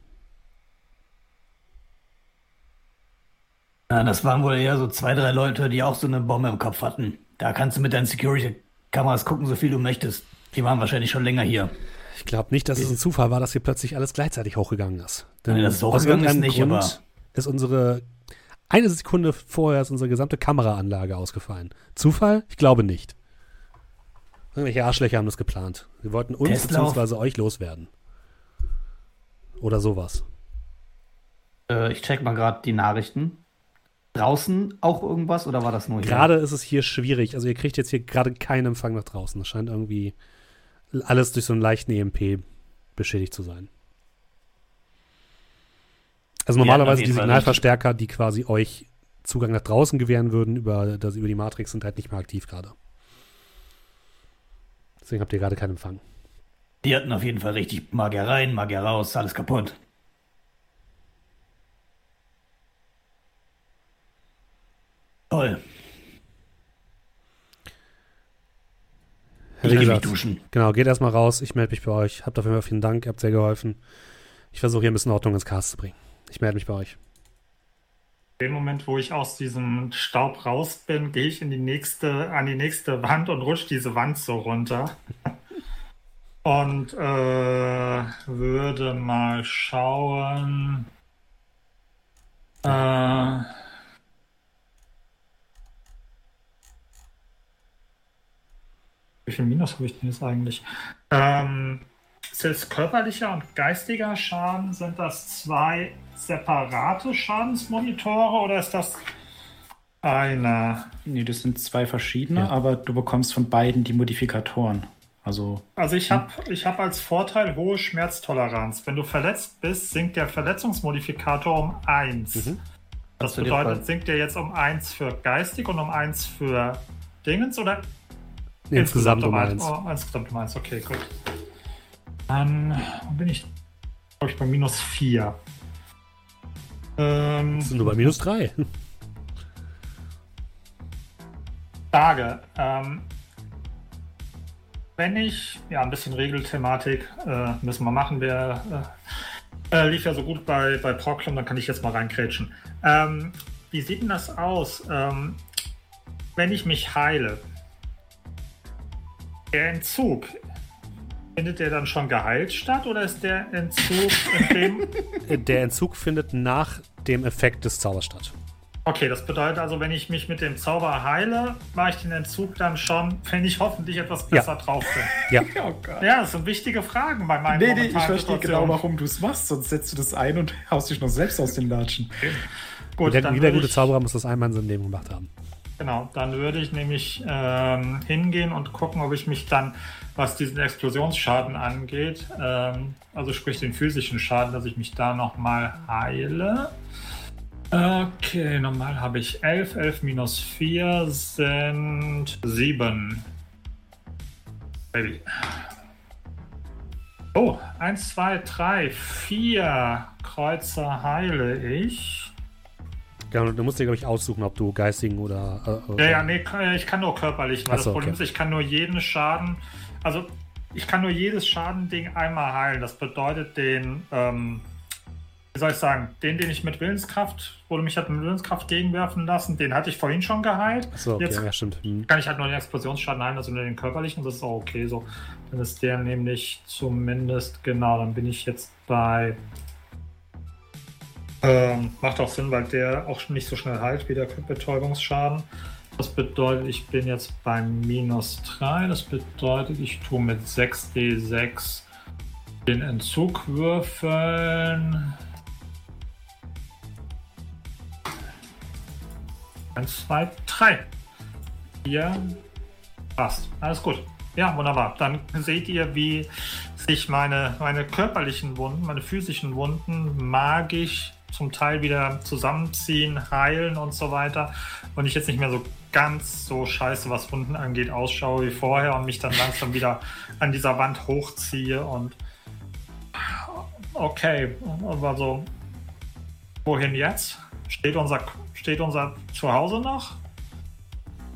Ja, das waren wohl eher so zwei, drei Leute, die auch so eine Bombe im Kopf hatten. Da kannst du mit deinen Security-Kameras gucken, so viel du möchtest. Die waren wahrscheinlich schon länger hier. Ich glaube nicht, dass es ein Zufall war, dass hier plötzlich alles gleichzeitig hochgegangen ist. Denn Nee, das ist aus irgendeinem nicht, Grund ist unsere eine Sekunde vorher ist unsere gesamte Kameraanlage ausgefallen. Zufall? Ich glaube nicht. Irgendwelche Arschlöcher haben das geplant. Sie wollten uns bzw. euch loswerden. Oder sowas. Äh, ich check mal gerade die Nachrichten. Draußen auch irgendwas oder war das nur hier? Gerade ist es hier schwierig. Also ihr kriegt jetzt hier gerade keinen Empfang nach draußen. Das scheint irgendwie alles durch so einen leichten EMP beschädigt zu sein. Also normalerweise auf die Signalverstärker, die quasi euch Zugang nach draußen gewähren würden über, das, über die Matrix, sind halt nicht mehr aktiv gerade. Deswegen habt ihr gerade keinen Empfang. Die hatten auf jeden Fall richtig Magier rein, Magier raus, alles kaputt. Toll. Ich gesagt, duschen. Genau, geht erstmal raus. Ich melde mich bei euch. Habt auf jeden Fall vielen Dank. Ihr habt sehr geholfen. Ich versuche hier ein bisschen Ordnung ins Cast zu bringen. Ich melde mich bei euch. In dem Moment, wo ich aus diesem Staub raus bin, gehe ich in die nächste, an die nächste Wand und rutsche diese Wand so runter. Und äh, würde mal schauen. Äh, wie viel Minus habe ich denn jetzt eigentlich? Ähm, jetzt körperlicher und geistiger Schaden? Sind das zwei separate Schadensmonitore oder ist das einer? Nee, das sind zwei verschiedene, Ja. aber du bekommst von beiden die Modifikatoren. Also, Also ich habe ich hab als Vorteil hohe Schmerztoleranz. Wenn du verletzt bist, sinkt der Verletzungsmodifikator um 1. Das Kannst du dir bedeutet, sinkt der jetzt um 1 für geistig und um 1 für Dingens oder Insgesamt um eins. Oh, insgesamt um eins, okay, gut. Dann bin ich, glaube ich, bei minus vier. Ähm, Das sind nur bei minus drei. Frage. Ähm, wenn ich, ja, ein bisschen Regelthematik äh, müssen wir machen. Wir äh, äh, lief ja so gut bei, bei Proclum, dann kann ich jetzt mal reinkrätschen. Ähm, wie sieht denn das aus, ähm, wenn ich mich heile? Der Entzug, findet der dann schon geheilt statt oder ist der Entzug in dem Der Entzug findet nach dem Effekt des Zaubers statt. Okay, das bedeutet also, wenn ich mich mit dem Zauber heile, mache ich den Entzug dann schon, wenn ich hoffentlich etwas besser drauf bin. Ja, Oh. Ja, das sind wichtige Fragen bei meinen Nee, nee, ich verstehe genau, warum du es machst, sonst setzt du das ein und haust dich noch selbst aus den Latschen. Gut, jeder, dann jeder gute ich, Zauberer muss das einmal in seinem Leben gemacht haben. Genau, dann würde ich nämlich ähm, hingehen und gucken, ob ich mich dann, was diesen Explosionsschaden angeht, ähm, also sprich den physischen Schaden, dass ich mich da nochmal heile. Okay, normal habe ich 11. 11 minus 4 sind 7. Baby. Oh, 1, 2, 3, 4 Kreuzer heile ich. Ja, du musst dir, glaube ich, aussuchen, ob du geistigen oder. Äh, Ja, ja, nee, kann- ich kann nur körperlich. Weil so, das Problem okay. ist, ich kann nur jeden Schaden, also ich kann nur jedes Schadending einmal heilen. Das bedeutet den, ähm, wie soll ich sagen, den, den ich mit Willenskraft, wo du mich halt mit Willenskraft gegenwerfen lassen, den hatte ich vorhin schon geheilt. Achso, okay, Jetzt ja, stimmt. Hm. kann ich halt nur den Explosionsschaden heilen, also nur den körperlichen, das ist auch okay so. Dann ist der nämlich zumindest, genau, dann bin ich jetzt bei. Ähm, macht auch Sinn, weil der auch nicht so schnell heilt wie der Betäubungsschaden. Das bedeutet, ich bin jetzt bei minus 3. Das bedeutet, ich tue mit 6d6 den Entzug würfeln. 1, 2, 3. Hier passt. Alles gut. Ja, wunderbar. Dann seht ihr, wie sich meine, meine körperlichen Wunden, meine physischen Wunden magisch zum Teil wieder zusammenziehen, heilen und so weiter. Und ich jetzt nicht mehr so ganz so scheiße, was Wunden angeht, ausschaue wie vorher und mich dann langsam wieder an dieser Wand hochziehe und okay, aber so wohin jetzt? Steht unser, steht unser Zuhause noch?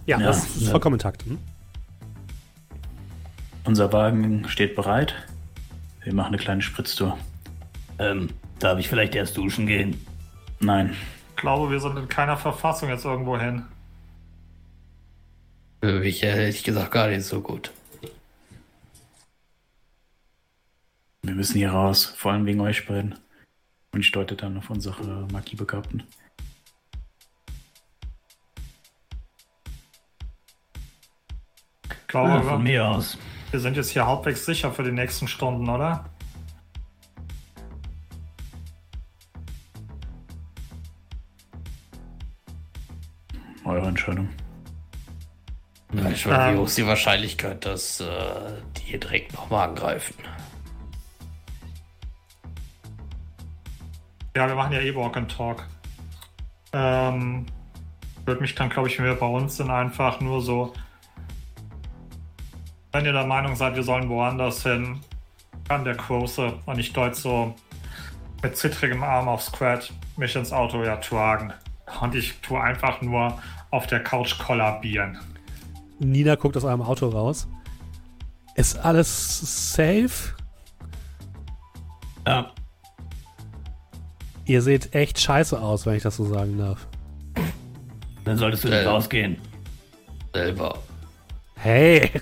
Ja, Ja, das ist ja. vollkommen intakt. Hm? Unser Wagen steht bereit. Wir machen eine kleine Spritztour. Ähm, darf ich vielleicht erst duschen gehen? Nein, Ich glaube, wir sind in keiner Verfassung jetzt irgendwo hin. Für mich ehrlich gesagt gar nicht so gut. wir müssen hier raus. Vor allem wegen euch beiden. Und ich deute dann auf unsere Magiebegabten. Ich glaube, Ja, von mir aus. wir sind jetzt hier halbwegs sicher für die nächsten Stunden, oder? Eure Entscheidung. Ich meine, wie hoch ist die Wahrscheinlichkeit, dass äh, die hier direkt nochmal angreifen? Ja, wir machen ja eh Walk and Talk. Ähm, würde mich dann, glaube ich, wenn wir bei uns sind, einfach nur so. Wenn ihr der Meinung seid, wir sollen woanders hin, kann der Große und ich deut so mit zittrigem Arm auf Squad mich ins Auto ja tragen. Und ich tue einfach nur auf der Couch kollabieren. Nina guckt aus eurem Auto raus. Ist alles safe? Ja, Ihr seht echt scheiße aus, wenn ich das so sagen darf. dann solltest du nicht rausgehen. Selber. Hey!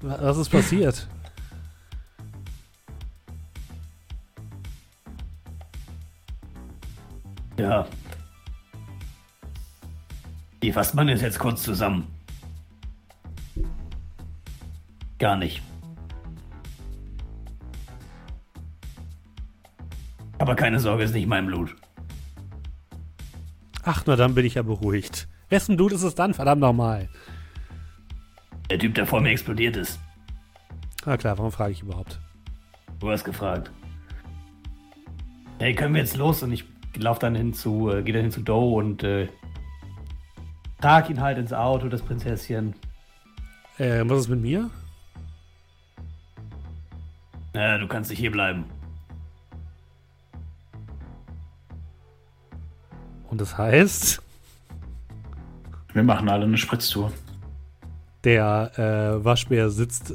Was ist passiert? Ja. Die fasst man jetzt kurz zusammen. Gar nicht. Aber keine Sorge, ist nicht mein Blut. Ach, na dann bin ich ja beruhigt. Wessen Blut ist es dann? Verdammt nochmal. Der Typ, der vor mir explodiert ist. Na klar, warum frage ich überhaupt? Du hast gefragt. Hey, können wir jetzt los? Und ich laufe dann hin zu, äh, gehe dann hin zu Doe und äh, trag ihn halt ins Auto, das Prinzesschen. Äh, was ist mit mir? Naja, du kannst nicht hier bleiben. Und das heißt, Wir machen alle eine Spritztour. der äh, Waschbär sitzt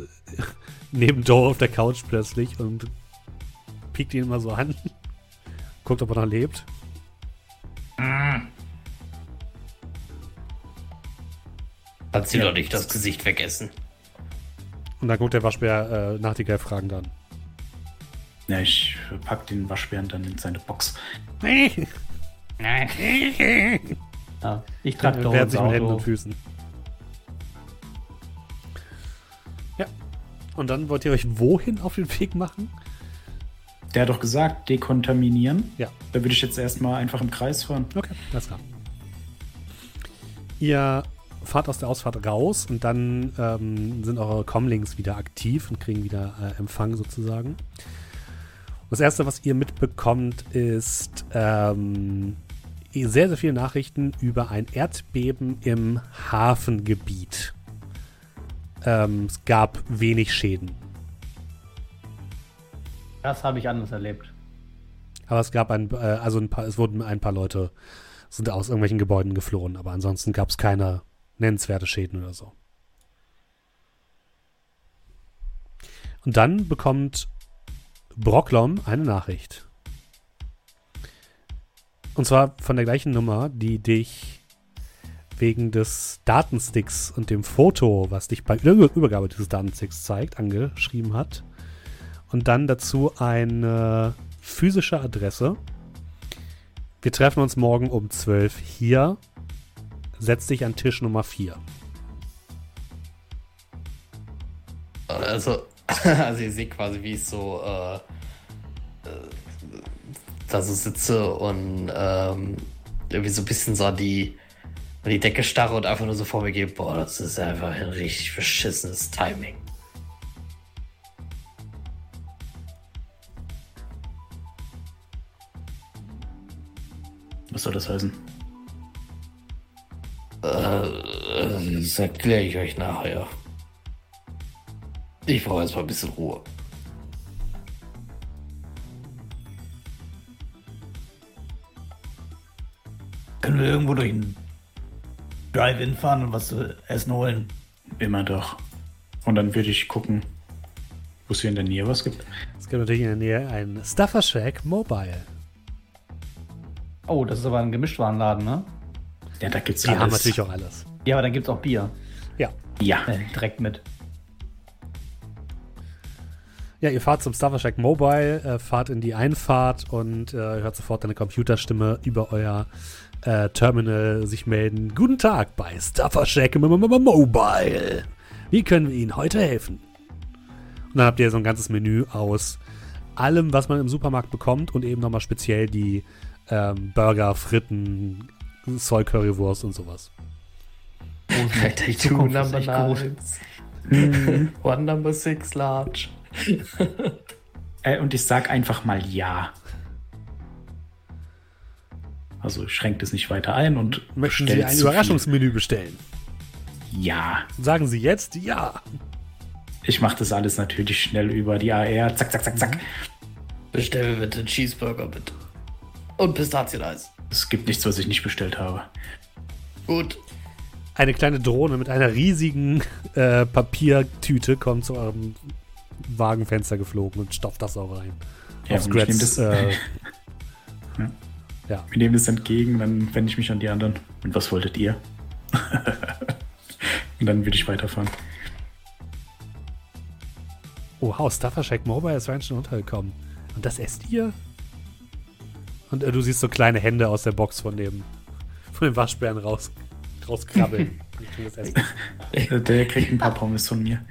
neben Joe auf der Couch plötzlich und piekt ihn immer so an. Guckt, ob er noch lebt. Hat sie doch nicht das Gesicht vergessen. Und dann guckt der Waschbär äh, Nachtigall fragend an. Ja, ich pack den Waschbären dann in seine Box. Ja, ich trage Er doch wehrt sich mit Händen und. Füßen. Ja. Und dann wollt ihr euch wohin auf den Weg machen? Der hat doch gesagt, dekontaminieren. Ja. Da würde ich jetzt erstmal einfach im Kreis fahren. Okay, alles klar. Ihr fahrt aus der Ausfahrt raus und dann ähm, sind eure Comlinks wieder aktiv und kriegen wieder äh, Empfang sozusagen. Das erste, was ihr mitbekommt, ist ähm, sehr, sehr viele Nachrichten über ein Erdbeben im Hafengebiet. Ähm, es gab wenig Schäden, Das habe ich anders erlebt. aber es gab ein, äh, also ein paar, es wurden ein paar Leute sind aus irgendwelchen Gebäuden geflohen, aber ansonsten gab es keine nennenswerte Schäden oder so. Und dann bekommt Brocklom eine Nachricht. Und zwar von der gleichen Nummer, die dich wegen des Datensticks und dem Foto, was dich bei der Übergabe dieses Datensticks zeigt, angeschrieben hat. Und dann dazu eine physische Adresse. Wir treffen uns morgen um 12 hier. Setz dich an Tisch Nummer 4. Also, also ihr seht quasi, wie ich so äh, äh, da so sitze und ähm, irgendwie so ein bisschen so an die, an die Decke starre und einfach nur so vor mir gehe, boah, das ist einfach ein richtig beschissenes Timing. Was soll das heißen? Äh, das erkläre ich euch nachher. Ich brauche erstmal ein bisschen Ruhe. Können wir irgendwo durch einen Drive-In fahren und was zu essen holen? Immer doch. Und dann würde ich gucken, wo es hier in der Nähe was gibt. Es gibt natürlich in der Nähe ein Stuffer Shack Mobile. Oh, das ist aber ein Gemischtwarenladen, ne? Ja, da gibt's Die alles. haben natürlich auch alles. Ja, aber dann gibt's auch Bier. Ja. Ja. Äh, direkt mit. Ja, ihr fahrt zum Stuffer Shack Mobile, äh, fahrt in die Einfahrt und äh, hört sofort eine Computerstimme über euer äh, Terminal sich melden. Guten Tag bei M- M- Mobile. Wie können wir Ihnen heute helfen? Und dann habt ihr so ein ganzes Menü aus allem, was man im Supermarkt bekommt und eben nochmal speziell die ähm, Burger, Fritten, Soy Currywurst und sowas. Alter, ich Zukunft tue ist Number echt groß. nine. One number six large. Äh, und ich sag einfach mal ja. Also schränkt es nicht weiter ein und Möchten Sie ein. Überraschungsmenü bestellen? Ja. Sagen Sie jetzt ja. Ich mache das alles natürlich schnell über die AR. Zack, zack, zack, zack. Bestell mir bitte einen Cheeseburger, bitte. Und Pistazieneis. Es gibt nichts, was ich nicht bestellt habe. Gut. Eine kleine Drohne mit einer riesigen äh, Papiertüte kommt zu eurem Wagenfenster geflogen und stopft das auch rein. Ja, Auf Scratch, das- äh, Ja. ja. Wir nehmen das entgegen, dann wende ich mich an die anderen. Und was wolltet ihr? und dann würde ich weiterfahren. Oh, wow, Stuffer Shack Mobile ist rein schon untergekommen. Und das esst ihr? Und äh, du siehst so kleine Hände aus der Box von dem, von dem Waschbären raus, rauskrabbeln. Der kriegt ein paar Pommes von mir.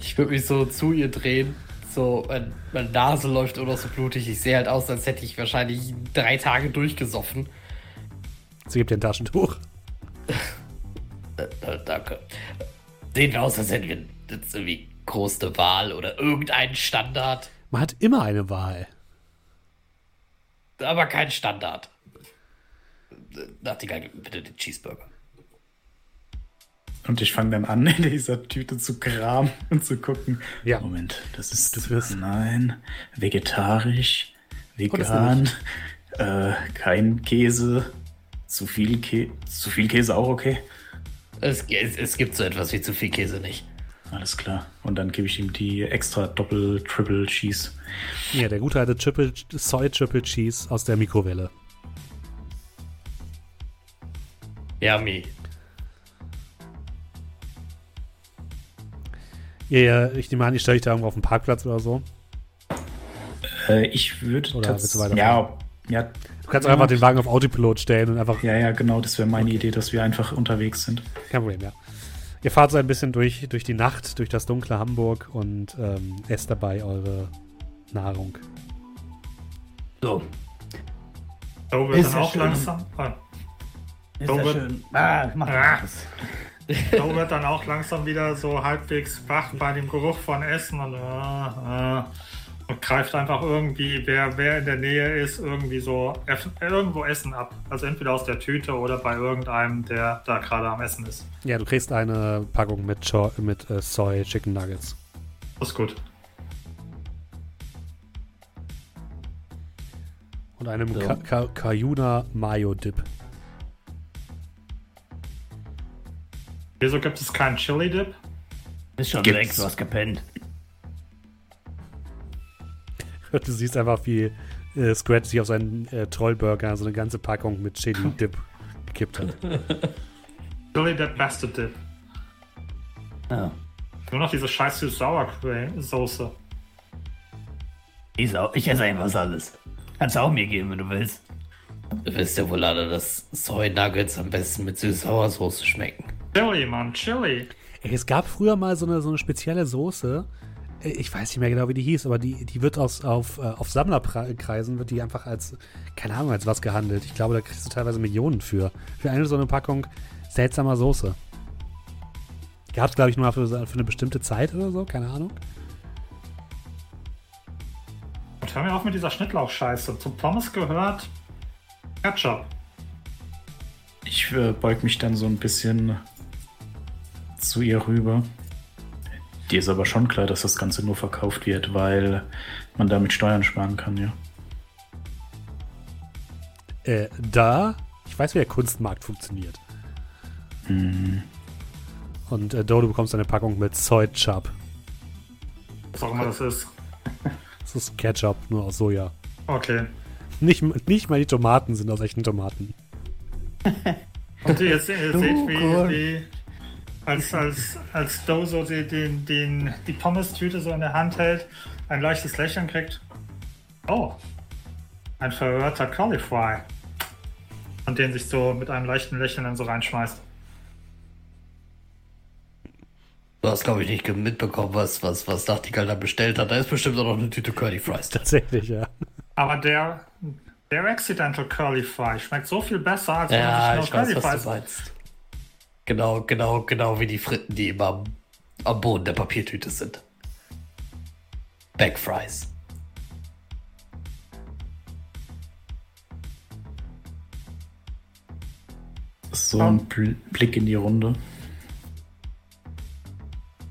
Ich würde mich so zu ihr drehen. So, mein, meine Nase läuft immer noch so blutig. Ich sehe halt aus, als hätte ich wahrscheinlich drei Tage durchgesoffen. Sie gibt dir ein Taschentuch. Äh, äh, danke. Sehen wir aus, als hätten wir jetzt irgendwie große Wahl oder irgendeinen Standard. Man hat immer eine Wahl. Aber kein Standard. Nachtigall, gib mir bitte den Cheeseburger. Und ich fange dann an, in dieser Tüte zu kramen und zu gucken. Ja. Moment, das ist. Du wirst- nein, vegetarisch, das vegan, äh, kein Käse, zu viel, Kä zu viel Käse auch okay. Es, es, es gibt so etwas wie zu viel Käse nicht. Alles klar. Und dann gebe ich ihm die extra Doppel, Triple Cheese. Ja, der gute alte Triple, Soy Triple Cheese aus der Mikrowelle. Yummy. Ja, ja, ich nehme an, ich stelle dich da irgendwo auf dem Parkplatz oder so. Äh, ich würde Oder willst du weiterfahren? ja, ja, Du kannst einfach den Wagen auf Autopilot stellen und einfach. ja, ja, genau, das wäre meine Idee, dass wir einfach unterwegs sind. Kein Problem, ja. Ihr fahrt so ein bisschen durch, durch die Nacht, durch das dunkle Hamburg und ähm, esst dabei eure Nahrung. So, So wird Ist dann auch schön. langsam. Ah, ist So wird- schön. Ah, mach Ah. so wird dann auch langsam wieder so halbwegs wach bei dem Geruch von Essen und, äh, und greift einfach irgendwie, wer, wer in der Nähe ist, irgendwie so irgendwo Essen ab. Also entweder aus der Tüte oder bei irgendeinem, der da gerade am Essen ist. Ja, du kriegst eine Packung mit, Cho mit äh, Soy Chicken Nuggets. Das ist gut. Und einem So. Ka Ka Kayuna Mayo Dip. Wieso gibt es keinen Chili-Dip? Ist schon Gibt's. weg, du hast gepennt. Du siehst einfach, wie äh, Scratch sich auf seinen äh, Trollburger so eine ganze Packung mit Chili Dip gekippt hat. Chili-Dip, beste Dip. Ja. Nur noch diese scheiß Sour-Soße. Ich, sau- ich esse einfach alles. Kannst du auch mir geben, wenn du willst. Ihr wisst ja wohl alle, dass Soy Nuggets am besten mit Süß-Sauersoße schmecken. Chili, Mann, Chili. Ey, es gab früher mal so eine, so eine spezielle Soße. Ich weiß nicht mehr genau, wie die hieß, aber die, die wird aus, auf, äh, auf Sammlerkreisen wird die einfach als, keine Ahnung, als was gehandelt. Ich glaube, da kriegst du teilweise Millionen für. Für eine so eine Packung seltsamer Soße. Gab es, glaube ich, nur mal für, für eine bestimmte Zeit oder so, keine Ahnung. Und hör mir auf mit dieser Schnittlauch-Scheiße. Zum Pommes gehört Ketchup. Ich äh, beug mich dann so ein bisschen zu ihr rüber. Dir ist aber schon klar, dass das Ganze nur verkauft wird, weil man damit Steuern sparen kann, ja. Äh, da, ich weiß, wie der Kunstmarkt funktioniert. Mhm. Und äh, Do, du bekommst eine Packung mit Soy Chub. Was auch immer das ist. Das ist Ketchup, nur aus Soja. Okay. Nicht, nicht mal die Tomaten sind aus echten Tomaten. Und ihr, se- ihr Du seht, wie, wie als, als, als Doe so die, den, den, die Pommes-Tüte so in der Hand hält, ein leichtes Lächeln kriegt. Oh, ein verhörter Caulifry. Und den sich so mit einem leichten Lächeln dann so reinschmeißt. Du hast, glaube ich, nicht mitbekommen, was, was, was Nachtigall da bestellt hat. Da ist bestimmt auch noch eine Tüte Curly Fries. Tatsächlich, ja. Aber der, der Accidental Curly Fry schmeckt so viel besser, als wenn Ja, man ich sich nur weiß, Curly was Fries. Genau, genau, genau wie die Fritten, die immer am, Boden der Papiertüte sind. Backfries. So ein Bl Blick in die Runde.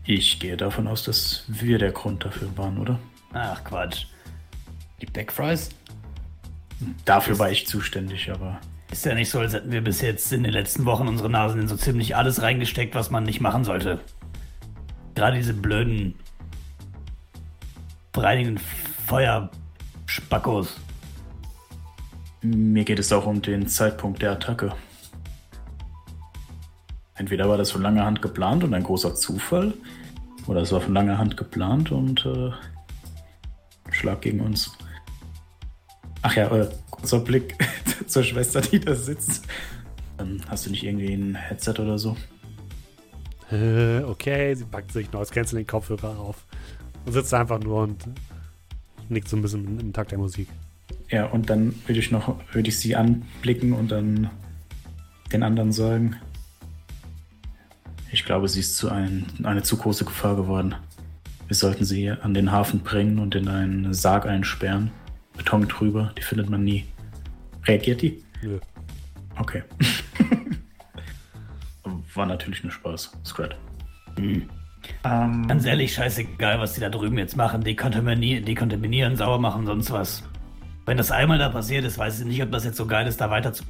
Ich gehe davon aus, dass wir der Grund dafür waren, oder? Ach, Quatsch. Die Backfries? Dafür war ich zuständig, aber Ist ja nicht so, als hätten wir bis jetzt in den letzten Wochen unsere Nasen in so ziemlich alles reingesteckt, was man nicht machen sollte. Gerade diese blöden, breitigen Feuerspackos. mir geht es auch um den Zeitpunkt der Attacke. Entweder war das von langer Hand geplant und ein großer Zufall, oder es war von langer Hand geplant und äh, Schlag gegen uns. Ach ja, äh, kurzer Blick zur Schwester, die da sitzt. Ähm, hast du nicht irgendwie ein Headset oder so? Äh, okay, sie packt sich Noise Canceling Kopfhörer auf und sitzt einfach nur und nickt so ein bisschen im Takt der Musik. Ja, und dann würde ich noch, würde ich sie anblicken und dann den anderen sagen. Ich glaube, sie ist zu ein, eine zu große Gefahr geworden. Wir sollten sie an den Hafen bringen und in einen Sarg einsperren. Beton drüber, die findet man nie. Reagiert die? Nö. Okay. war natürlich nur Spaß. Scrat. Ähm, Ganz ehrlich, scheißegal, was die da drüben jetzt machen. Dekontaminieren, dekontaminieren sauer machen, sonst was. Wenn das einmal da passiert ist, weiß ich nicht, ob das jetzt so geil ist, da weiter zu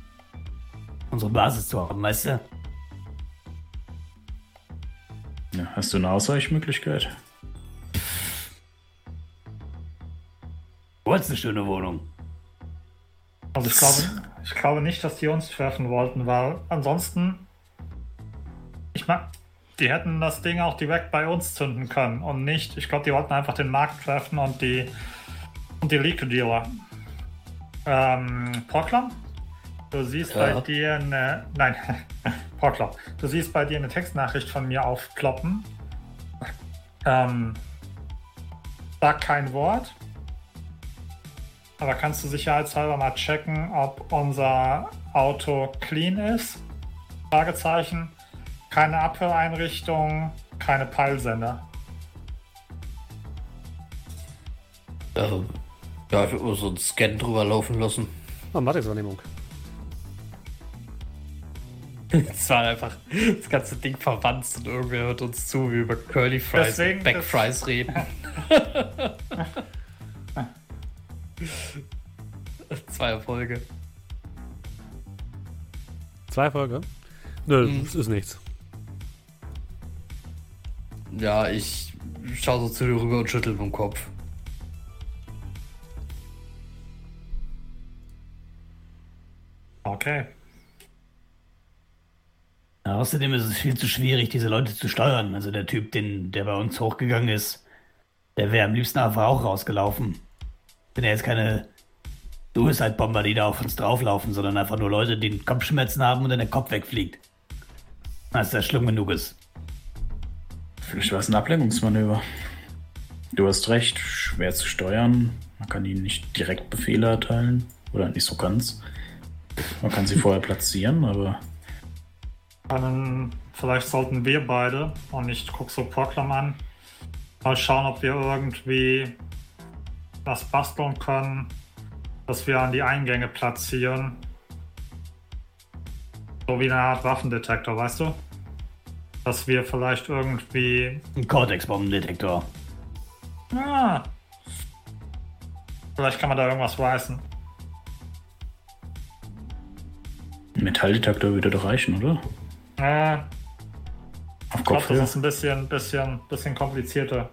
unsere Basis zu haben, weißt du? Ja, hast du eine Ausweichmöglichkeit? Du hast eine schöne Wohnung. Also ich glaube, ich glaube nicht, dass die uns treffen wollten, weil ansonsten, ich meine, die hätten das Ding auch direkt bei uns zünden können und nicht, ich glaube, die wollten einfach den Markt treffen und die und die League Dealer. Ähm, Portland? Du siehst Ja. bei dir eine, nein, Portland. Du siehst bei dir eine Textnachricht von mir aufkloppen. Ähm, sag kein Wort. Aber kannst du sicherheitshalber mal checken, ob unser Auto clean ist? Fragezeichen. Keine Abhöreinrichtung, keine Peilsender. Ähm, ja, ich würde mal so einen Scan drüber laufen lassen. Oh, Matrix-Wahrnehmung. Es war einfach das ganze Ding verwandt und irgendwer hört uns zu, wie wir über Curly Fries Deswegen und Back das- Fries reden. Zwei Erfolge. Zwei Erfolge? Nö, Mhm. das ist nichts. Ja, ich schaue so zu dir rüber und schüttel dem Kopf. Okay. Ja, außerdem ist es viel zu schwierig, diese Leute zu steuern. Also der Typ, den, der bei uns hochgegangen ist, der wäre am liebsten einfach auch rausgelaufen. Sind ja jetzt keine Suicide-Bomber, die da auf uns drauflaufen, sondern einfach nur Leute, die Kopfschmerzen haben und dann der Kopf wegfliegt. Als der schlimm genug ist. Vielleicht war es ein Ablenkungsmanöver. Du hast recht, schwer zu steuern. Man kann ihnen nicht direkt Befehle erteilen. Oder nicht so ganz. Man kann sie vorher platzieren, aber Dann vielleicht sollten wir beide, und ich gucke so Proklam an, mal schauen, ob wir irgendwie was basteln können, dass wir an die Eingänge platzieren. So wie eine Art Waffendetektor, weißt du? Dass wir vielleicht irgendwie. Ein Cortex-Bombendetektor. Ah, vielleicht kann man da irgendwas reißen. ein Metalldetektor würde doch reichen, oder? Äh, Auf Ich glaube, das ist ein bisschen, bisschen, bisschen komplizierter.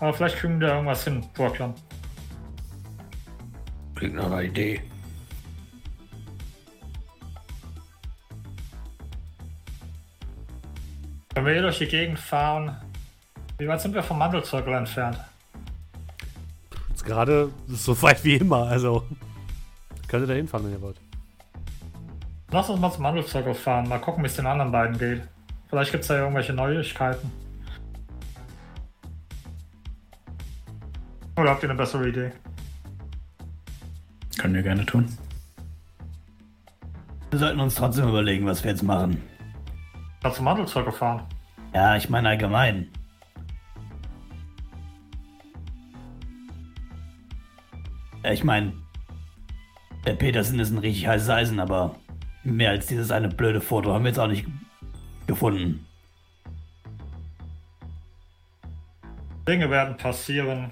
Aber vielleicht kriegen wir da irgendwas hin, Brooklyn. Klingt nach einer Idee. Wenn wir hier durch die Gegend fahren, wie weit sind wir vom Mandelzirkel entfernt? Jetzt gerade so weit wie immer, also. Könnt ihr da hinfahren, wenn ihr wollt. Lass uns mal zum Mandelzirkel fahren, mal gucken, wie es den anderen beiden geht. Vielleicht gibt es da irgendwelche Neuigkeiten. Oder habt ihr eine bessere Idee? Können wir gerne tun. Wir sollten uns trotzdem überlegen, was wir jetzt machen. Ja, zum Mandelzirkel fahren. Ja, ich meine allgemein. Ja, ich meine, der Petersen ist ein richtig heißes Eisen, aber mehr als dieses eine blöde Foto haben wir jetzt auch nicht gefunden. Dinge werden passieren.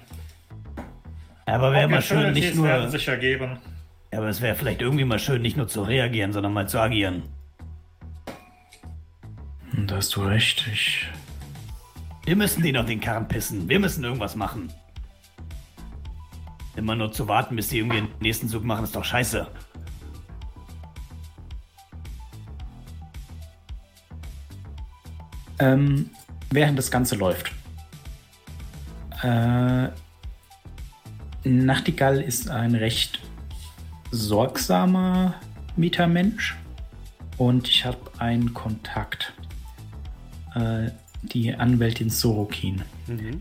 Ja, aber wäre mal schön, nicht nur. sich ergeben. Ja, aber es wäre vielleicht irgendwie mal schön, nicht nur zu reagieren, sondern mal zu agieren. Und da hast du recht. Ich. Wir müssen denen auf den Karren pissen. Wir müssen irgendwas machen. Immer nur zu warten, bis sie irgendwie den nächsten Zug machen, ist doch scheiße. Ähm, während das Ganze läuft. Äh, Nachtigall ist ein recht sorgsamer Mietermensch und ich habe einen Kontakt. Äh, die Anwältin Sorokin.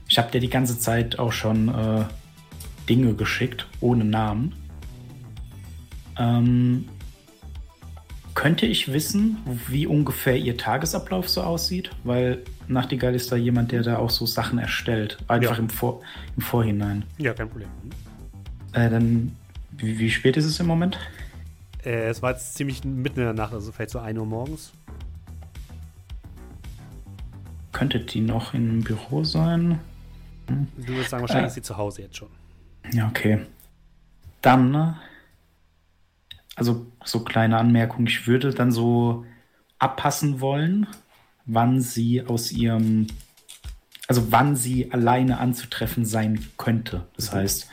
Ich habe dir die ganze Zeit auch schon äh, Dinge geschickt, ohne Namen. Ähm, könnte ich wissen, wie ungefähr ihr Tagesablauf so aussieht? Weil Nachtigall ist da jemand, der da auch so Sachen erstellt. Einfach Ja. im, Vor im Vorhinein. Ja, kein Problem. Äh, dann, wie, wie spät ist es im Moment? Äh, es war jetzt ziemlich mitten in der Nacht, also vielleicht so 1 Uhr morgens. könnte die noch im Büro sein? Du würdest sagen, wahrscheinlich Äh. ist sie zu Hause jetzt schon. Ja, okay. Dann, ne? also so kleine Anmerkung, ich würde dann so abpassen wollen, wann sie aus ihrem, also wann sie alleine anzutreffen sein könnte. Das heißt,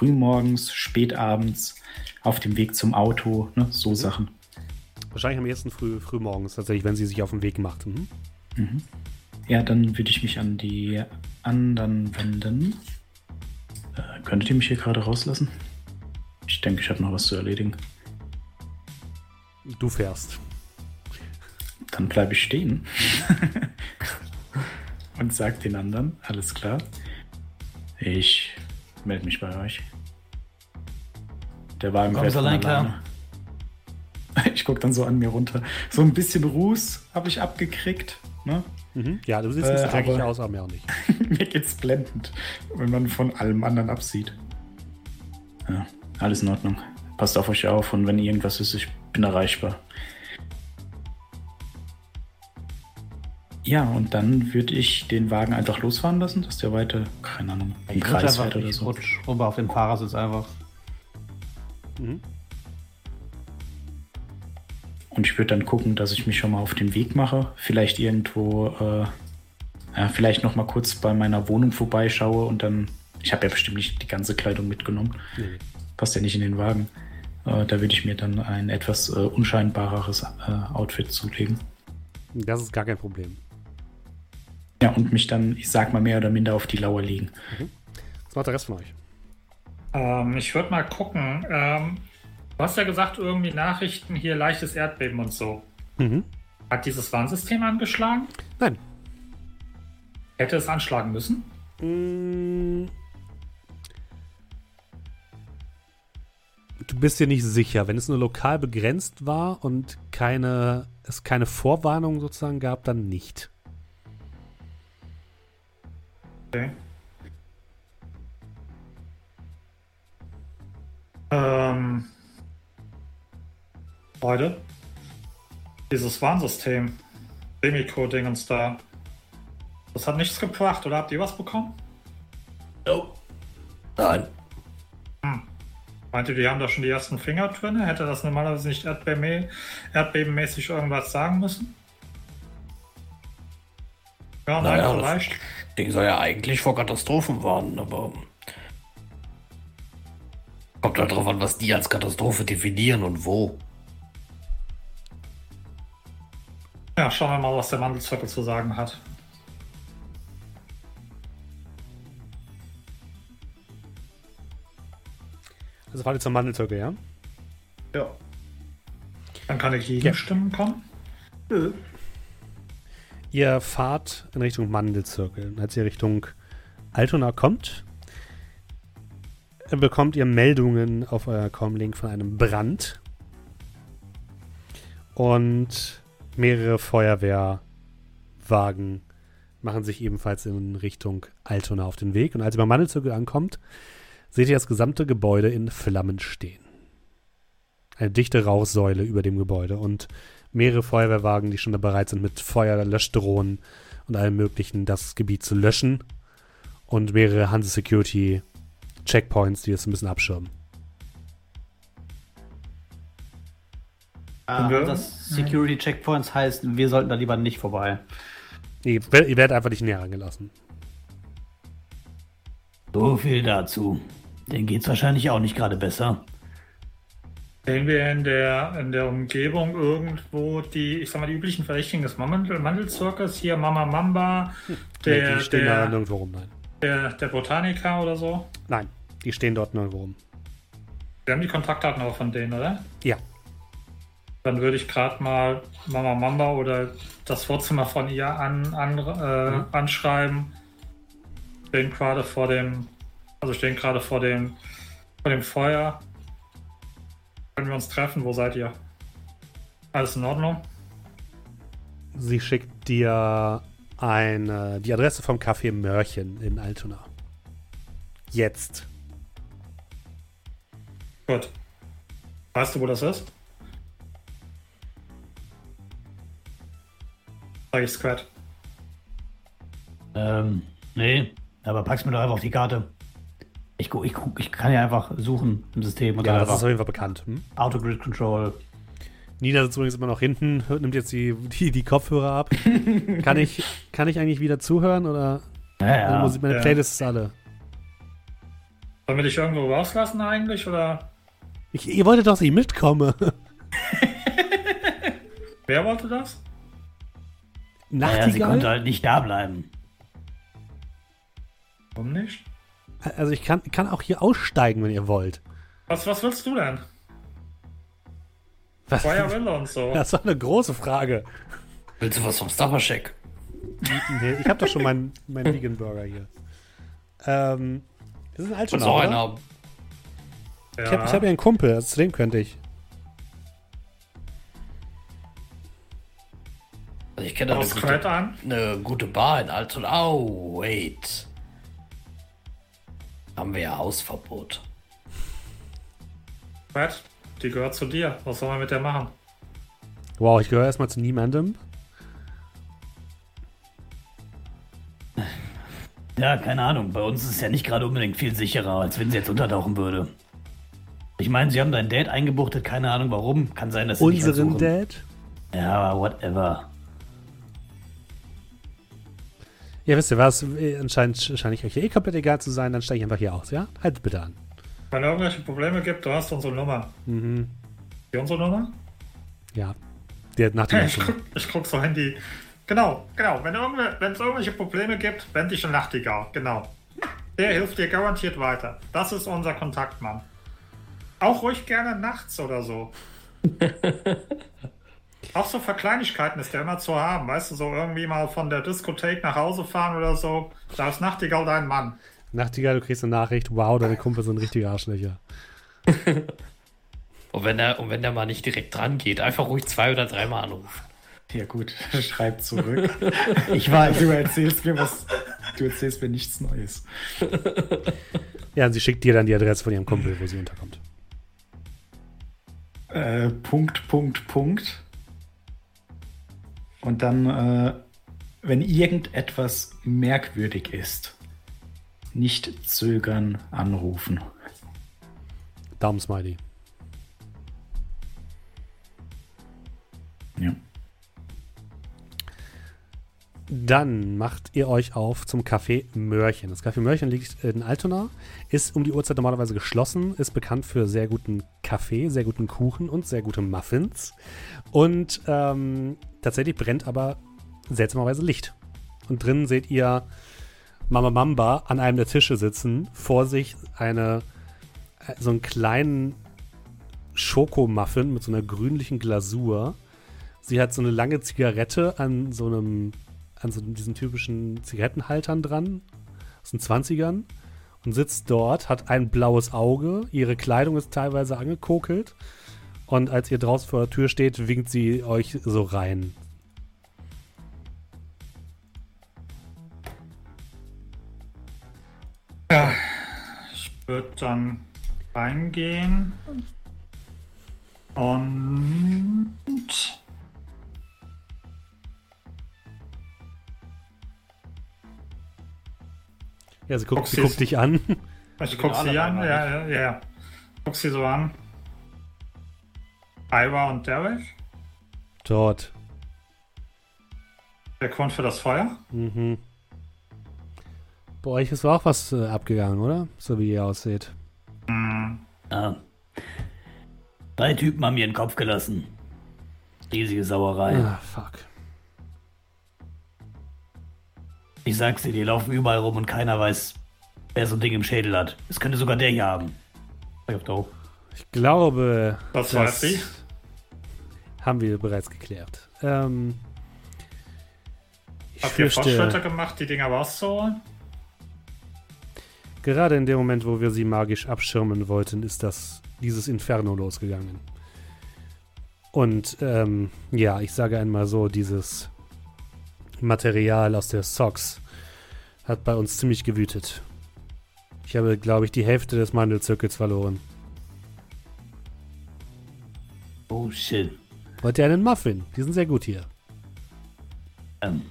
frühmorgens, spätabends, auf dem Weg zum Auto, ne? so Sachen. Wahrscheinlich am ersten früh, früh morgens, tatsächlich, wenn sie sich auf den Weg macht. Mhm. Ja, dann würde ich mich an die anderen wenden. Äh, könntet ihr mich hier gerade rauslassen? Ich denke, ich habe noch was zu erledigen. Du fährst. Dann bleibe ich stehen. Und sag den anderen, alles klar. Ich melde mich bei euch. Der Wagen Kommst fährt von allein klar? Ich gucke dann so an mir runter. So ein bisschen Ruß habe ich abgekriegt. Ne? Mhm. Ja, du siehst Äh, dreckig aber- aus, aber mehr auch nicht. Mir geht's blendend, wenn man von allem anderen absieht. Ja, alles in Ordnung. Passt auf euch auf und wenn irgendwas ist, ich bin erreichbar. Ja, und dann würde ich den Wagen einfach losfahren lassen, dass der weiter, keine Ahnung, im Ich Kreis fährt oder ich so. rutsch rüber auf den Fahrersitz einfach. Mhm. Und ich würde dann gucken, dass ich mich schon mal auf den Weg mache. Vielleicht irgendwo, äh, ja, vielleicht noch mal kurz bei meiner Wohnung vorbeischaue und dann, ich habe ja bestimmt nicht die ganze Kleidung mitgenommen. Nee, passt ja nicht in den Wagen. Äh, da würde ich mir dann ein etwas äh, unscheinbareres äh, Outfit zulegen. Das ist gar kein Problem. Ja, und mich dann, ich sag mal, mehr oder minder auf die Lauer legen. Was macht der Rest von euch? Ähm, ich würde mal gucken. Ähm, du hast ja gesagt, irgendwie Nachrichten hier, leichtes Erdbeben und so. Mhm. Hat dieses Warnsystem angeschlagen? Nein. Hätte es anschlagen müssen? Mm. Du bist dir nicht sicher. Wenn es nur lokal begrenzt war und keine, es keine Vorwarnung sozusagen gab, dann nicht. Okay. Ähm, Leute, dieses Warnsystem, Demiko-Dingens da, das hat nichts gebracht, oder habt ihr was bekommen? Oh. Nein. Meint ihr, die haben da schon die ersten Finger drin? Hätte das normalerweise nicht erdbeben erdbebenmäßig irgendwas sagen müssen? Ja, nein, Naja, das- vielleicht. Ding soll ja eigentlich vor Katastrophen warnen, aber. Kommt halt drauf an, was die als Katastrophe definieren und wo. Ja, schauen wir mal, was der Mandelzirkel zu sagen hat. Also fahrt ihr zum Mandelzirkel, ja? Ja. Dann kann ich Gegenstimmen kommen. Ihr fahrt in Richtung Mandelzirkel. Als ihr Richtung Altona kommt, bekommt ihr Meldungen auf euer Comlink von einem Brand. Und mehrere Feuerwehrwagen machen sich ebenfalls in Richtung Altona auf den Weg. Und als ihr beim Mandelzirkel ankommt, seht ihr das gesamte Gebäude in Flammen stehen. Eine dichte Rauchsäule über dem Gebäude und mehrere Feuerwehrwagen, die schon da bereit sind, mit Feuerlöschdrohnen und allem Möglichen das Gebiet zu löschen. Und mehrere Hanse Security Checkpoints, die das ein bisschen abschirmen. Äh, das Security Checkpoints heißt, wir sollten da lieber nicht vorbei. Ihr, ihr werdet einfach nicht näher angelassen. So viel dazu. Den geht's wahrscheinlich auch nicht gerade besser. Sehen wir in der, in der Umgebung irgendwo die, ich sag mal, die üblichen Verdächtigen des Mandel Mandelzirkels, hier Mama Mamba, der, die stehen da der, nirgendwo rum, nein. Der, der Botaniker oder so? Nein, die stehen dort nirgendwo rum. Wir haben die Kontaktdaten aber von denen, oder? Ja, Dann würde ich gerade mal Mama Mamba oder das Vorzimmer von ihr an, an, äh, anschreiben. Stehen gerade vor dem, also stehen gerade vor dem, vor dem Feuer. Können wir uns treffen? Wo seid ihr? Alles in Ordnung? sie schickt dir eine, die Adresse vom Café Mörchen in Altona. Jetzt. Gut. Weißt du, wo das ist? Sag ich Squad. Ähm, nee, aber pack's mir doch einfach auf die Karte. Ich, gu- ich, ich kann ja einfach suchen im System und Ja, das ist auf jeden Fall bekannt. Hm? Auto-Grid Control. Nina sitzt übrigens immer noch hinten, nimmt jetzt die, die, die Kopfhörer ab. kann, ich, kann ich eigentlich wieder zuhören oder Ja, meine, ja. Musik, meine ja. Playlist ist alle? Sollen wir dich irgendwo rauslassen eigentlich? Oder Ich, ihr wolltet doch, dass ich mitkomme. wer wollte das? Naja, sie konnte halt nicht da bleiben. Warum nicht? Also ich kann, kann auch hier aussteigen, wenn ihr wollt. Was, was willst du denn? Was, Feuer Wille und so. das war eine große Frage. Willst du was vom Stachercheck? Nee, ich habe doch schon meinen mein Vegan Burger hier. Ähm, das ist ein du auch oder? Ja. Ich habe hab ja einen Kumpel, also zu dem könnte ich. Also ich kenne da eine gute, eine gute Bar in Altona. Oh, wait. Haben wir ja Hausverbot. Quett, die gehört zu dir. Was soll man mit der machen? Wow, ich gehöre erstmal zu niemandem. Ja, keine Ahnung. Bei uns ist es ja nicht gerade unbedingt viel sicherer, als wenn sie jetzt untertauchen würde. Ich meine, sie haben deinen Dad eingebuchtet, keine Ahnung warum. Kann sein, dass sie Unseren. Dad? Ja, whatever. Ja, wisst ihr was? Anscheinend scheine ich euch eh komplett egal zu sein, dann steige ich einfach hier aus, ja? Haltet bitte an. Wenn es irgendwelche Probleme gibt, du hast unsere Nummer. Mhm. Die unsere Nummer? Ja. Der nach dem Ich guck, ich guck so die. Genau, genau. Wenn es irgendwelche Probleme gibt, wend dich an Nachtigall. Genau. Der hilft dir garantiert weiter. Das ist unser Kontaktmann. Auch ruhig gerne nachts oder so. Auch so für Kleinigkeiten ist der immer zu haben. Weißt du, so irgendwie mal von der Diskothek nach Hause fahren oder so. Da ist Nachtigall dein Mann. Nachtigall, du kriegst eine Nachricht, wow, deine Kumpel sind richtige Arschlöcher. Und wenn er, und wenn der mal nicht direkt dran geht, einfach ruhig zwei oder dreimal anrufen. Ja gut, schreib zurück. Ich weiß. du erzählst mir was. Du erzählst mir nichts Neues. Ja, und sie schickt dir dann die Adresse von ihrem Kumpel, wo sie unterkommt. Äh, Punkt, Punkt, Punkt. Und dann, äh, wenn irgendetwas merkwürdig ist, nicht zögern, anrufen. Daumensmiley. Ja. Dann macht ihr euch auf zum Café Mörchen. Das Café Mörchen liegt in Altona, ist um die Uhrzeit normalerweise geschlossen, ist bekannt für sehr guten Kaffee, sehr guten Kuchen und sehr gute Muffins. Und ähm, tatsächlich brennt aber seltsamerweise Licht. Und drinnen seht ihr Mama Mamba an einem der Tische sitzen, vor sich eine, äh, so einen kleinen Schokomuffin mit so einer grünlichen Glasur. Sie hat so eine lange Zigarette an so einem, an so diesen typischen Zigarettenhaltern dran, aus den 20ern, und sitzt dort, hat ein blaues Auge, ihre Kleidung ist teilweise angekokelt, und als ihr draußen vor der Tür steht, winkt sie euch so rein. Ich würde dann reingehen und Ja, sie guckt, sie guckt dich an. ich guck alle sie an. Ja, ja, ja, ja. Guck sie so an. Ira und Derek. Dort. Der Grund für das Feuer. Mhm. Bei euch ist auch was äh, abgegangen, oder? So wie ihr aussieht. Ja. Drei Typen haben mir den Kopf gelassen. Riesige Sauerei. Ah, fuck. Ich sag's dir, die laufen überall rum und keiner weiß, wer so ein Ding im Schädel hat. Es könnte sogar der hier haben. Ich. Ich glaube, Das weiß sie. haben wir bereits geklärt. Ähm, ich Habt ihr Fortschritte gemacht, die Dinger rauszuholen? Gerade in dem Moment, wo wir sie magisch abschirmen wollten, ist das dieses Inferno losgegangen. Und ähm, ja, ich sage einmal so, dieses Material aus der Socks hat bei uns ziemlich gewütet. Ich habe, glaube ich, die Hälfte des Mandelzirkels verloren. Oh shit. Wollt ihr einen Muffin? Die sind sehr gut hier. Ähm.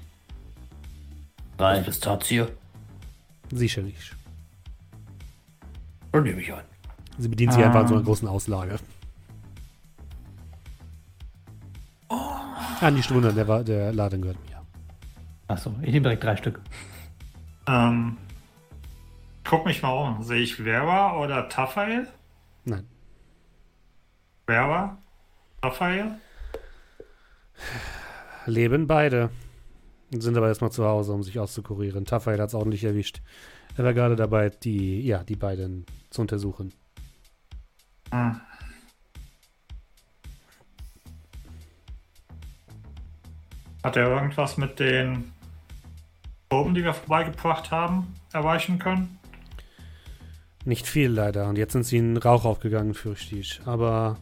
Drei. Hier. Sicherlich. Dann nehme ich an. Sie bedient sich einfach an so einer großen Auslage. Ah, nicht wundern, der, der Laden gehört mir. Achso, ich nehme direkt drei Stück. Ähm, guck mich mal um. Sehe ich Vera oder Tafael? Nein. Vera? Tafael? Leben beide. Sind aber erstmal zu Hause, um sich auszukurieren. Tafael hat es ordentlich erwischt. Er war gerade dabei, die, ja, die beiden zu untersuchen. Hm. Hat er irgendwas mit den Proben, die wir vorbeigebracht haben, erreichen können? Nicht viel leider. Und jetzt sind sie in Rauch aufgegangen, fürchte ich. Aber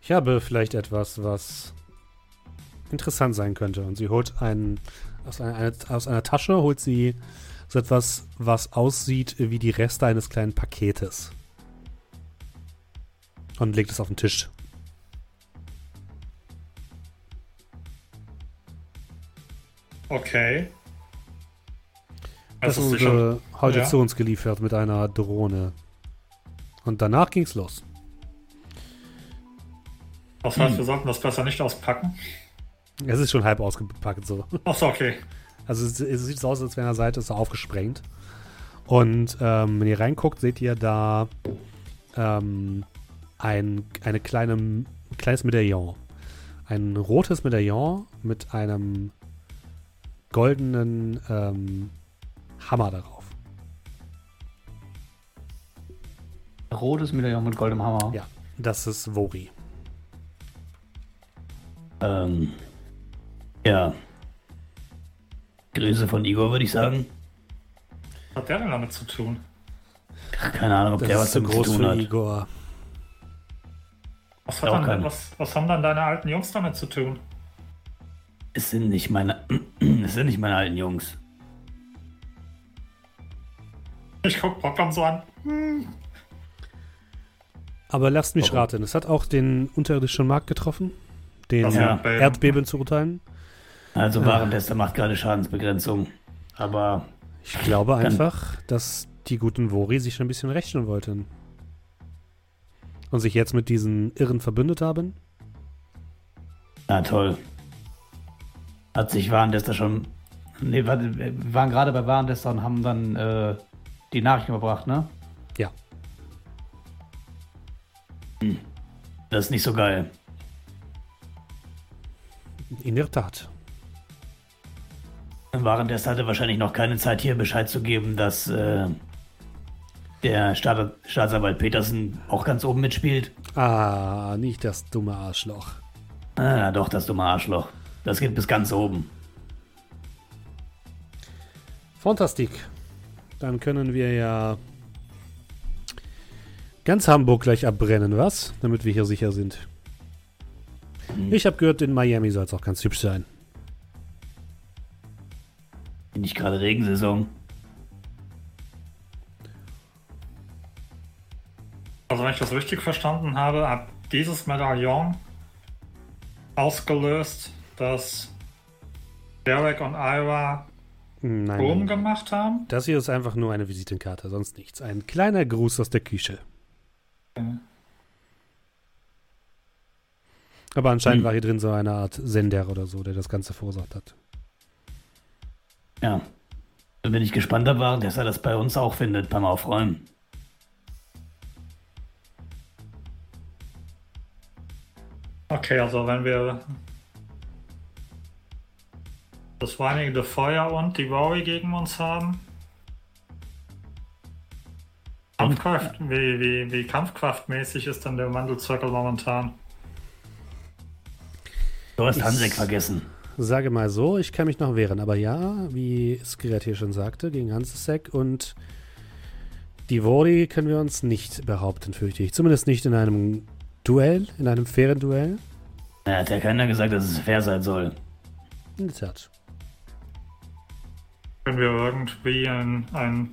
ich habe vielleicht etwas, was interessant sein könnte. Und sie holt einen aus einer, aus einer Tasche, holt sie so etwas, was aussieht wie die Reste eines kleinen Paketes. Und legt es auf den Tisch. Okay. Das Also sicher- wurde heute ja. zu uns geliefert mit einer Drohne. Und danach ging's los. Das heißt, wir sollten das besser nicht auspacken. Es ist schon halb ausgepackt so. Achso, okay. Also es, es sieht so aus, als wäre an der Seite so aufgesprengt. Und ähm, wenn ihr reinguckt, seht ihr da ähm, ein eine kleine, ein kleines Medaillon. Ein rotes Medaillon mit einem goldenen ähm, Hammer darauf. Rotes Medaillon mit goldem Hammer. Ja, das ist Vori. Ähm, ja. Grüße von Igor, würde ich sagen. Was hat der denn damit zu tun? Keine Ahnung, ob Das der was zu damit groß zu tun für hat. Igor. Was, hat dann, was, was haben dann deine alten Jungs damit zu tun? Es sind nicht meine, es sind nicht meine alten Jungs. Ich guck Brockam so an. Aber lasst mich Warum? raten, es hat auch den unterirdischen Markt getroffen. Den Ja. Erdbeben. Erdbeben zu urteilen. Also Warentester macht gerade Schadensbegrenzung. Aber Ich glaube einfach, dass die guten Vori sich ein bisschen rechnen wollten. Und sich jetzt mit diesen Irren verbündet haben. na toll. Hat sich Warentester schon. Nee, warte, wir waren gerade bei Warentester und haben dann äh, die Nachricht überbracht, ne? Ja. Das ist nicht so geil. In der Tat. Warentester hatte wahrscheinlich noch keine Zeit hier Bescheid zu geben, dass äh, der Staat, Staatsanwalt Petersen auch ganz oben mitspielt. Ah, nicht das dumme Arschloch. Ah, doch, das dumme Arschloch. Das geht bis ganz oben. Fantastik. Dann können wir ja ganz Hamburg gleich abbrennen, was? Damit wir hier sicher sind. Ich habe gehört, in Miami soll es auch ganz hübsch sein. Nicht gerade Regensaison. Also wenn ich das richtig verstanden habe, hat dieses Medaillon ausgelöst, dass Derek und Ira Nein, nein. gemacht haben. Das hier ist einfach nur eine Visitenkarte, sonst nichts. Ein kleiner Gruß aus der Küche. Aber anscheinend Hm. war hier drin so eine Art Sender oder so, der das Ganze verursacht hat. Ja. Dann bin ich gespannt, aber dass er das bei uns auch findet beim Aufräumen. Okay, also wenn wir das reinigende Feuer und die Rory gegen uns haben. Kampfkraft, wie, wie, wie kampfkraftmäßig ist denn der Wandelzirkel momentan? Du hast Hansek vergessen. Sage mal so, ich kann mich noch wehren, aber ja, wie Skret hier schon sagte, gegen Hansesek und die Vori können wir uns nicht behaupten, fürchte ich. Zumindest nicht in einem Duell, in einem fairen Duell. Er hat ja keiner gesagt, dass es fair sein soll. In der Tat. Können wir irgendwie ein, ein,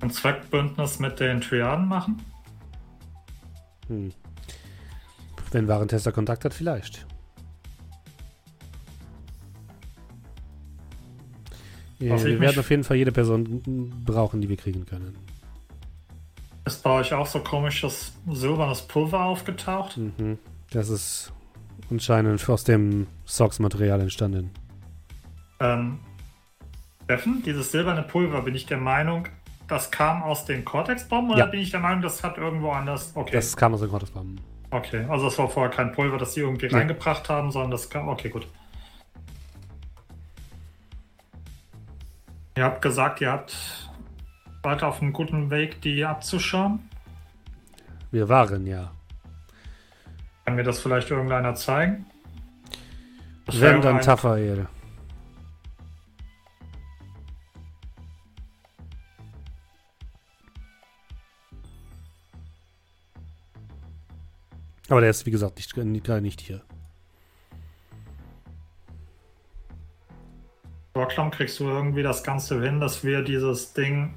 ein Zweckbündnis mit den Triaden machen? Hm. Wenn Warentester Kontakt hat, vielleicht. Ja, Was ich wir werden auf jeden Fall jede Person brauchen, die wir kriegen können. Ist bei euch auch so komisches silbernes Pulver aufgetaucht? Mhm. Das ist anscheinend aus dem Socks-Material entstanden. Ähm, Steffen, dieses silberne Pulver, bin ich der Meinung, das kam aus den Cortex-Bomben oder Ja. bin ich der Meinung, das hat irgendwo anders. Okay. Das kam aus den Gottesbomben. okay, also das war vorher kein Pulver, das sie irgendwie Nee. reingebracht haben, sondern das kam. Okay, gut. Ihr habt gesagt, ihr habt weiter auf einem guten Weg, die abzuschauen. Wir waren ja. Kann mir das vielleicht irgendeiner zeigen? Das Wenn dann ein- Tafael. Aber der ist, wie gesagt, nicht, gerade nicht hier. Rocklam, kriegst du irgendwie das Ganze hin, dass wir dieses Ding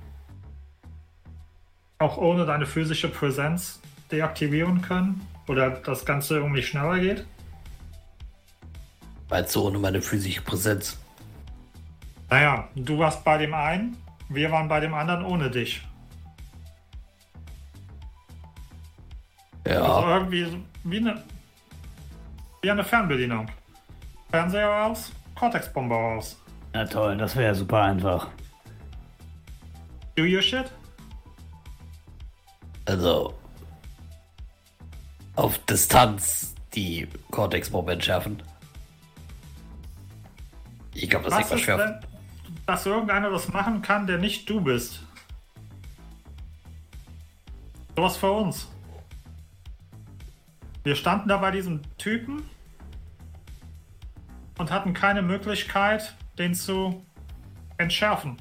auch ohne deine physische Präsenz deaktivieren können? Oder das Ganze irgendwie schneller geht? Meinst du ohne meine physische Präsenz? Naja, du warst bei dem einen, wir waren bei dem anderen ohne dich. Also Ja. irgendwie so wie eine, wie eine Fernbedienung. Fernseher aus, Cortex-Bomber aus. Na toll, das wäre super einfach. Do your shit? Also. Auf Distanz die Cortex-Bombe entschärfen. Ich glaube, das Was ist etwas schwer. dass irgendeiner das machen kann, der nicht du bist? Sowas für uns. Wir standen da bei diesem Typen und hatten keine Möglichkeit, den zu entschärfen.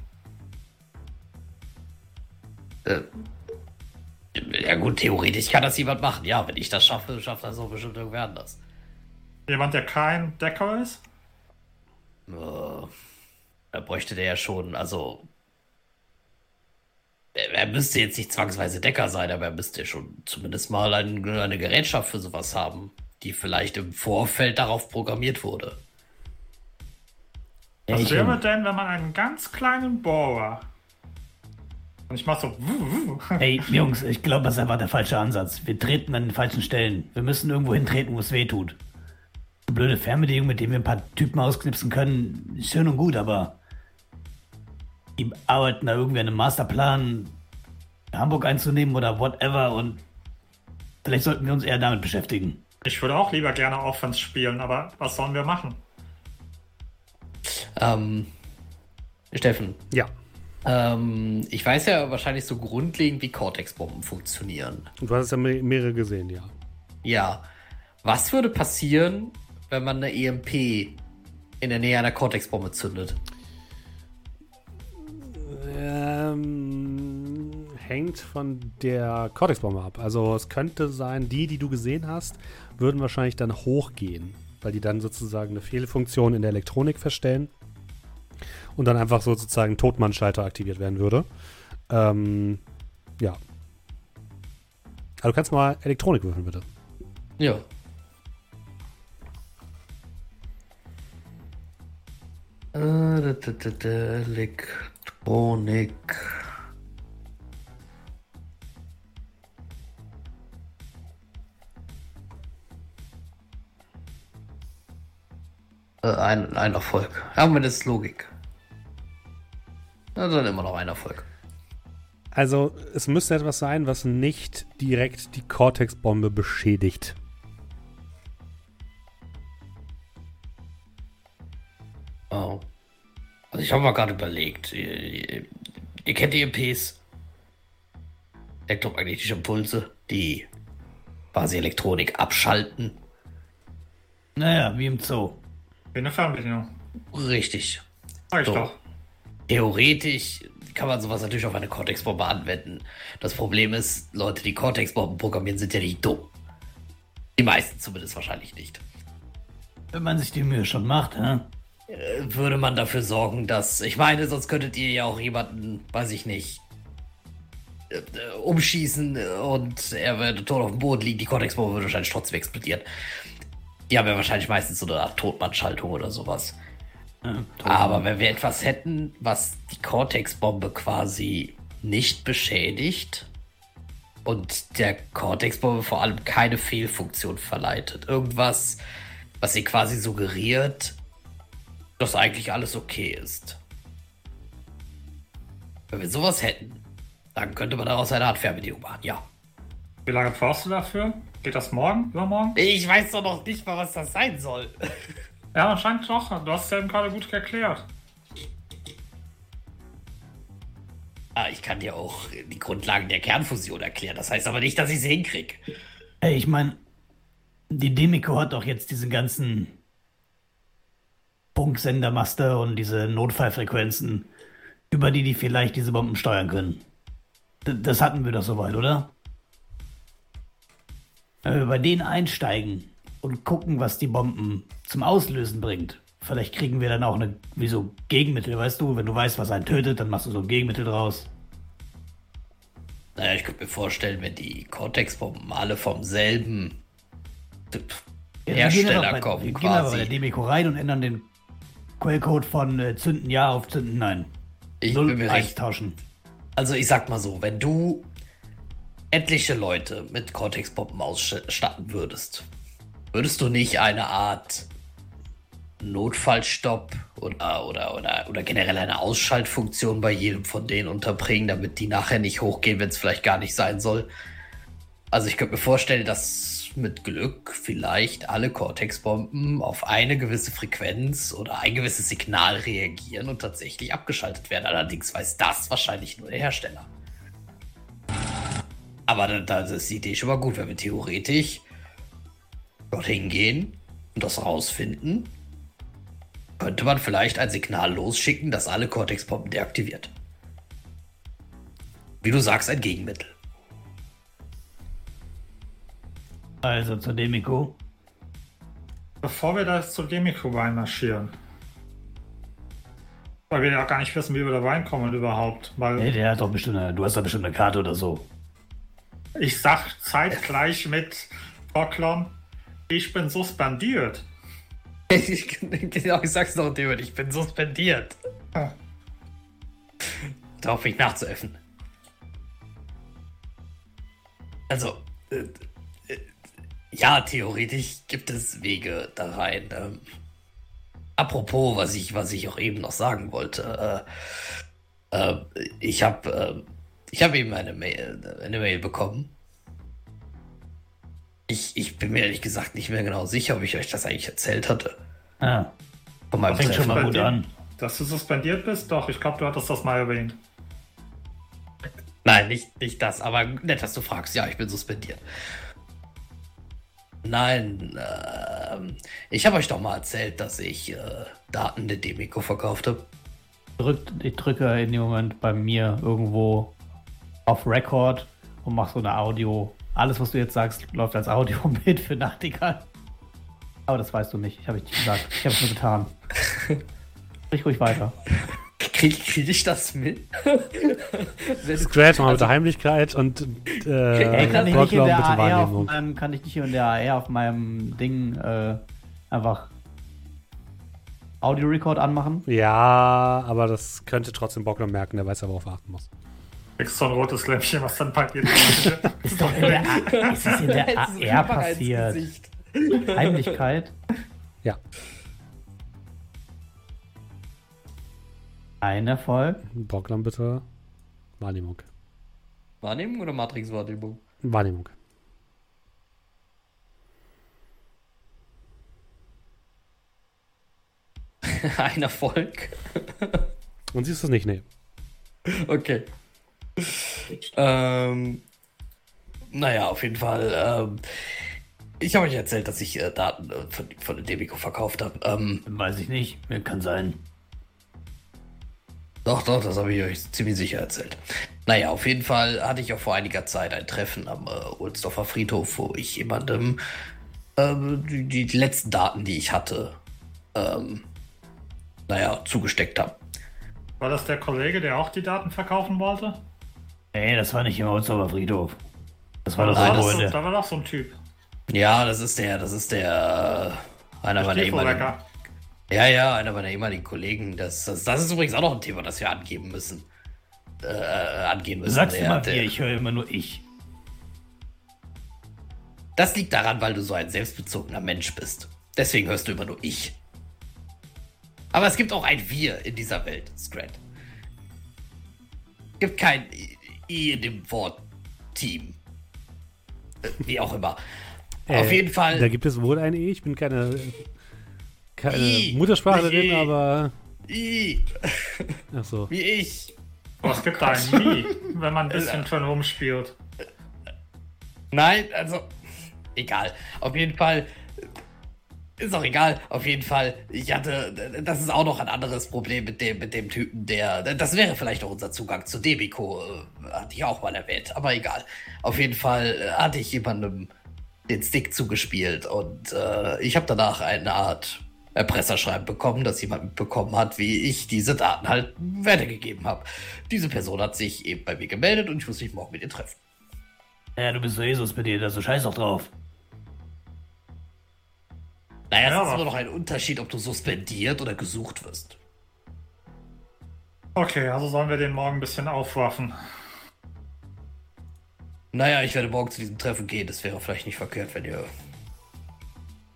Äh, ja gut, theoretisch kann das jemand machen. Ja, wenn ich das schaffe, schafft das auch bestimmt irgendwer anders. Jemand, der kein Decker ist? Äh, da bräuchte der ja schon, also. Er, er müsste jetzt nicht zwangsweise Decker sein, aber er müsste schon zumindest mal ein, eine Gerätschaft für sowas haben, die vielleicht im Vorfeld darauf programmiert wurde. Was ich, wäre denn, wenn man einen ganz kleinen Bohrer und ich mach so Ey, Jungs, ich glaube, das ist einfach der falsche Ansatz. Wir treten an den falschen Stellen. Wir müssen irgendwo hintreten, wo es weh tut. Eine blöde Fernbedienung, mit dem wir ein paar Typen ausknipsen können, ist schön und gut, aber die arbeiten da irgendwie an einem Masterplan, Hamburg einzunehmen oder whatever und vielleicht sollten wir uns eher damit beschäftigen. Ich würde auch lieber gerne Offense spielen, aber was sollen wir machen? Ähm, Steffen, Ja. ähm, ich weiß ja wahrscheinlich so grundlegend, wie Cortex-Bomben funktionieren. Und du hast ja me- mehrere gesehen, ja. Ja. Was würde passieren, wenn man eine EMP in der Nähe einer Cortex-Bombe zündet? Ähm, hängt von der Cortex-Bombe ab. Also es könnte sein, die, die du gesehen hast, würden wahrscheinlich dann hochgehen, weil die dann sozusagen eine Fehlfunktion in der Elektronik feststellen und dann einfach so sozusagen Totmannschalter aktiviert werden würde. Ähm, ja. Also du kannst mal Elektronik würfeln, bitte. Ja. Äh, Elektronik. Äh, ein, ein Erfolg. Aber das ist Logik. Na, dann immer noch ein Erfolg. Also es müsste etwas sein, was nicht direkt die Cortex-Bombe beschädigt. Oh. Also ich habe mal gerade überlegt. Ihr, ihr, ihr kennt die EMPs. Elektromagnetische Impulse, die quasi Elektronik abschalten. Naja, wie im Zoo. Wie eine Fernbedienung. Richtig. Sag ich So. doch. Theoretisch kann man sowas natürlich auf eine Cortex-Bombe anwenden. Das Problem ist, Leute, die Cortex-Bomben programmieren, sind ja nicht dumm. Die meisten zumindest wahrscheinlich nicht. Wenn man sich die Mühe schon macht, hä? Äh, Würde man dafür sorgen, dass. Ich meine, sonst könntet ihr ja auch jemanden, weiß ich nicht, äh, äh, umschießen und er würde tot auf dem Boden liegen. Die Cortex-Bombe würde wahrscheinlich trotzdem explodieren. Die haben ja wahrscheinlich meistens so eine Art Totmannschaltung oder sowas. Aber wenn wir etwas hätten, was die Cortex-Bombe quasi nicht beschädigt und der Cortex-Bombe vor allem keine Fehlfunktion verleitet. Irgendwas, was sie quasi suggeriert, dass eigentlich alles okay ist. Wenn wir sowas hätten, dann könnte man daraus eine Art Fernbedienung machen, ja. Wie lange brauchst du dafür? Geht das morgen? Übermorgen? Ich weiß doch noch nicht mal, was das sein soll. Ja, anscheinend doch. Du hast es ja eben gerade gut erklärt. Ah, ich kann dir auch die Grundlagen der Kernfusion erklären. Das heißt aber nicht, dass ich sie hinkriege. Ey, ich meine, die Demico hat doch jetzt diesen ganzen Funksendermaster und diese Notfallfrequenzen, über die die vielleicht diese Bomben steuern können. D das hatten wir doch soweit, oder? Wenn wir bei denen einsteigen und gucken, was die Bomben zum Auslösen bringt, vielleicht kriegen wir dann auch eine, wie so Gegenmittel, weißt du? Wenn du weißt, was einen tötet, dann machst du so ein Gegenmittel draus. Naja, ich könnte mir vorstellen, wenn die Cortex-Bomben alle vom selben Ja, Hersteller bei- kommen, Wir gehen aber bei der quasi. Demico rein und ändern den Quellcode von äh, Zünden ja auf Zünden nein. Ich Null bin mir recht. austauschen. Also ich sag mal so, wenn du etliche Leute mit Cortex-Bomben ausstatten würdest, würdest du nicht eine Art Notfallstopp oder, oder, oder, oder generell eine Ausschaltfunktion bei jedem von denen unterbringen, damit die nachher nicht hochgehen, wenn es vielleicht gar nicht sein soll? Also ich könnte mir vorstellen, dass mit Glück vielleicht alle Cortex-Bomben auf eine gewisse Frequenz oder ein gewisses Signal reagieren und tatsächlich abgeschaltet werden. Allerdings weiß das wahrscheinlich nur der Hersteller. Aber da, da ist die Idee schon mal gut, wenn wir theoretisch dorthin gehen und das rausfinden, könnte man vielleicht ein Signal losschicken, das alle Cortex-Bomben deaktiviert. Wie du sagst, ein Gegenmittel. Also zur Demico. Bevor wir da jetzt zur Demico reinmarschieren. Weil wir ja gar nicht wissen, wie wir da reinkommen überhaupt. Weil Nee, der hat doch bestimmt eine, du hast doch bestimmt eine Karte oder so. Ich sag zeitgleich mit Boklon, ich bin suspendiert. genau, ich sag's noch, David, ich bin suspendiert. Ah. Darauf mich nachzuöffnen. Also, äh, äh, ja, theoretisch gibt es Wege da rein. Ähm, apropos, was ich, was ich auch eben noch sagen wollte. Äh, äh, ich habe äh, ich hab eben eine Mail, eine Mail bekommen. Ich, ich bin mir ehrlich gesagt nicht mehr genau sicher, ob ich euch das eigentlich erzählt hatte. Ah, Von meinem fängt schon mal gut an. Dass du suspendiert bist? Doch, ich glaube, du hattest das mal erwähnt. Nein, nicht, nicht das, aber nett, dass du fragst. Ja, ich bin suspendiert. Nein, ähm, ich habe euch doch mal erzählt, dass ich äh, Daten der Demico verkauft habe. Ich drücke in dem Moment bei mir irgendwo auf Record und mache so eine Audio. Alles, was du jetzt sagst, läuft als Audio mit für Nachtigall. Aber das weißt du nicht. Ich habe nicht gesagt. Ich habe es nur getan. Sprich ruhig weiter. Krieg, krieg ich das mit? Scratch mal mit der Heimlichkeit und äh, Ey, kann ich nicht in Brocklow der mit der AR auf Wahrnehmung. meinem, kann ich nicht in der AR auf meinem Ding äh, einfach Audio Record anmachen? Ja, aber das könnte trotzdem Bockler merken, der weiß ja, worauf er achten muss. Kriegst so ein rotes Lämpchen, was dann dir Ist doch in der, A ist das in der AR passiert? Heimlichkeit? Ja, Ein Erfolg. Bockler bitte Wahrnehmung. Wahrnehmung oder Matrix-Wahrnehmung? Wahrnehmung. Ein Erfolg. Und siehst du es nicht? Nee. Okay. Ähm, naja, auf jeden Fall. Ähm, ich habe euch erzählt, dass ich äh, Daten äh, von, von der Demico verkauft habe. Ähm, Weiß ich nicht. Mir kann sein. Doch, doch, das habe ich euch ziemlich sicher erzählt. Naja, auf jeden Fall hatte ich auch vor einiger Zeit ein Treffen am äh, Ohlsdorfer Friedhof, wo ich jemandem ähm, die, die letzten Daten, die ich hatte, ähm, naja, zugesteckt habe. War das der Kollege, der auch die Daten verkaufen wollte? Nee, das war nicht im Holzhauer Friedhof. Das war doch Da so das so, da war doch so ein Typ. Ja, das ist der, das ist der, äh, einer meiner ehemaligen. Ja, ja, einer meiner ehemaligen Kollegen. Das, das, das ist übrigens auch noch ein Thema, das wir angeben müssen. Äh, angehen Du müssen. sagst Der- immer der- wir, ich höre immer nur ich. Das liegt daran, weil du so ein selbstbezogener Mensch bist. Deswegen hörst du immer nur ich. Aber es gibt auch ein Wir in dieser Welt, Scrat. Es gibt kein I- I dem Wort Team. Äh, Wie auch immer. Auf Äh, jeden Fall. Da gibt es wohl ein E. Ich bin keine, keine I, Muttersprachlerin, I. aber. I, Ach so. wie ich. Oh, es gibt ein Nie, wenn man ein bisschen schon rumspielt. Nein, also. Egal. Auf jeden Fall. Ist auch egal. Auf jeden Fall. Ich hatte. Das ist auch noch ein anderes Problem mit dem, mit dem Typen, der. Das wäre vielleicht auch unser Zugang zu Debiko. äh, Hatte ich auch mal erwähnt. Aber egal. Auf jeden Fall äh, hatte ich jemandem den Stick zugespielt und äh, ich habe danach eine Art Erpresserschreiben bekommen, dass jemand mitbekommen hat, wie ich diese Daten halt weitergegeben habe. Diese Person hat sich eben bei mir gemeldet und ich muss mich morgen mit ihr treffen. Ja, du bist so Jesus mit dir, da so scheiß doch drauf. Naja, Ja, es ist immer noch ein Unterschied, ob du suspendiert oder gesucht wirst. Okay, also sollen wir den morgen ein bisschen aufwaffen. Naja, ich werde morgen zu diesem Treffen gehen. Das wäre vielleicht nicht verkehrt, wenn ihr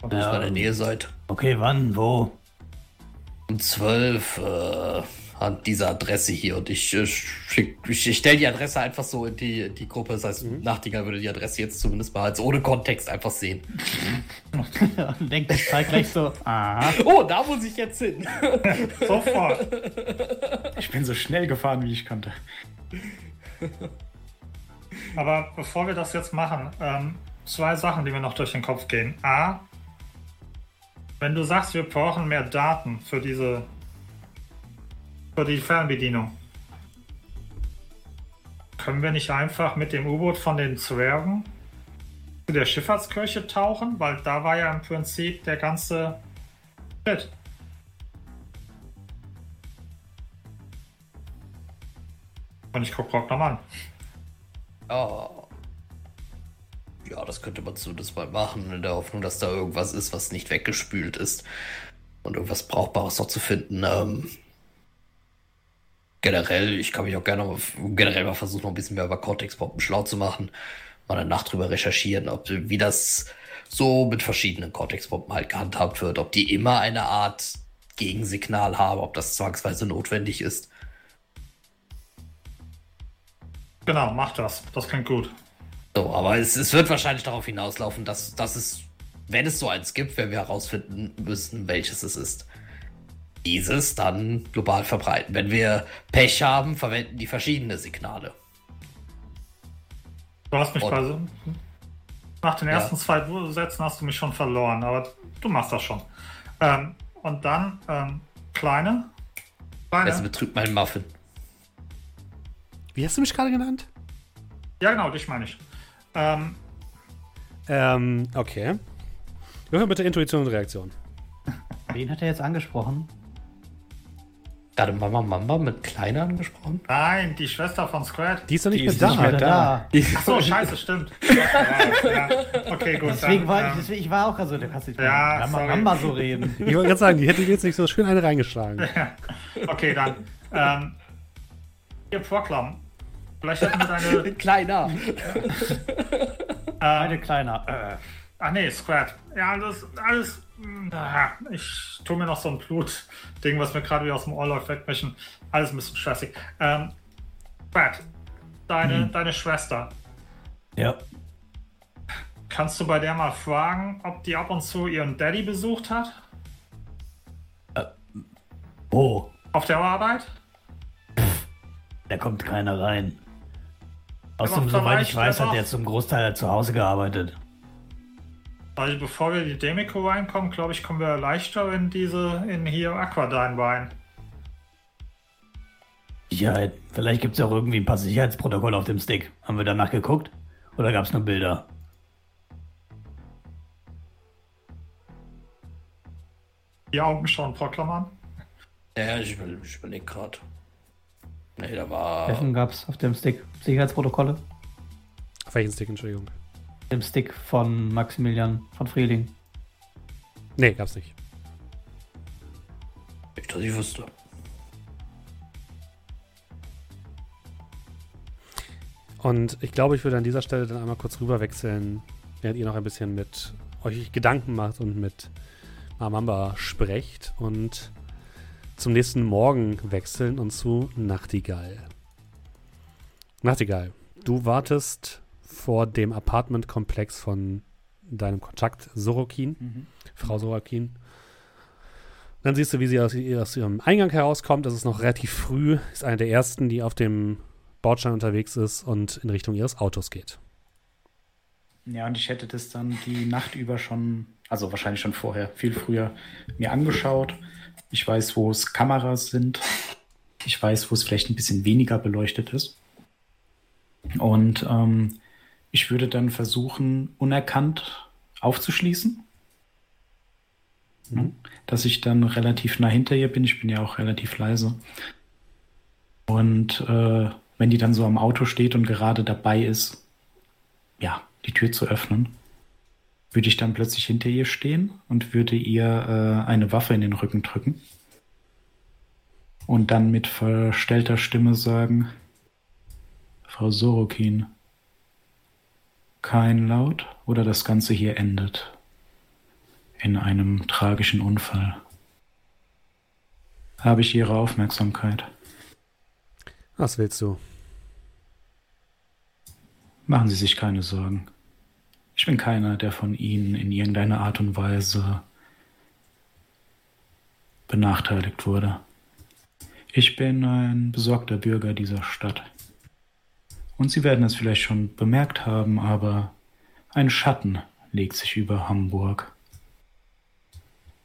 ihr Ja. in der Nähe seid. Okay, wann, wo? Um 12 äh, an dieser Adresse hier. Und ich, äh, ich, ich stelle die Adresse einfach so in die, in die Gruppe. Das heißt, Nachtigall würde die Adresse jetzt zumindest mal als ohne Kontext einfach sehen. Und denkt ich zeig gleich so, aha. Oh, da muss ich jetzt hin. Sofort. Ich bin so schnell gefahren, wie ich konnte. Aber bevor wir das jetzt machen, ähm, zwei Sachen, die mir noch durch den Kopf gehen. A, wenn du sagst, wir brauchen mehr Daten für diese für die Fernbedienung, können wir nicht einfach mit dem U-Boot von den Zwergen zu der Schifffahrtskirche tauchen? Weil da war ja im Prinzip der ganze Shit. Und ich guck Rock nochmal an. Ja. Ja, das könnte man zumindest mal machen, in der Hoffnung, dass da irgendwas ist, was nicht weggespült ist. Und irgendwas Brauchbares noch zu finden. Ähm, generell, ich kann mich auch gerne mal, generell mal versuchen, noch ein bisschen mehr über Cortex-Bomben schlau zu machen. Mal eine Nacht drüber recherchieren, ob wie das so mit verschiedenen Cortex-Bomben halt gehandhabt wird. Ob die immer eine Art Gegensignal haben, ob das zwangsweise notwendig ist. Genau, mach das. Das klingt gut. So, aber es, es wird wahrscheinlich darauf hinauslaufen, dass, dass es, wenn es so eins gibt, wenn wir herausfinden müssen, welches es ist, dieses dann global verbreiten. Wenn wir Pech haben, verwenden die verschiedene Signale. Du hast mich Und- bei so- nach den Ja. ersten zwei Sätzen hast du mich schon verloren, aber du machst das schon. Ähm, und dann ähm, kleine, kleine. Das betrübt meinen Muffin. Wie hast du mich gerade genannt? ja genau, dich meine ich. Ähm, Ähm, okay. Würfel bitte Intuition und Reaktion. Wen hat er jetzt angesprochen? Gerade Mama Mama mit Kleiner angesprochen? nein, die Schwester von Scrat. Die ist doch nicht Die mehr ist da. nicht mehr da. Ach so, scheiße, stimmt. ja, ja. Okay, gut. Deswegen dann, war, ich, ähm, deswegen, ich war auch also, du kannst nicht Ja, Mama, sorry. Mama so reden. Ich wollte gerade sagen, die hätte jetzt nicht so schön eine reingeschlagen. okay, dann. Ähm, ihr Proklam. Vielleicht hätten wir deine. Kleiner. Eine kleiner. Äh. Ach nee, Scrat. Ja, alles, alles. mm, ah, Ich tue mir noch so ein Blut-Ding, was mir gerade wieder aus dem Ohr läuft, wegmischen. Alles ein bisschen stressig. Ähm, Scrat, deine, deine Schwester. Ja. Kannst du bei der mal fragen, ob die ab und zu ihren Daddy besucht hat? Wo? Auf der Arbeit? Da kommt keiner rein. Außerdem, soweit ich weiß, hat er zum Großteil halt zu Hause gearbeitet. Weil bevor wir in die Demico reinkommen, glaube ich, kommen wir leichter in diese, in hier Aquadine rein. Sicherheit. Vielleicht gibt es auch irgendwie ein paar Sicherheitsprotokolle auf dem Stick. Haben wir danach geguckt? Oder gab es nur Bilder? Die Augen schauen Proklam an. Ja, ich, ich überlege gerade. Nee, da war. Wessen gab es auf dem Stick? Sicherheitsprotokolle? Auf welchen Stick, Entschuldigung? Dem Stick von Maximilian von Frieling. Nee, gab's nicht. Nicht, dass ich wüsste. Und ich glaube, ich würde an dieser Stelle dann einmal kurz rüberwechseln, während ihr noch ein bisschen mit euch Gedanken macht und mit Mamamba sprecht und zum nächsten Morgen wechseln und zu Nachtigall. Nachtigall, du wartest vor dem Apartmentkomplex von deinem Kontakt Sorokin, Mhm. Frau Sorokin. Dann siehst du, wie sie aus, aus ihrem Eingang herauskommt. Es ist noch relativ früh, ist eine der ersten, die auf dem Bordstein unterwegs ist und in Richtung ihres Autos geht. Ja, und ich hätte das dann die Nacht über schon, also wahrscheinlich schon vorher, viel früher mir angeschaut. Ich weiß, wo es Kameras sind. Ich weiß, wo es vielleicht ein bisschen weniger beleuchtet ist. Und ähm, ich würde dann versuchen, unerkannt aufzuschließen. Mhm. Dass ich dann relativ nah hinter ihr bin. Ich bin ja auch relativ leise. Und äh, wenn die dann so am Auto steht und gerade dabei ist, ja, die Tür zu öffnen, würde ich dann plötzlich hinter ihr stehen und würde ihr äh, eine Waffe in den Rücken drücken. Und dann mit verstellter Stimme sagen, Frau Sorokin, kein Laut oder das Ganze hier endet in einem tragischen Unfall. Habe ich Ihre Aufmerksamkeit? Was willst du? Machen Sie sich keine Sorgen. Ich bin keiner, der von Ihnen in irgendeiner Art und Weise benachteiligt wurde. Ich bin ein besorgter Bürger dieser Stadt. Und Sie werden es vielleicht schon bemerkt haben, aber ein Schatten legt sich über Hamburg.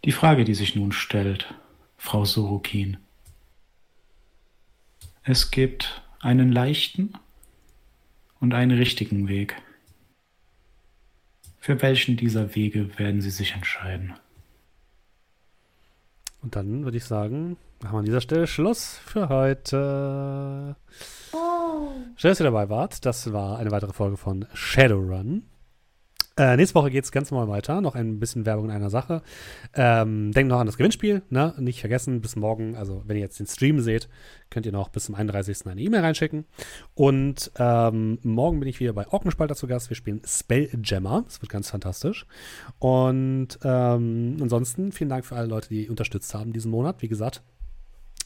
Die Frage, die sich nun stellt, Frau Sorokin. Es gibt einen leichten und einen richtigen Weg. Für welchen dieser Wege werden Sie sich entscheiden? Und dann würde ich sagen, machen wir an dieser Stelle Schluss für heute. Schön, dass ihr dabei wart. Das war eine weitere Folge von Shadowrun. Äh, nächste Woche geht es ganz normal weiter. Noch ein bisschen Werbung in einer Sache. Ähm, denkt noch an das Gewinnspiel. Ne? Nicht vergessen, bis morgen, also wenn ihr jetzt den Stream seht, könnt ihr noch bis zum 31. eine E-Mail reinschicken. Und ähm, morgen bin ich wieder bei Orkenspalter zu Gast. Wir spielen Spelljammer. Das wird ganz fantastisch. Und ähm, ansonsten vielen Dank für alle Leute, die unterstützt haben diesen Monat. Wie gesagt,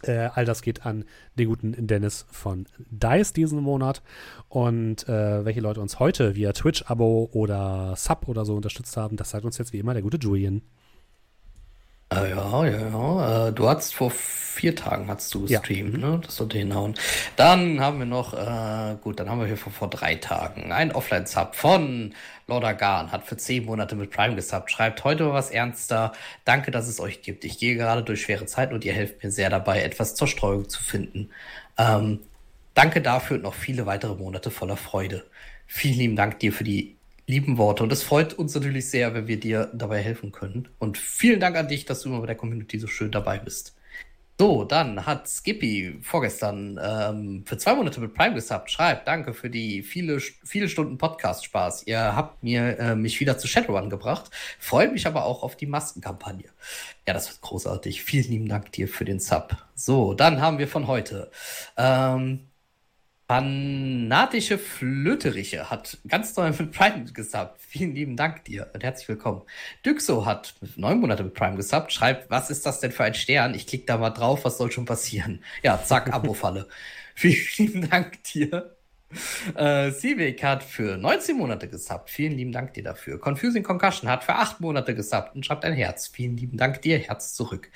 äh, all das geht an den guten Dennis von Dice diesen Monat. Und äh, welche Leute uns heute via Twitch-Abo oder Sub oder so unterstützt haben, das sagt uns jetzt wie immer der gute Julian. Äh, ja, ja, ja. Äh, du hast vor vier Tagen hast du Ja. gestreamt, ne? Das sollte hinhauen. Dann haben wir noch, äh, gut, dann haben wir hier vor, vor drei Tagen ein Offline-Sub von Lorda Garn, hat für zehn Monate mit Prime gesubbt, schreibt heute mal was ernster. Danke, dass es euch gibt. Ich gehe gerade durch schwere Zeiten und ihr helft mir sehr dabei, etwas zur Streuung zu finden. Ähm, danke dafür und noch viele weitere Monate voller Freude. Vielen lieben Dank dir für die lieben Worte. Und es freut uns natürlich sehr, wenn wir dir dabei helfen können. Und vielen Dank an dich, dass du immer bei der Community so schön dabei bist. So, dann hat Skippy vorgestern ähm, für zwei Monate mit Prime gesubbt. Schreibt, danke für die viele, viele Stunden Podcast-Spaß. Ihr habt mir äh, mich wieder zu Shadowrun gebracht. Freut mich aber auch auf die Maskenkampagne. Ja, das wird großartig. Vielen lieben Dank dir für den Sub. So, dann haben wir von heute. Ähm, Fanatische Flöteriche hat ganz neu mit Prime gesubbt. Vielen lieben Dank dir und herzlich willkommen. Dyxo hat neun Monate mit Prime gesubbt. Schreibt, was ist das denn für ein Stern? Ich klicke da mal drauf, was soll schon passieren? Ja, zack, Abo-Falle. Vielen lieben Dank dir. Äh, hat für 19 Monate gesubbt. Vielen lieben Dank dir dafür. Confusing Concussion hat für 8 Monate gesubbt und schreibt ein Herz. Vielen lieben Dank dir. Herz zurück.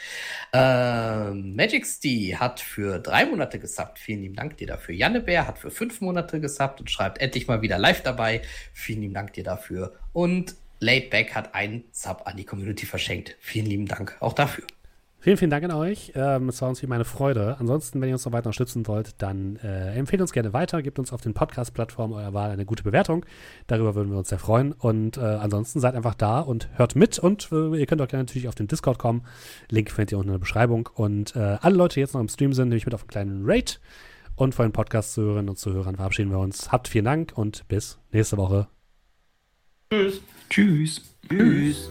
Äh, Magic Stee hat für 3 Monate gesubbt. Vielen lieben Dank dir dafür. Janne Bär hat für 5 Monate gesubbt und schreibt endlich mal wieder live dabei. Vielen lieben Dank dir dafür. Und Laidback hat einen Sub an die Community verschenkt. Vielen lieben Dank auch dafür. Vielen, vielen Dank an euch. Ähm, es war uns wie meine Freude. Ansonsten, wenn ihr uns noch weiter unterstützen wollt, dann äh, empfehlt uns gerne weiter. Gebt uns auf den Podcast-Plattformen eurer Wahl eine gute Bewertung. Darüber würden wir uns sehr freuen. Und äh, ansonsten seid einfach da und hört mit. Und äh, ihr könnt auch gerne natürlich auf den Discord kommen. Link findet ihr unten in der Beschreibung. Und äh, alle Leute, die jetzt noch im Stream sind, nehme ich mit auf einen kleinen Raid. Und vor den Podcast-Zuhörerinnen und Zuhörern verabschieden wir uns. Habt vielen Dank und bis nächste Woche. Tschüss. Tschüss. Tschüss.